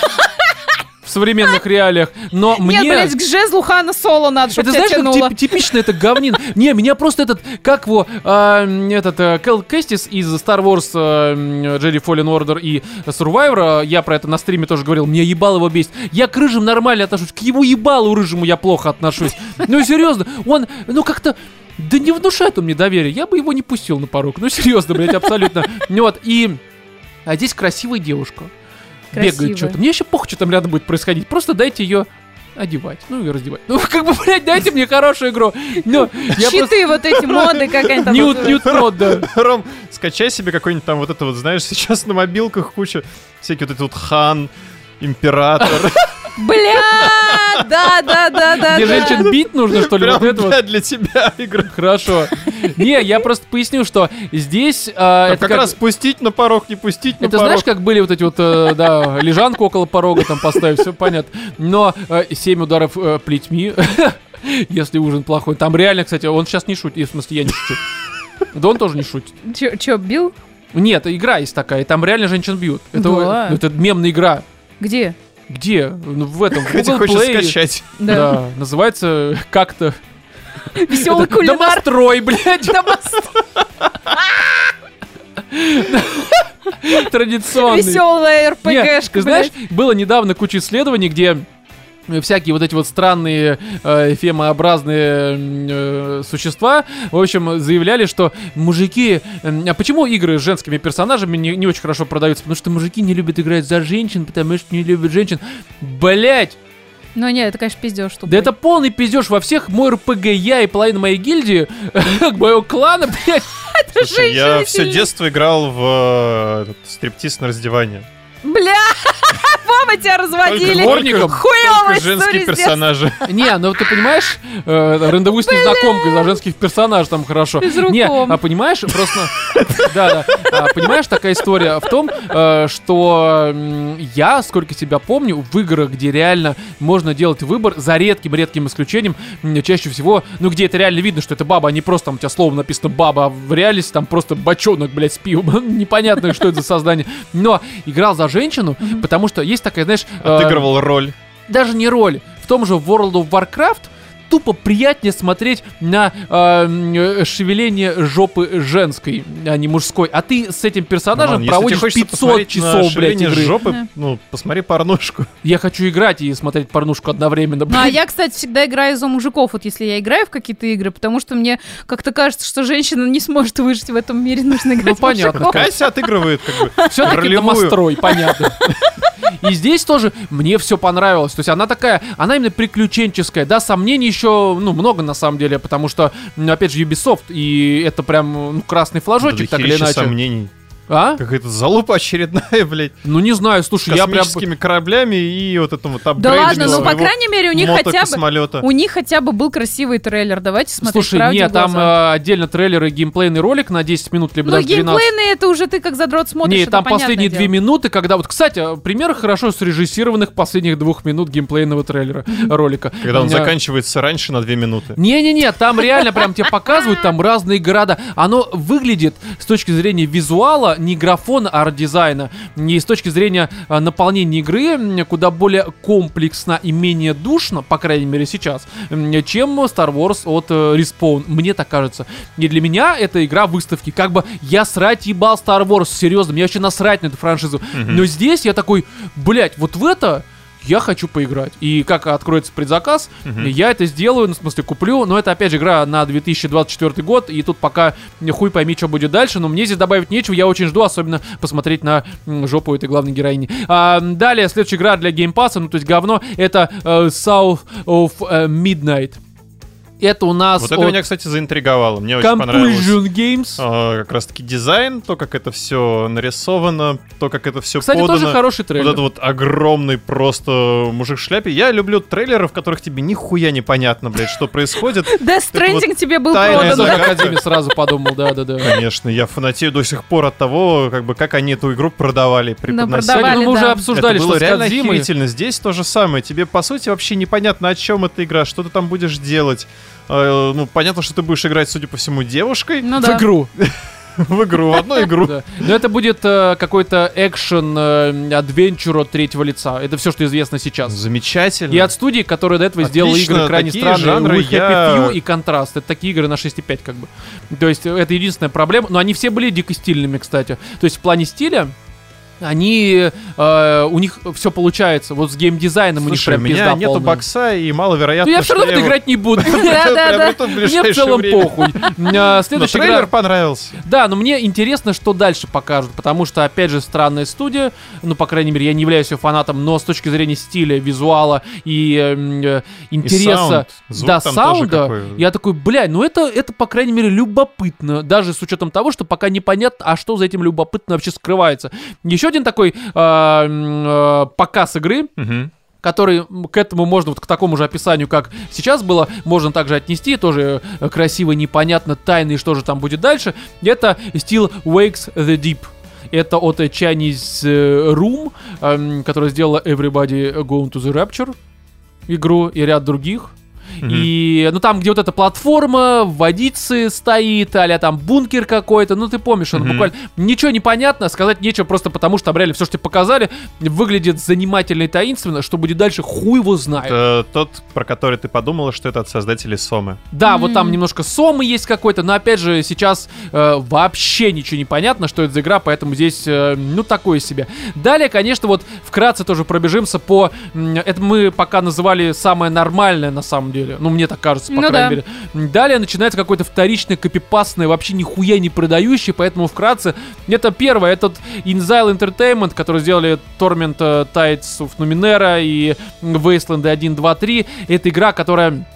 в современных реалиях, но мне...
Нет, блядь, к жезлу Хана Соло надо, чтобы
Это знаешь, как тип- типично это говнин. Не, меня просто этот, как его, м, этот э, Кэл Кэстис из Star Wars э, Jedi Fallen Order и Survivor, э, я про это на стриме тоже говорил, мне ебало его бесит. Я к рыжим нормально отношусь, к его ебалу рыжему я плохо отношусь. Ну, серьезно, он, ну, как-то... Да не внушает он мне доверие, я бы его не пустил на порог. Ну, серьезно, блядь, абсолютно. Вот, и... А здесь красивая девушка. Бегает
Красивая.
что-то. Мне еще похуй, что там рядом будет происходить. Просто дайте ее одевать, ну и раздевать. Ну, как бы, блядь, дайте мне хорошую игру. Ну, я просто...
Щиты вот эти моды, как они там
Ньют. Ньют Мод, да.
Ром, скачай себе какой-нибудь там вот это вот, знаешь, сейчас на мобилках куча всякие вот эти вот хан, император.
Бля, да, да, да, да.
Где женщин бить нужно, что ли?
Прям
Вот это вот.
для- тебя игра.
Хорошо. Не, я просто поясню, что здесь... а, это
как раз пустить на порог, не пустить на
Это
порог.
знаешь, как были вот эти вот, э, да, лежанку около порога там поставить, все понятно. Но э, 7 ударов э, плетьми, если ужин плохой. Там реально, кстати, он сейчас не шутит, в смысле, я не шучу. Да он тоже не шутит.
Чё, чё, бил?
Нет, игра есть такая, и там реально женщин бьют. Это,
Да.
это мемная игра.
Где?
Где? Ну, в этом, в Google
хочешь
Play.
скачать.
Да.
Да, называется как-то...
Веселый кулинар.
Домострой, блядь. Традиционный.
Веселая РПГшка,
ты знаешь, было недавно куча исследований, где всякие вот эти вот странные э, фемообразные э, существа, в общем, заявляли, что мужики... э, а почему игры с женскими персонажами не, не очень хорошо продаются? Потому что мужики не любят играть за женщин, потому что не любят женщин. Блять!
Ну нет, это, конечно, пиздеж.
Да это полный пиздеж во всех мой РПГ, я и половина моей гильдии, моего клана, блядь.
Слушай, я все детство играл в э, стриптиз на раздевание.
Бля! Вова тебя разводили!
дворником.
Хуёвая
Только женские персонажи.
Не, ну ты понимаешь, э, рандеву с незнакомкой за женских персонажей там хорошо. Не, а понимаешь, просто... Да, да. А, понимаешь, такая история в том, э, что я, сколько себя помню, в играх, где реально можно делать выбор, за редким-редким исключением, чаще всего, ну где это реально видно, что это баба, а не просто там у тебя слово написано баба, а в реальности там просто бочонок, блядь, с пивом. Непонятно, что это за создание. Но играл за женщину, потому что есть такая, знаешь... э,
Отыгрывал роль.
даже не роль. В том же World of Warcraft тупо приятнее смотреть на э, м, э, шевеление жопы женской, а не мужской. А ты с этим персонажем
Роман,
проводишь
тебе хочется
500
посмотреть на
часов, блядь, игры.
жопы,
Да.
ну, посмотри порнушку.
Я хочу играть и смотреть порнушку одновременно.
Ну, а я, кстати, всегда играю за мужиков, вот если я играю в какие-то игры, потому что мне как-то кажется, что женщина не сможет выжить в этом мире, нужно играть в
понятно.
Кася отыгрывает как бы
Все-таки домострой, понятно. И здесь тоже мне все понравилось. То есть она такая, она именно приключенческая. Да, сомнений еще, ну, много на самом деле, потому что, опять же, Ubisoft, и это прям, ну, красный флажочек, так или иначе.
сомнений.
А?
Какая-то залупа очередная, блядь.
Ну не знаю, слушай, я прям...
Космическими кораблями и вот этим вот
Да ладно, ну по крайней мере у них хотя бы у них хотя бы был красивый трейлер. Давайте смотреть
Слушай, нет, там э, отдельно трейлер и геймплейный ролик на 10 минут, либо
Ну,
даже 12.
геймплейный это уже ты как задрот смотришь.
Не,
это
там последние
дело.
две минуты, когда вот, кстати, пример хорошо срежиссированных последних двух минут геймплейного трейлера ролика.
Когда он
Э,
заканчивается раньше на две минуты.
Не-не-не, там реально прям тебе показывают там разные города. Оно выглядит с точки зрения визуала, не графона, а арт-дизайна, не с точки зрения а, наполнения игры, куда более комплексно и менее душно, по крайней мере сейчас, чем Star Wars от э, Respawn. Мне так кажется. И для меня эта игра выставки. Как бы я срать ебал Star Wars, серьезно, мне вообще насрать на эту франшизу. Но здесь я такой, блять, вот в это я хочу поиграть. И как откроется предзаказ, я это сделаю, ну, в смысле, куплю. Но это, опять же, игра на 2024 год, и тут пока хуй пойми, что будет дальше. Но мне здесь добавить нечего, я очень жду, особенно посмотреть на жопу этой главной героини. А, далее, следующая игра для Game Pass а, ну, то есть говно, это э, South of э, Midnight. Это у нас
Вот это
от
меня, кстати, заинтриговало. Мне очень понравилось.
Games.
а, как раз таки дизайн, то, как это все нарисовано, то, как это все
Кстати,
подано.
тоже хороший трейлер.
Вот это вот огромный просто мужик в шляпе. Я люблю трейлеры, в которых тебе нихуя непонятно, блядь, что происходит.
Death Stranding тебе был продан.
Я сразу подумал, да-да-да.
Конечно, я фанатею до сих пор от того, как бы, как они эту игру продавали, преподносили.
продавали.
Кстати, ну, мы уже
да.
обсуждали, что
реально. Здесь то же самое. Тебе, по сути, вообще непонятно, о чем эта игра, что ты там будешь делать. Э, ну, понятно, что ты будешь играть, судя по всему, девушкой
Ну
в
да.
игру.
в игру, в одну игру.
Да. Но это будет э, какой-то экшен э, адвенчур от третьего лица. Это все, что известно сейчас.
Замечательно.
И от студии, которая до этого сделала игры крайне странные,
жанры
We Happy
я-
Few и Контраст. Это такие игры на 6,5 как бы. То есть э, это единственная проблема. Но они все были дико стильными, кстати. То есть в плане стиля они, э, у них все получается. Вот с геймдизайном у них
Слушай, у
прям
меня
пизда
нету
полная.
бокса, и маловероятно,
Ну я все равно в это играть не буду.
Да-да-да.
приобрету в
Мне в целом похуй. А,
Но
Следующая
трейлер понравился.
Да, но мне интересно, что дальше покажут, потому что, опять же, странная студия, ну, по крайней мере, я не являюсь ее фанатом, но с точки зрения стиля, визуала и э, интереса, да,
тоже
саунда, я такой, бля, ну это, это, по крайней мере, любопытно, даже с учетом того, что пока непонятно, а что за этим любопытно вообще скрывается. Еще один такой м, э, показ игры, который к этому можно, вот к такому же описанию, как сейчас было, можно также отнести, тоже э, красиво, непонятно, тайно и что же там будет дальше. Это Still Wakes the Deep. Это от Chinese э, Room, эм, которая сделала Everybody Going to the Rapture игру и ряд других. И, ну, там, где вот эта платформа, в водице стоит, а там бункер какой-то, ну, ты помнишь, он буквально... Ничего не понятно, сказать нечего просто потому, что там реально все, что тебе показали, выглядит занимательно и таинственно, что будет дальше, хуй его знает.
Это тот, про который ты подумала, что это от создателей Сомы.
Да, вот там немножко сомы есть какой-то, но опять же сейчас э, вообще ничего не понятно, что это за игра, поэтому здесь, э, ну, такое себе. Далее, конечно, вот вкратце тоже пробежимся по... Это мы пока называли самое нормальное на самом деле. Ну, мне так кажется, по
Ну
крайней
да.
мере. Далее начинается какое-то вторичное, копипастное, вообще нихуя не продающее, поэтому вкратце. Это первое, этот Inzile Entertainment, который сделали Torment э, Tides of Numenera и Wasteland 1, 2, 3. Это игра, которая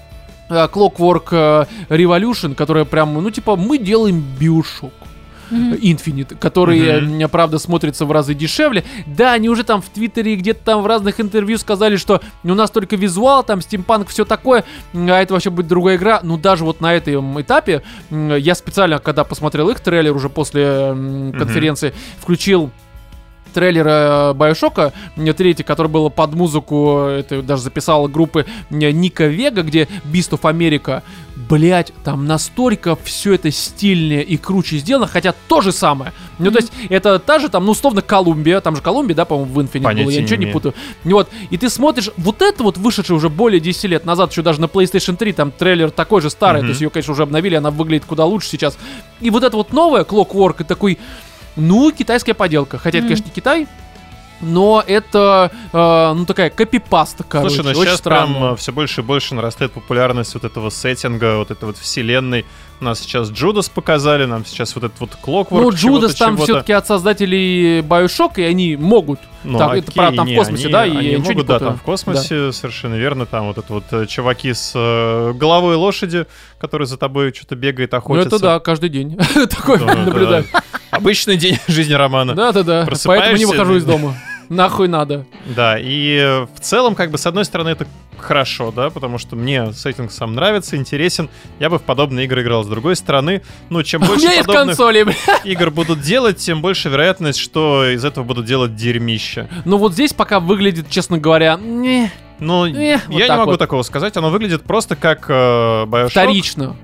э, Clockwork э, Revolution, которая прям, ну, типа, мы делаем Bioshock. Infinite, который,
Мгм.
э, правда, смотрится в разы дешевле. Да, они уже там в Твиттере и где-то там в разных интервью сказали, что у нас только визуал, там стимпанк, все такое, а это вообще будет другая игра. Ну, даже вот на этом этапе я специально, когда посмотрел их трейлер уже после конференции, включил трейлер э, Байошока, третий, который был под музыку, это даже записала группы э, Ника Вега, где Beast of America. Блять, там настолько все это стильнее и круче сделано, хотя то же самое. Ну, то есть, это та же, там, ну, условно, Колумбия, там же Колумбия, да, по-моему, в Infinite было,
Понятия
я
не
ничего не
имею.
путаю. Вот, и ты смотришь, вот это вот вышедшее уже более 10 лет назад, еще даже на PlayStation 3, там трейлер такой же старый,
Мгм.
то есть ее, конечно, уже обновили, она выглядит куда лучше сейчас. И вот это вот новое Clockwork, и такой, ну, китайская поделка. Хотя это,
Мгм.
конечно, не Китай, но это, э, ну, такая копипаста, короче,
Слушай, ну
очень
сейчас
странно.
прям все больше и больше нарастает популярность вот этого сеттинга, вот этой вот вселенной. У нас сейчас Джудас показали, нам сейчас вот этот вот Clockwork.
Ну, Джудас там все-таки от создателей Bioshock, и они могут.
Ну,
так, это
окей,
правда, там в
не,
космосе,
они-
да, и
они могут, да, там в космосе, совершенно верно, там вот это вот э, чуваки с э, головой лошади, который за тобой что-то бегает,
Ну,
охотится.
это да, каждый день
Да, да.
наблюдаю.
Обычный день жизни Романа.
Да-да-да, поэтому не выхожу из дома. Нахуй надо.
Да, и э, в целом, как бы, с одной стороны, это хорошо, да, потому что мне сеттинг сам нравится, интересен, я бы в подобные игры играл. С другой стороны, ну, чем больше подобных
консоли,
игр будут делать, тем больше вероятность, что из этого будут делать дерьмище.
Ну вот здесь пока выглядит, честно говоря, не,
Но
Э, вот
я
так
не могу
вот.
такого сказать, оно выглядит просто как э, Bioshock.
вторично.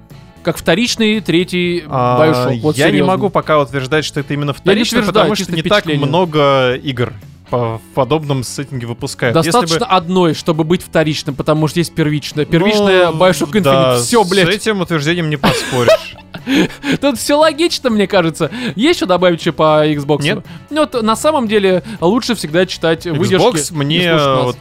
Как вторичный третий
А,
Bioshock. Вот
я не
серьезно.
могу пока утверждать, что это именно вторично,
утверждаю,
потому что не так много игр по в подобном сеттинге выпускают. Если бы-
Достаточно одной, чтобы быть вторичным, потому что есть первичная. Первичная
Ну,
Bioshock Infinite.
да,
все,
С
блядь.
этим утверждением не поспоришь.
Тут все логично, мне кажется. Есть что добавить еще по Xbox?
Нет.
Ну, вот на самом деле лучше всегда читать выдержки.
Xbox мне в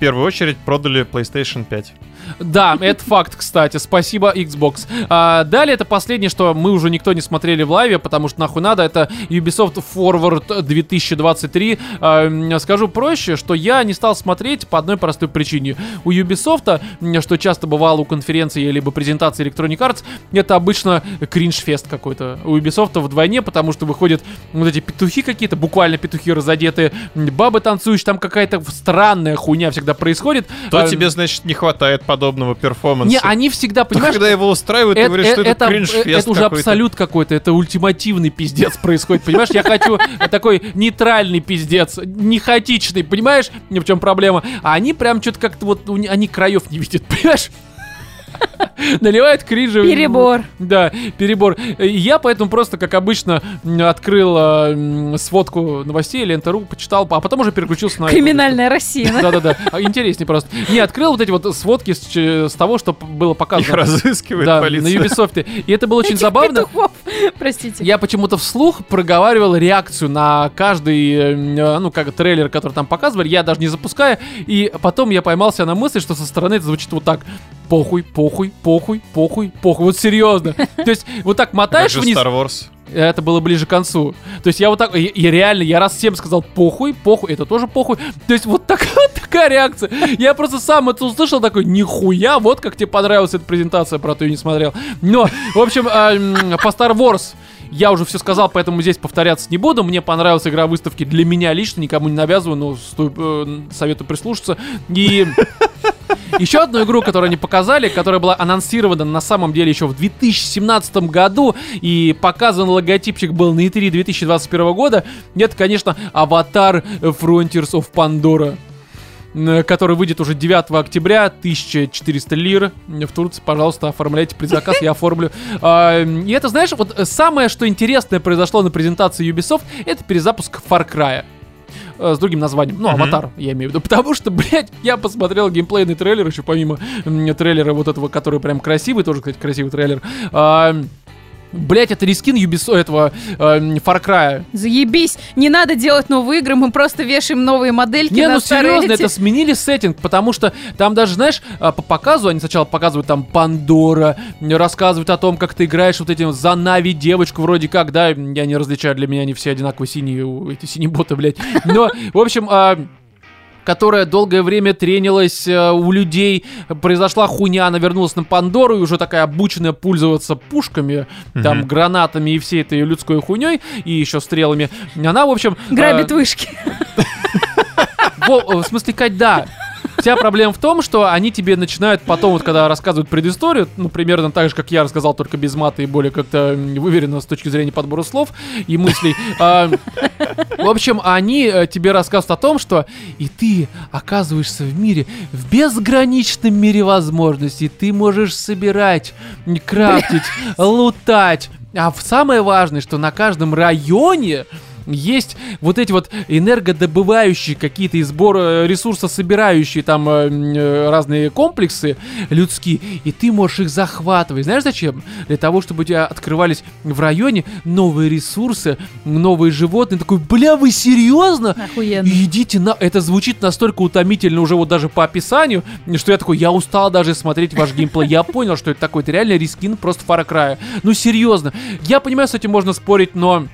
первую очередь продали PlayStation 5.
Да, это факт, кстати. Спасибо, Xbox. А, далее, это последнее, что мы уже никто не смотрели в лайве, потому что нахуй надо. Это Ubisoft Forward 2023. А, скажу проще, что я не стал смотреть по одной простой причине. У Ubisoft, что часто бывало у конференции либо презентации Electronic Arts, это обычно кринж-фест какой-то. У Ubisoft вдвойне, потому что выходят вот эти петухи какие-то, буквально петухи разодетые, бабы танцующие, там какая-то странная хуйня всегда происходит.
То
А,
тебе, значит, не хватает подобного перформанса.
не, они всегда, понимаешь,
когда его устраивают, ты говоришь, что
э,
это, кринж-фест
э, это уже абсолют какой-то, это ультимативный пиздец происходит, понимаешь? Я хочу такой нейтральный пиздец, не хаотичный, понимаешь, в чем проблема? А они прям что-то как-то вот, они краев не видят, понимаешь? Наливают кринжи.
Перебор.
Да, перебор. Я поэтому просто, как обычно, открыл э, сводку новостей, Лента.ру, почитал, а потом уже переключился на...
Криминальная Россия.
Да-да-да, А, интереснее просто. Не, открыл вот эти вот сводки с, с того, что было
Их
показано.
разыскивает
Да,
полиция.
на Ubisoft. И это было очень
Этих
забавно.
петухов. Простите.
Я почему-то вслух проговаривал реакцию на каждый, э, ну, как трейлер, который там показывали, я даже не запуская, и потом я поймался на мысли, что со стороны это звучит вот так. Похуй, похуй, похуй, похуй, похуй. Вот серьезно. То есть вот так мотаешь вниз,
Star Wars.
это было ближе к концу. То есть я вот так, и, и реально, я раз всем сказал похуй, похуй, это тоже похуй. То есть вот так- такая реакция. Я просто сам это услышал, такой, нихуя, вот как тебе понравилась эта презентация, про то я не смотрел. Но, в общем, а, по Star Wars я уже все сказал, поэтому здесь повторяться не буду. Мне понравилась игра выставки для меня лично, никому не навязываю, но сто- э, советую прислушаться. И еще одну игру, которую они показали, которая была анонсирована на самом деле еще в 2017 году, и показан логотипчик был на E3 2021 года, это, конечно, Аватар Frontiers of Pandora который выйдет уже 9 октября, 1400 лир. В Турции, пожалуйста, оформляйте предзаказ, я оформлю. А, И это, знаешь, вот э, самое, что интересное произошло на презентации Ubisoft, это перезапуск Far Cry э, с другим названием. Ну. Аватар, я имею в виду. Потому что, блядь, я посмотрел геймплейный трейлер еще помимо трейлера вот этого, который прям красивый, тоже, кстати, красивый трейлер. А, Блять, это reskin Ubisoft этого э, Far Cry.
Заебись. Не надо делать новые игры, мы просто вешаем новые модельки
Не,
на
ну серьезно,
эти.
это сменили сеттинг, потому что там даже, знаешь, а, по показу они сначала показывают там Пандора, рассказывают о том, как ты играешь вот этим за Нави девочку вроде как, да, я не различаю, для меня они все одинаково синие, эти синие боты, блядь. Но, в общем, а, которая долгое время тренилась э, у людей, произошла хуйня, она вернулась на Пандору и уже такая обученная пользоваться пушками, там,
Мгм.
гранатами и всей этой людской хуйней, и еще стрелами. Она, в общем...
Грабит
э,
вышки.
во- в смысле, Кать, да. Вся проблема в том, что они тебе начинают потом, вот когда рассказывают предысторию, ну, примерно так же, как я рассказал, только без мата и более как-то выверенно с точки зрения подбора слов и мыслей. А, В общем, они э, тебе рассказывают о том, что и ты оказываешься в мире, в безграничном мире возможностей. Ты можешь собирать, крафтить, лутать. А самое важное, что на каждом районе есть вот эти вот энергодобывающие какие-то и сбор э, ресурса собирающие там э, э, разные комплексы людские, и ты можешь их захватывать. Знаешь зачем? Для того, чтобы у тебя открывались в районе новые ресурсы, новые животные. Такой, бля, вы серьезно?
Охуенно.
Идите на... Это звучит настолько утомительно уже вот даже по описанию, что я такой, я устал даже смотреть ваш геймплей. Я понял, что это такой, это реально рискин просто Far Cry. Ну, серьезно. Я понимаю, с этим можно спорить, но...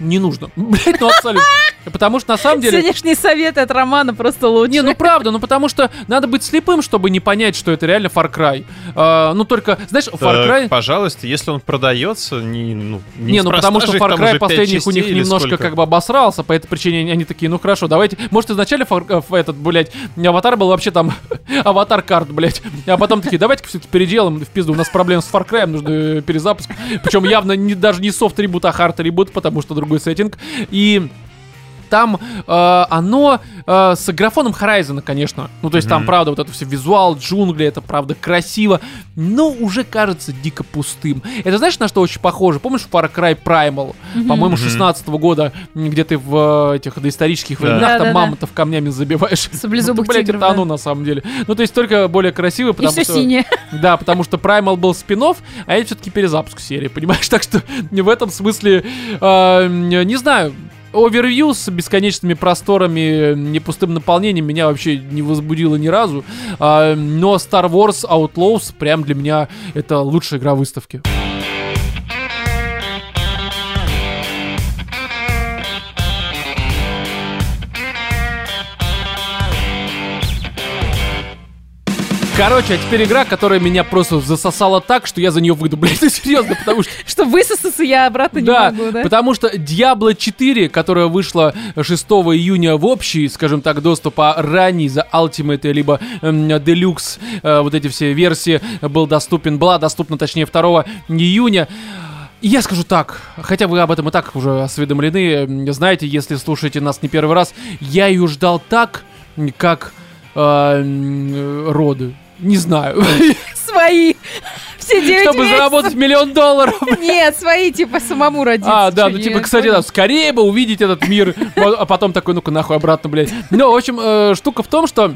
Не нужно. Блять, ну абсолютно. Потому что на самом деле...
Сегодняшние советы от Романа просто лучше.
Не, ну правда, ну потому что надо быть слепым, чтобы не понять, что это реально Far Cry. А, ну только, знаешь, Far
Так,
Cry...
пожалуйста, если он продается, не, ну,
Не, ну
неспроста
потому что Far Cry последних у них немножко
сколько.
как бы обосрался, по этой причине они, они такие, ну хорошо, давайте. Может, изначально Far- э, этот, блядь, аватар был вообще там аватар карт, блядь. А потом такие, давайте-ка все-таки переделаем в пизду. У нас проблем с Far Cry, нужно э, перезапуск. Причем явно не, даже не софт ребут, а хард ребут, потому что другой сеттинг. И там э, оно э, с графоном Horizon, конечно. Ну, то есть там,
Мгм.
правда, вот это все визуал, джунгли, это, правда, красиво, но уже кажется дико пустым. Это знаешь, на что очень похоже? Помнишь Far Cry Primal? По-моему,
Мгм.
16 года, м, где ты в э, этих доисторических
Да.
временах там
Да-да-да.
мамонтов камнями забиваешь.
Саблезубых
Ну, блядь,
тигров,
это
да.
оно на самом деле. Ну, то есть только более красиво,
И
потому
все
что...
синее.
Да, потому что Primal был спин а это все-таки перезапуск серии, понимаешь? Так что в этом смысле, э, не знаю, Овервью с бесконечными просторами, не пустым наполнением меня вообще не возбудило ни разу. А, но Star Wars Outlaws прям для меня это лучшая игра выставки. Короче, а теперь игра, которая меня просто засосала так, что я за нее выйду, блядь, ну, серьезно, потому что
Что высосаться я обратно не могу, да?
потому что Diablo 4, которая вышла 6 июня в общий, скажем так, доступ, а ранний за Ultimate либо Deluxe, э, вот эти все версии, был доступен, была доступна, точнее, 2 июня. И Я скажу так, хотя вы об этом и так уже осведомлены, знаете, если слушаете нас не первый раз, я ее ждал так, как э, м, роды. Не знаю.
Свои. Все девять
Чтобы
месяцев.
заработать миллион долларов.
Нет, свои, типа, самому родиться.
А, да, ну типа, кстати, да, скорее бы увидеть этот мир, а потом такой, ну-ка нахуй обратно, блядь. Ну, в общем, э, штука в том, что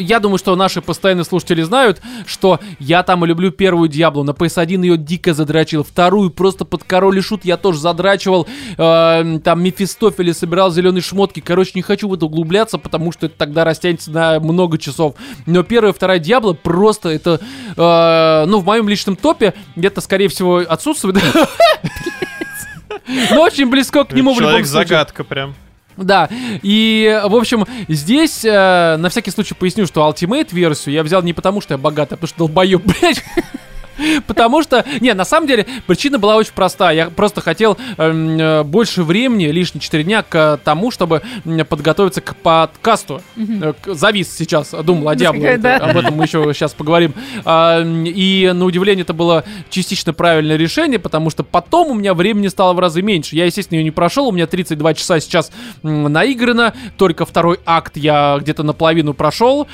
я думаю, что наши постоянные слушатели знают, что я там и люблю первую Диаблу. На PS1 ее дико задрачил. Вторую просто под король и шут я тоже задрачивал. Э, там Мефистофеля собирал зеленые шмотки. Короче, не хочу в это углубляться, потому что это тогда растянется на много часов. Но первая и вторая Диабло просто это, э, ну, в моем личном топе где-то, скорее всего, отсутствует. Но очень близко к нему в любом случае.
Человек-загадка прям.
Да, и, в общем, здесь, э, на всякий случай поясню, что Ultimate версию я взял не потому, что я богатый, а потому что долбоёб, блядь. Потому что, не, на самом деле, причина была очень простая. Я просто хотел эм, э, больше времени, лишние 4 дня, к тому, чтобы подготовиться к подкасту. К- Завис сейчас, думал о Диабло. это-
Да.
Об этом мы еще сейчас поговорим. А, И, на удивление, это было частично правильное решение, потому что потом у меня времени стало в разы меньше. Я, естественно, ее не прошел. У меня 32 часа сейчас наиграно. Только второй акт я где-то наполовину прошел,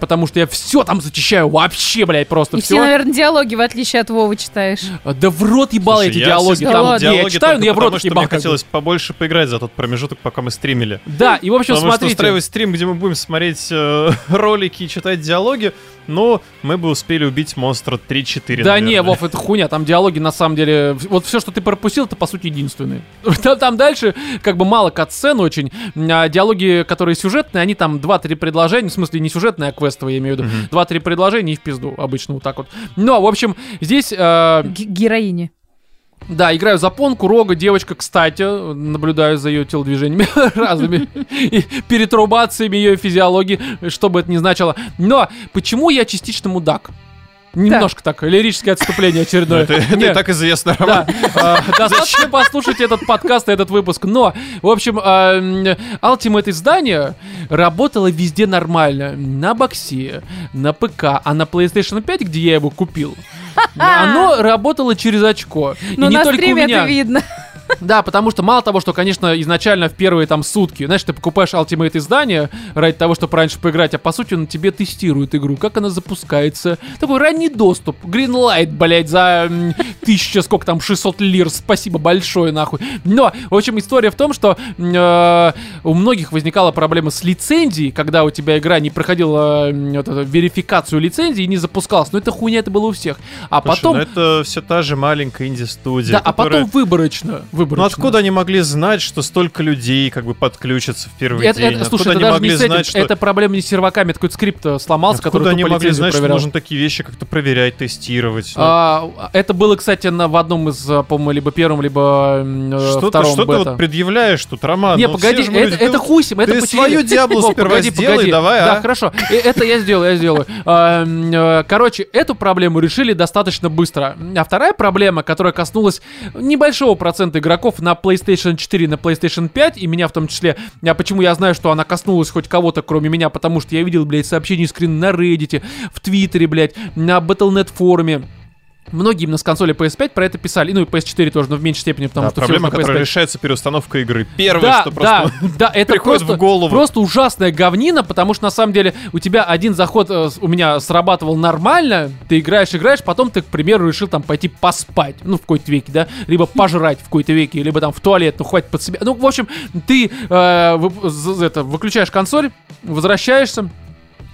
потому что я все там зачищаю вообще, блядь, просто
И
все.
все, наверное, диалоги, в отличие от Вовы, читаешь.
Да в рот ебал
Слушай,
эти
я
диалоги. Там, не, я
диалоги
читаю, но я в рот
потому, что
ебал.
мне хотелось побольше поиграть за тот промежуток, пока мы стримили.
Да, и в общем,
Потому что
смотрите.
устраивать стрим, где мы будем смотреть э, ролики и читать диалоги, но мы бы успели убить монстра 3-4,
Да не,
наверное.
Вов, это хуйня, там диалоги на самом деле, вот все, что ты пропустил, это по сути единственные. Там, там дальше как бы мало катсцен очень, а диалоги, которые сюжетные, они там 2-3 предложения, в смысле не сюжетные, а квестовые, я имею в виду, 2-3 предложения и в пизду, обычно вот так вот. Но, в общем, здесь... э,
героини.
Да, играю за понку, рога, девочка, кстати, наблюдаю за ее телодвижениями разными и перетрубациями ее физиологии, что бы это ни значило. Но почему я частично мудак? Немножко так, лирическое отступление очередное.
Это, это
Не,
и так известно, Роман.
да, э, достаточно послушать этот подкаст и этот выпуск. Но, в общем, м, Ultimate издание работало везде нормально. На боксе, на ПК, а на PlayStation 5, где я его купил, оно работало через очко. И
Но
не
на
только у
стриме
меня.
это видно.
Да, потому что мало того, что, конечно, изначально в первые там сутки, знаешь, ты покупаешь Ultimate издание ради того, чтобы раньше поиграть, а по сути он тебе тестирует игру, как она запускается. Такой ранний доступ, Greenlight, блять, за тысяча, сколько там, 600 лир, спасибо большое, нахуй. Но, в общем, история в том, что э, у многих возникала проблема с лицензией, когда у тебя игра не проходила м, вот верификацию лицензии и не запускалась. Но это хуйня, это было у всех. А
Слушай,
потом...
ну это все та же маленькая инди-студия,
Да, а
которая-
потом выборочно. Выборочно.
Ну откуда они могли знать, что столько людей как бы подключатся в первый
Это,
день?
это, слушай,
откуда
это
они
даже
могли
не с этим,
знать, что...
это проблема не с серваками, это какой-то скрипт э, сломался,
Откуда
который
они могли знать, что
проверял.
нужно такие вещи как-то проверять, тестировать? Ну,
А, это было, кстати, на, в одном из, а, по-моему, либо первом, либо э,
что
втором
что ты вот предъявляешь тут, Роман?
Не,
Ну,
погоди, это,
люди.
это с ним, это
ты свою
Вов,
сперва
погоди,
сделай, давай,
Да,
а.
хорошо, Э, это я сделаю, я сделаю. А, э, Короче, эту проблему решили достаточно быстро. А вторая проблема, которая коснулась небольшого процента игроков на PlayStation 4 и на PlayStation 5, и меня в том числе, а почему я знаю, что она коснулась хоть кого-то, кроме меня, потому что я видел, блядь, сообщения и скрин на Reddit, в Твиттере, блядь, на Battle.net форуме. Многие именно с консоли PS5 про это писали, ну и PS4 тоже, но в меньшей степени, потому
Да,
что
проблема,
что
которая
PS5.
решается переустановкой игры. Первое,
Да,
что просто...
да, да, это
приходит
просто,
в голову.
просто ужасная говнина, потому что на самом деле у тебя один заход э, у меня срабатывал нормально, ты играешь, играешь, потом ты, к примеру, решил там пойти поспать, ну, в какой-то веке, да, либо пожрать в какой-то веке, либо там в туалет, ну, хватит под себя. Ну, в общем, ты э, вы- это, выключаешь консоль, возвращаешься,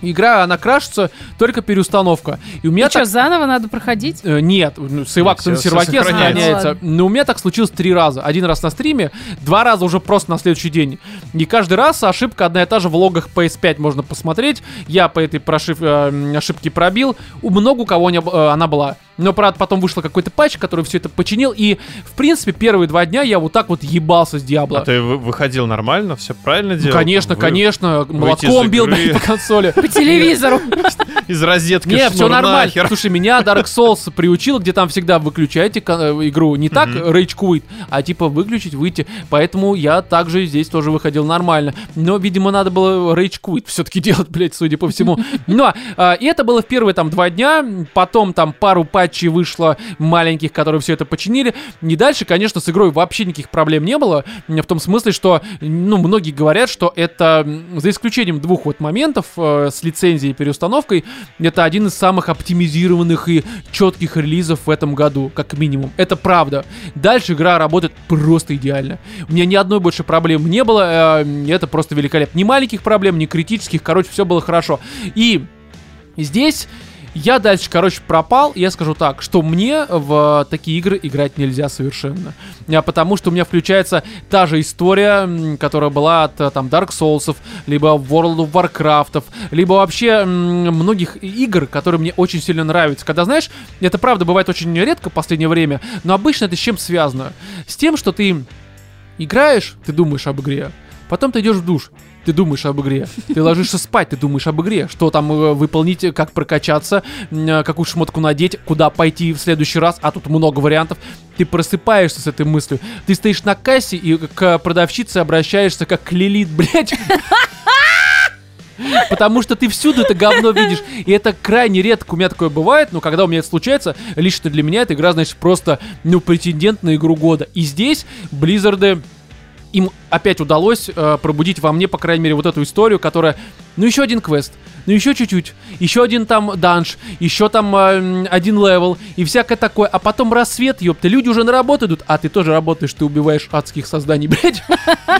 игра, она крашится, только переустановка. И у меня
И что,
так...
заново надо проходить?
Э, Нет, ну, сейвак
всё-
на серваке
сохраняется.
А.
Но у меня так случилось три раза. Один раз на стриме, два раза уже просто на следующий день. И каждый раз ошибка одна и та же в логах PS5 можно посмотреть. Я по этой прошив, э, ошибке пробил. У много у кого не, э, она была. Но, правда, потом вышел какой-то патч, который все это починил. И, в принципе, первые два дня я вот так вот ебался с Диабло.
А ты вы- выходил нормально, все правильно
Ну,
делал?
конечно,
Вы-
конечно. Молотком бил по консоли.
По телевизору.
Из розетки
Не, все нормально. Слушай, меня Dark Souls приучил, где там всегда выключайте э, игру. Не так. Rage Quit, а типа выключить, выйти. Поэтому я также здесь тоже выходил нормально. Но, видимо, надо было Rage Quit все-таки делать, блядь, судя по всему. Но, а, и это было в первые там два дня. Потом там пару патчей вышло маленьких, которые все это починили. И дальше, конечно, с игрой вообще никаких проблем не было. В том смысле, что, ну, многие говорят, что это, за исключением двух вот моментов э, с лицензией и переустановкой, это один из самых оптимизированных и четких релизов в этом году, как минимум. Это правда. Дальше игра работает просто идеально. У меня ни одной больше проблем не было. э, это просто великолепно. Ни маленьких проблем, ни критических. Короче, все было хорошо. И здесь я дальше, короче, пропал. Я скажу так, что мне в такие игры играть нельзя совершенно. А потому что у меня включается та же история, которая была от э, там Dark Souls, либо World of Warcraft, либо вообще многих игр, которые мне очень сильно нравятся. Когда, знаешь, это правда бывает очень редко в последнее время, но обычно это с чем связано? С тем, что ты играешь, ты думаешь об игре, потом ты идешь в душ, ты думаешь об игре. Ты ложишься спать, ты думаешь об игре. Что там э, выполнить, как прокачаться, э, какую шмотку надеть, куда пойти в следующий раз. А тут много вариантов. Ты просыпаешься с этой мыслью. Ты стоишь на кассе и к продавщице обращаешься как к Лилит, блядь. Потому что ты всюду это говно видишь. И это крайне редко у меня такое бывает, но когда у меня это случается, лично для меня эта игра, значит, просто, ну, претендент на игру года. И здесь Близзарды им опять удалось э, пробудить во мне, по крайней мере, вот эту историю, которая, ну, еще один квест, ну, еще чуть-чуть, еще один там данж, еще там э, один level и всякое такое, а потом рассвет, ёпта, люди уже на работу идут, а ты тоже работаешь, ты убиваешь адских созданий, блядь,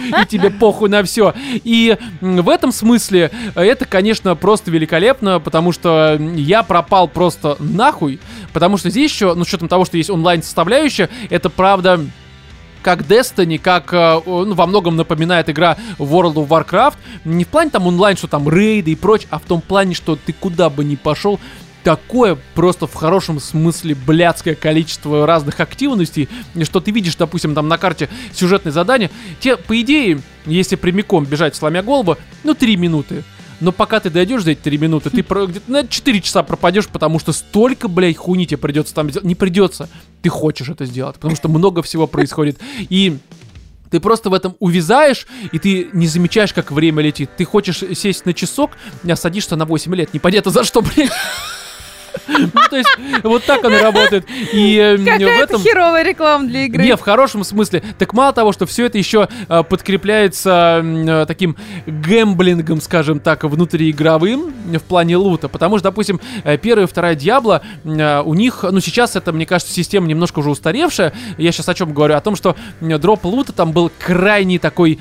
и тебе похуй на все. И в этом смысле э, это, конечно, просто великолепно, потому что я пропал просто нахуй, потому что здесь еще, ну, с учетом того, что есть онлайн-составляющая, это правда как Destiny, как э, ну, во многом напоминает игра World of Warcraft. Не в плане там онлайн, что там рейды и прочь, а в том плане, что ты куда бы ни пошел, такое просто в хорошем смысле блядское количество разных активностей, что ты видишь, допустим, там на карте сюжетные задания, те, по идее, если прямиком бежать, сломя голову, ну, 3 минуты. Но пока ты дойдешь за эти 3 минуты, ты где-то на 4 часа пропадешь, потому что столько, блядь, хуйни тебе придется там сделать. Не придется. Ты хочешь это сделать, потому что много всего происходит. И ты просто в этом увязаешь, и ты не замечаешь, как время летит. Ты хочешь сесть на часок, а садишься на 8 лет. Непонятно за что, блин. Ну, то есть, вот так оно работает. И э, в этом...
херовая реклама для игры.
Не, в хорошем смысле. Так мало того, что все это еще э, подкрепляется э, таким гэмблингом, скажем так, внутриигровым в плане лута. Потому что, допустим, э, первая и вторая Диабло, у них, ну сейчас это, мне кажется, система немножко уже устаревшая. Я сейчас о чем говорю? О том, что дроп лута там был крайне такой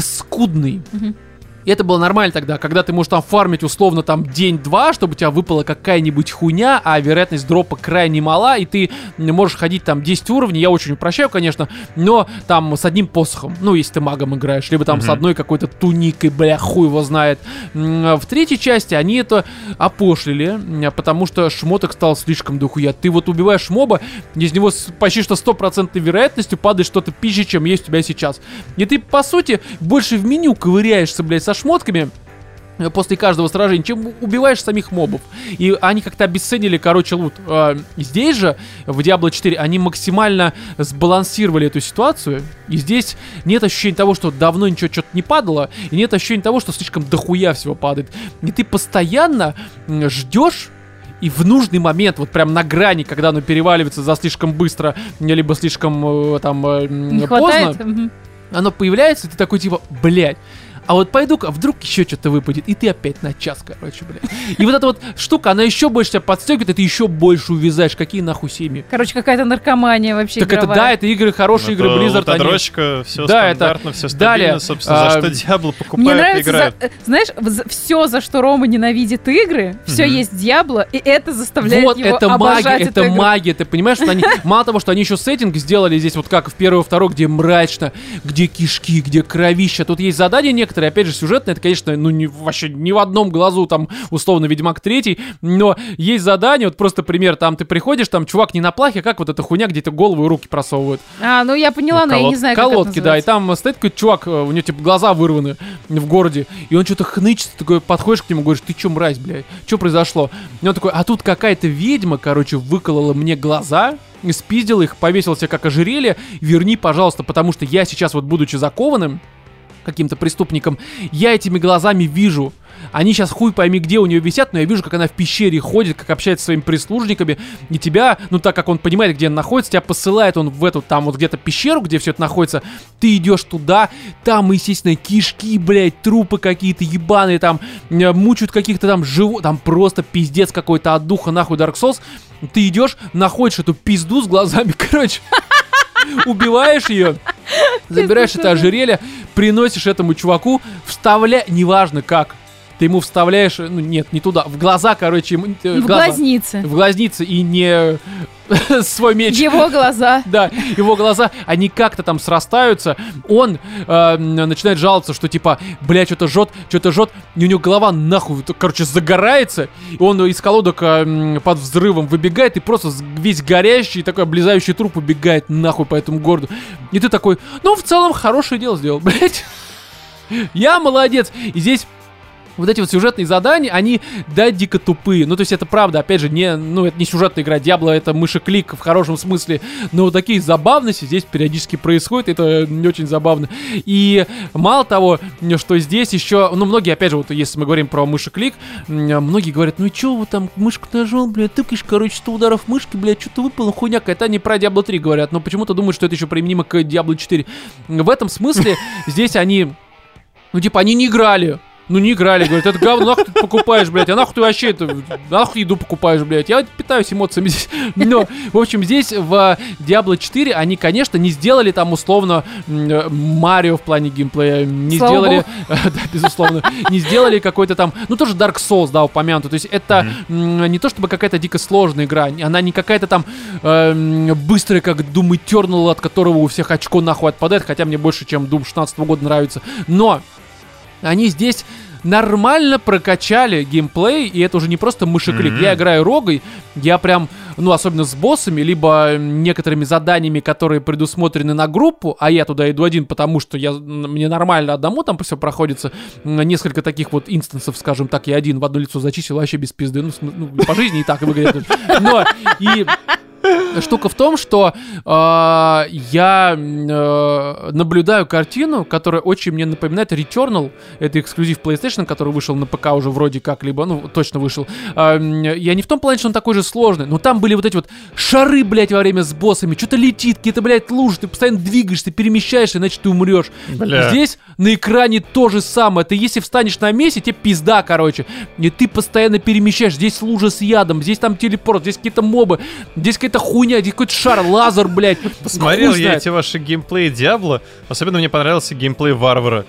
скудный.
Мгм.
И это было нормально тогда, когда ты можешь там фармить условно там день-два, чтобы у тебя выпала какая-нибудь хуйня, а вероятность дропа крайне мала, и ты можешь ходить там 10 уровней, я очень упрощаю, конечно, но там с одним посохом, ну, если ты магом играешь, либо там с
Мгм.
одной какой-то туникой, бля, хуй его знает. М, В третьей части они это опошлили, потому что шмоток стал слишком дохуя. Ты вот убиваешь моба, из него с почти что стопроцентной вероятностью падает что-то пизже, чем есть у тебя сейчас. И ты, по сути, больше в меню ковыряешься, блядь, со шмотками, э, после каждого сражения, чем убиваешь самих мобов. И они как-то обесценили, короче, лут. А, Здесь же, в Diablo 4, они максимально сбалансировали эту ситуацию. И здесь нет ощущения того, что давно ничего что-то не падало, и нет ощущения того, что слишком дохуя всего падает. И ты постоянно ждешь и в нужный момент, вот прям на грани, когда оно переваливается за слишком быстро, либо слишком э, там э,
Не
поздно,
хватает?
Оно появляется, и ты такой типа, блядь, а вот пойду-ка, вдруг еще что-то выпадет, и ты опять на час, короче, блядь. И вот эта вот штука, она еще больше тебя подстегивает, и ты еще больше увязаешь. Какие нахуй семьи?
Короче, какая-то наркомания вообще
Так это,
игровая.
да, это игры, хорошие игры Blizzard, они...
Лутодрочка, все
Да, это-
стандартно, все
далее,
стабильно, собственно,
а,
за что Диабло
Мне
покупает и
нравится,
играет.
за- э, знаешь, все, за что Рома ненавидит игры, все
Мгм.
есть Диабло, и это заставляет
Вот,
его
это
обожать
магия, это
игру.
магия, ты понимаешь, что они, мало того, что они еще сеттинг сделали здесь, вот как в первый и второй, где мрачно, где кишки, где кровища, тут есть задания некоторые, опять же, сюжетные, это, конечно, ну, не, вообще ни в одном глазу, там, условно, Ведьмак третий, но есть задание, вот просто пример, там ты приходишь, там, чувак не на плахе, как вот эта хуйня, где-то голову и руки просовывают.
А, ну я поняла, но я не знаю,
Колодки, да, и там стоит какой-то чувак, э, у него типа глаза вырваны в городе, и он что-то хнычет, такой подходишь к нему, говоришь, ты чё, мразь, блядь, что произошло? И он такой, а тут какая-то ведьма, короче, выколола мне глаза, и спиздила их, повесила себе как ожерелье, верни, пожалуйста, потому что я сейчас вот, будучи закованным, каким-то преступником, я этими глазами вижу. Они сейчас хуй пойми где у нее висят, но я вижу, как она в пещере ходит, как общается со своими прислужниками, и тебя, ну так как он понимает, где она находится, тебя посылает он в эту там вот где-то пещеру, где все это находится, ты идешь туда, там, естественно, кишки, блядь, трупы какие-то ебаные, там, э, мучают каких-то там живот, там просто пиздец какой-то от духа, нахуй, Dark Souls, ты идешь, находишь эту пизду с глазами, короче, убиваешь ее, забираешь это ожерелье, приносишь этому чуваку, вставляя, неважно как, ты ему вставляешь, ну нет, не туда, в глаза, короче, ему, э,
В
глаза.
глазнице.
в глазнице и не свой меч.
Его глаза.
Да, его глаза, они как-то там срастаются. Он э, начинает жаловаться, что типа, бля, что-то жжет, что-то жжет. И у него голова нахуй, короче, загорается. И он из колодок э, под взрывом выбегает и просто весь горящий, такой облезающий труп убегает нахуй по этому городу. И ты такой, ну, в целом, хорошее дело сделал, блядь. Я молодец. И здесь вот эти вот сюжетные задания, они, да, дико тупые. Ну, то есть это правда, опять же, не, ну, это не сюжетная игра Диабло, это мышеклик в хорошем смысле. Но вот такие забавности здесь периодически происходят, это не очень забавно. И мало того, что здесь еще, ну, многие, опять же, вот если мы говорим про мышеклик, многие говорят, ну, и чё вы там мышку нажал, блядь, тыкаешь, короче, 100 ударов мышки, блядь, что-то выпало, хуйня какая-то, они про Diablo 3 говорят, но почему-то думают, что это еще применимо к Diablo 4. В этом смысле здесь они, ну, типа, они не играли. Ну не играли, говорят, это говно, нахуй ты покупаешь, блядь, а нахуй ты вообще это, нахуй еду покупаешь, блядь, я питаюсь эмоциями здесь. Но, в общем, здесь в Diablo 4 они, конечно, не сделали там условно э, Марио в плане геймплея, не
Слава
сделали, да, безусловно, не сделали какой-то там, ну тоже Dark Souls, да, упомянутый, то есть это м, не то чтобы какая-то дико сложная игра, она не какая-то там э, быстрая, как Doom Eternal, от которого у всех очко нахуй отпадает, хотя мне больше, чем Doom 16 года нравится, но они здесь нормально прокачали геймплей, и это уже не просто мышеклик.
Мгм.
Я играю рогой, я прям, ну, особенно с боссами, либо некоторыми заданиями, которые предусмотрены на группу, а я туда иду один, потому что я, мне нормально одному там все проходится. Несколько таких вот инстансов, скажем так, я один в одно лицо зачистил, вообще без пизды. Ну, ну, по жизни и так выглядит. Но и штука в том, что э, я э, наблюдаю картину, которая очень мне напоминает Returnal. Это эксклюзив PlayStation, который вышел на ПК уже вроде как, либо, ну, точно вышел. Э, я не в том плане, что он такой же сложный, но там были вот эти вот шары, блядь, во время с боссами. Что-то летит, какие-то, блядь, лужи, ты постоянно двигаешься, перемещаешься, иначе ты умрешь.
Бля.
Здесь на экране то же самое. Ты если встанешь на месте, тебе пизда, короче. И ты постоянно перемещаешь. Здесь лужа с ядом, здесь там телепорт, здесь какие-то мобы, здесь какая-то хуйня, какой-то шар, лазер, блядь.
Посмотрел
Хуй
я эти ваши геймплеи Диабло. Особенно мне понравился геймплей Варвара.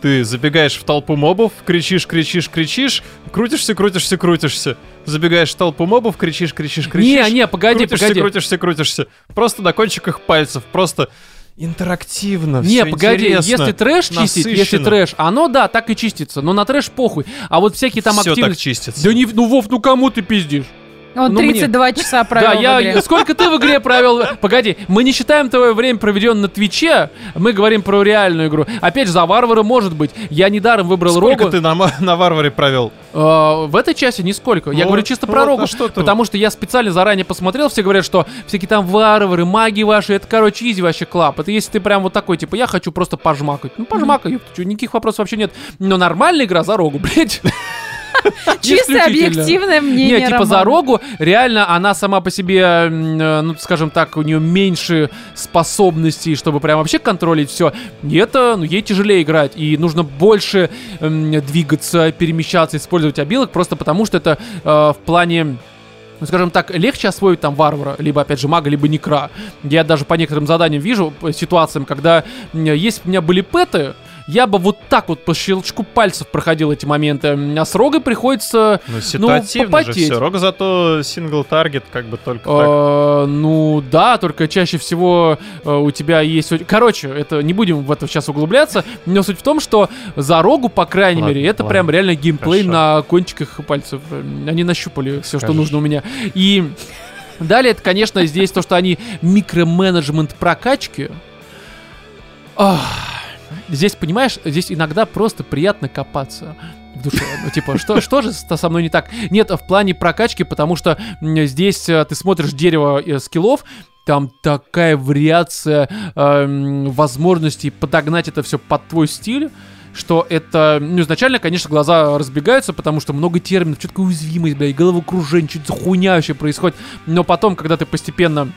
Ты забегаешь в толпу мобов, кричишь, кричишь, кричишь, крутишься, крутишься, крутишься. Забегаешь в толпу мобов, кричишь, кричишь, кричишь.
Не, не, погоди,
крутишься,
погоди.
крутишься, крутишься. Просто на кончиках пальцев, просто интерактивно,
Не, погоди,
интересно,
если трэш чистить, если трэш, оно да, так и чистится, но на трэш похуй. А вот всякие там
так
активности...
чистится.
Да не, ну Вов, ну кому ты пиздишь?
Он
Ну, мне-
32 часа провел
да,
в
я,
игре.
сколько ты в игре провел? Погоди, мы не считаем твое время, проведенное на Твиче, мы говорим про реальную игру. Опять же, за варвара может быть. Я недаром выбрал
Сколько
Рогу.
ты на, на варваре провел?
Э, в этой части нисколько. Я
Вот,
говорю чисто
вот,
про Рогу.
что?
Потому что я специально заранее посмотрел, все говорят, что всякие там варвары, маги ваши, это, короче, изи вообще клап. Это если ты прям вот такой, типа, я хочу просто пожмакать. Ну, пожмакай, ёпта, чё, никаких вопросов вообще нет. Но нормальная игра за Рогу, блядь.
Чисто объективное мнение
Не, типа за. Рогу, реально она сама по себе, э, ну, скажем так, у нее меньше способностей, чтобы прям вообще контролить все. И это, ну, ей тяжелее играть, и нужно больше двигаться, перемещаться, использовать обилок, просто потому что это э, в плане ну, скажем так, легче освоить там варвара, либо, опять же, мага, либо некра. Я даже по некоторым заданиям вижу, по ситуациям, когда бы у меня были пэты, я бы вот так вот по щелчку пальцев проходил эти моменты. А с рогой приходится
Ну, ситуативно же
попотеть.
все. Рога зато сингл таргет как бы только так.
Э, ну да, только чаще всего э, у тебя есть... Короче, это не будем в это сейчас углубляться, но суть в том, что за рогу, по крайней
Ладно,
мере, это
ладно.
прям реально геймплей
Хорошо.
на кончиках пальцев. Э, Они нащупали все, что нужно у меня. И далее, это, конечно, здесь то, что они микроменеджмент прокачки. Ах, Здесь, понимаешь, здесь иногда просто приятно копаться в душе. Ну, типа, что, что же со мной не так? Нет, в плане прокачки, потому что здесь э, ты смотришь дерево э, скиллов, там такая вариация эм, возможностей подогнать это все под твой стиль, что это, ну, изначально, конечно, глаза разбегаются, потому что много терминов, что такое уязвимость, бля, и головокружение, что-то хуйня вообще происходит. Но потом, когда ты постепенно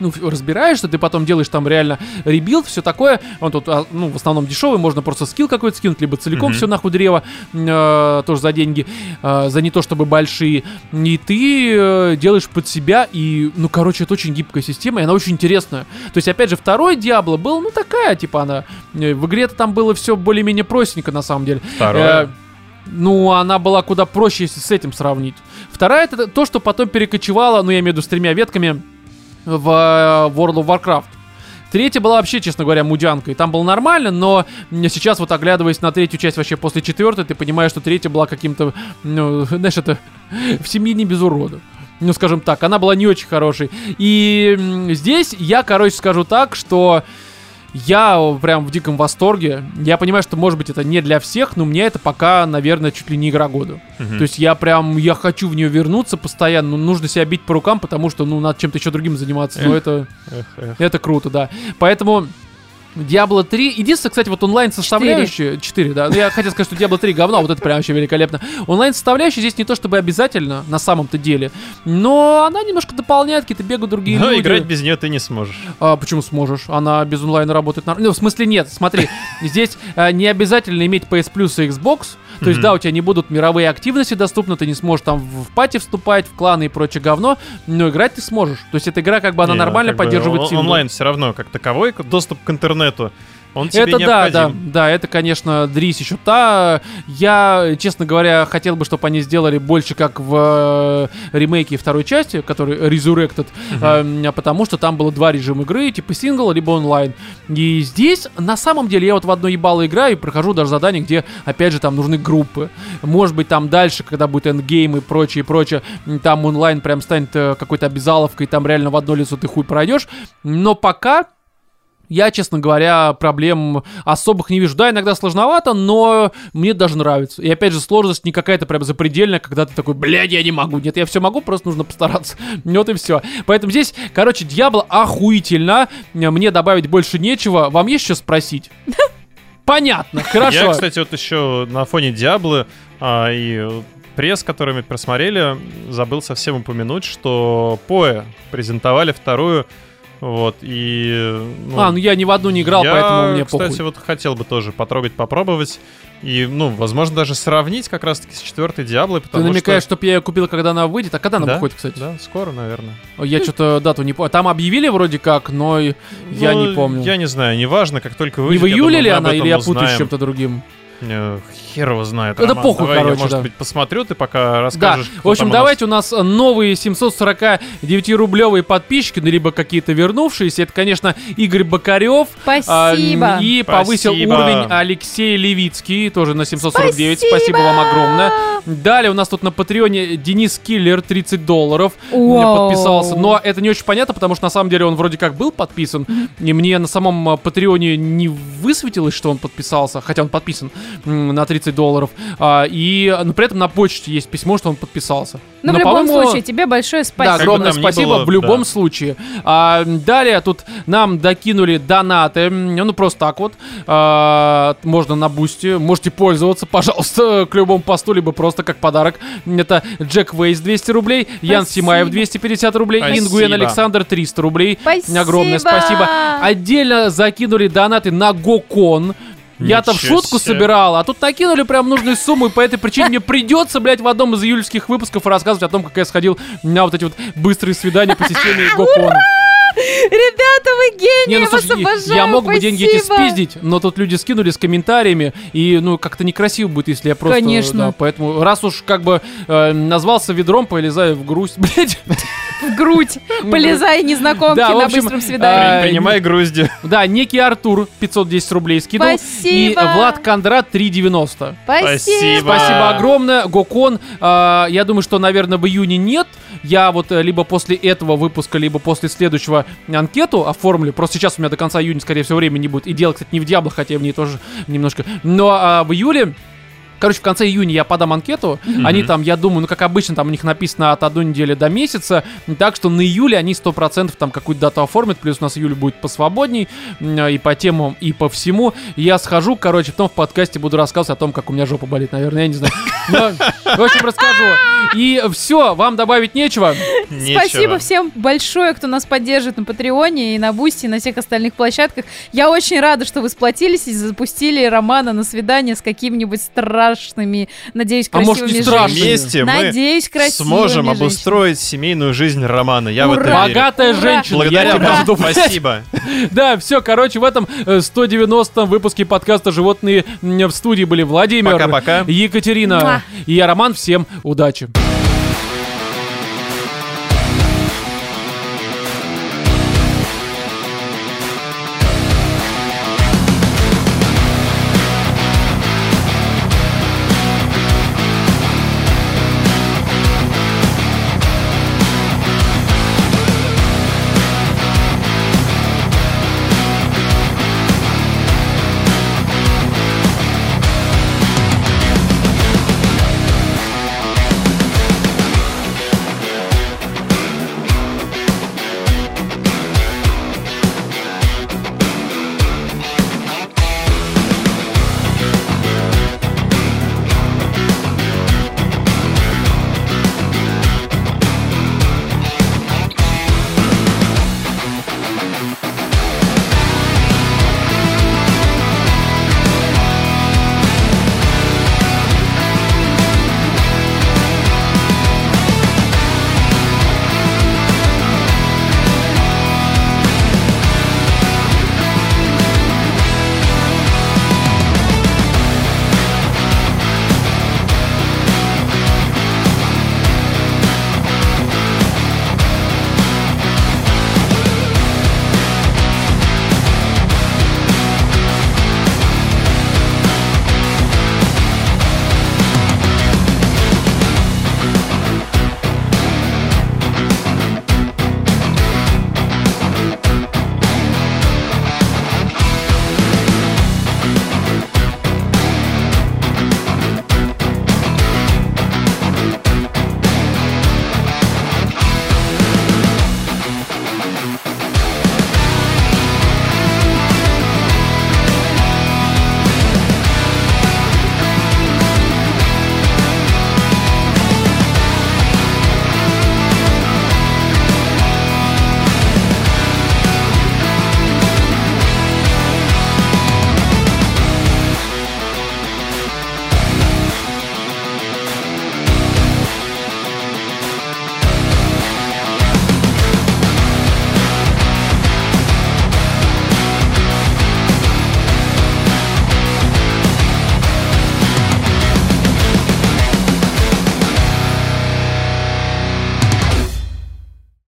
ну, ф- разбираешься, ты потом делаешь там реально rebuild, все такое. Он тут, а, ну, в основном дешевый, можно просто skill какой-то скинуть, либо целиком
Мгм.
все нахуй древо, э, тоже за деньги, э, за не то чтобы большие. И ты э, делаешь под себя, и, ну, короче, это очень гибкая система, и она очень интересная. То есть, опять же, второй Диабло был, ну, такая, типа, она, э, в игре-то там было все более-менее простенько, на самом деле.
Второе.
Э, ну, она была куда проще, если с этим сравнить. Вторая это то, что потом перекочевало, ну, я имею в виду с тремя ветками, в э, World of Warcraft. Третья была вообще, честно говоря, мудянкой. Там было нормально, но сейчас вот оглядываясь на третью часть вообще после четвертой, ты понимаешь, что третья была каким-то, ну, знаешь, это в семье не без урода. Ну, скажем так, она была не очень хорошей. И здесь я, короче, скажу так, что я прям в диком восторге. Я понимаю, что, может быть, это не для всех, но мне это пока, наверное, чуть ли не игра года.
Мгм.
То есть я прям, я хочу в нее вернуться постоянно. Ну, нужно себя бить по рукам, потому что, ну, надо чем-то еще другим заниматься. Но
Эх.
это,
Эх, эх.
это круто, да. Поэтому Diablo 3. Единственное, кстати, вот онлайн составляющая 4, да. Ну, я хотел сказать, что Diablo 3 говно, а вот это прям вообще великолепно. Онлайн составляющая здесь не то чтобы обязательно на самом-то деле, но она немножко дополняет, какие-то бегают другие
Но
люди.
играть без нее ты не сможешь.
А почему сможешь? Она без онлайна работает нормально. Ну, в смысле, нет, смотри, здесь э, не обязательно иметь PS Plus и Xbox. То есть,
Мгм.
да, у тебя не будут мировые активности доступны, ты не сможешь там в, пати вступать, в кланы и прочее говно, но играть ты сможешь. То есть, эта игра как бы она
Не, ну,
нормально
как бы
поддерживает
он-
синглы.
Онлайн все равно как таковой, доступ к интернету, он тебе
Это да, да,
необходим.
да, это, конечно, дрись еще та. Я, честно говоря, хотел бы, чтобы они сделали больше, как в э, ремейке второй части, который Resurrected,
Мгм.
э, потому что там было два режима игры, типа сингл, либо онлайн. И здесь, на самом деле, я вот в одно ебало играю и прохожу даже задания, где, опять же, там нужны группы. Может быть, там дальше, когда будет endgame и прочее, и прочее, там онлайн прям станет э, какой-то обязаловкой, и там реально в одно лицо ты хуй пройдешь. Но пока я, честно говоря, проблем особых не вижу. Да, иногда сложновато, но мне даже нравится. И опять же, сложность не какая-то прям запредельная, когда ты такой, блядь, я не могу. Нет, я все могу, просто нужно постараться. Вот и все. Поэтому здесь, короче, Diablo охуительно. Мне добавить больше нечего. Вам есть что спросить? Понятно, хорошо.
Я, кстати, вот еще на фоне Диаблы а, и пресс, который мы просмотрели, забыл совсем упомянуть, что Поэ презентовали вторую Вот, и... ну,
А, ну я ни в одну не играл,
я,
поэтому мне
кстати,
похуй.
вот хотел бы тоже потрогать, попробовать. И, ну, возможно, даже сравнить как раз-таки с четвертой Диаблой,
Ты
потому
намекаешь,
что...
чтоб я ее купил, когда она выйдет? А когда она
Да,
выходит, кстати?
Да, скоро, наверное.
Я что-то дату не помню. Там объявили вроде как, но и я
Ну,
не помню.
Я не знаю, неважно, как только
Не
выйдет.
в
я
июле
думаю,
ли она, или я путаюсь с чем-то другим?
Э, Хер его знает.
Да
Роман.
похуй,
Давай я,
короче,
может
да.
быть, посмотрю, ты пока
Да,
расскажешь.
в
кто
общем,
там у нас.
давайте у нас новые 749-рублевые подписчики, ну, либо какие-то вернувшиеся. Это, конечно, Игорь Бокарев. а,
Спасибо.
И повысил
Спасибо.
уровень Алексей Левицкий, тоже на 749. Спасибо,
Спасибо.
вам огромное. Далее у нас тут на Патреоне Денис Киллер 30 долларов
Вау.
подписался. Но это не очень понятно, потому что на самом деле он вроде как был подписан. И мне на самом а, Патреоне не высветилось, что он подписался, хотя он подписан на 30 долларов. А, и ну, при этом на почте есть письмо, что он подписался.
Ну, в
Но,
любом
по-моему,
случае, тебе большое
да,
спасибо.
огромное
там ни
спасибо
было,
в любом
да.
случае. А, далее тут нам докинули донаты. Ну, просто так вот. А, можно на бусте. Можете пользоваться, пожалуйста, к любому посту, либо просто как подарок. Это Джек Вейс 200 рублей, Ян
Спасибо.
Симаев 250 рублей,
Спасибо.
Ингуен Александр 300 рублей.
Спасибо.
Огромное спасибо. Отдельно закинули донаты на Гокон. Я-то в шутку
себе.
собирал, а тут накинули прям нужную сумму, и по этой причине мне придется, блядь, в одном из июльских выпусков рассказывать о том, как я сходил на вот эти вот быстрые свидания по системе Гокона.
Ребята, вы гении,
Не, ну
я вас
слушай,
обожаю,
я мог бы деньги эти
спасибо.
спиздить, но тут люди скинули с комментариями, и, ну, как-то некрасиво будет, если я просто...
Конечно.
да, поэтому, раз уж как бы э, назвался ведром, полезаю в грусть, блядь.
В грудь. Полезай, незнакомки,
Да, в
на
общем,
быстром свидании.
а,
Принимай грузди.
Да, некий Артур 510 рублей скинул. И
Спасибо.
Влад Кондрат 390.
Спасибо.
Спасибо огромное, Гокон. А, я думаю, что, наверное, в июне нет. Я вот э, либо после этого выпуска, либо после следующего анкету оформлю. Просто сейчас у меня до конца июня, скорее всего, времени не будет. И дело, кстати, не в Диабло, хотя я в ней тоже немножко. Но а, в июле Короче, в конце июня я подам анкету. Они там, я думаю, ну как обычно, там у них написано от одной недели до месяца. Так что на июле они 100% там какую-то дату оформят. Плюс у нас июль будет посвободней. м, И по темам, и по всему. Я схожу, короче, потом в подкасте буду рассказывать о том, как у меня жопа болит, наверное, я не знаю. Но, в общем, расскажу. И все, вам добавить нечего.
Нечего.
Спасибо всем большое, кто нас поддержит на Патреоне и на Бусти, и на всех остальных площадках. Я очень рада, что вы сплотились и запустили Романа на свидание с какими-нибудь страшными, надеюсь,
А может,
красивыми
не страшными?
Вместе мы
Надеюсь, красивыми
сможем
женщинами.
обустроить семейную жизнь Романа. Я в
Ура!
это верю.
Богатая
Ура!
женщина.
Благодаря
я тебя
вам. Спасибо.
Да, все, короче, в этом э, 190-м выпуске подкаста «Животные» в студии были Владимир,
Пока-пока.
Екатерина и я, Роман. Всем удачи.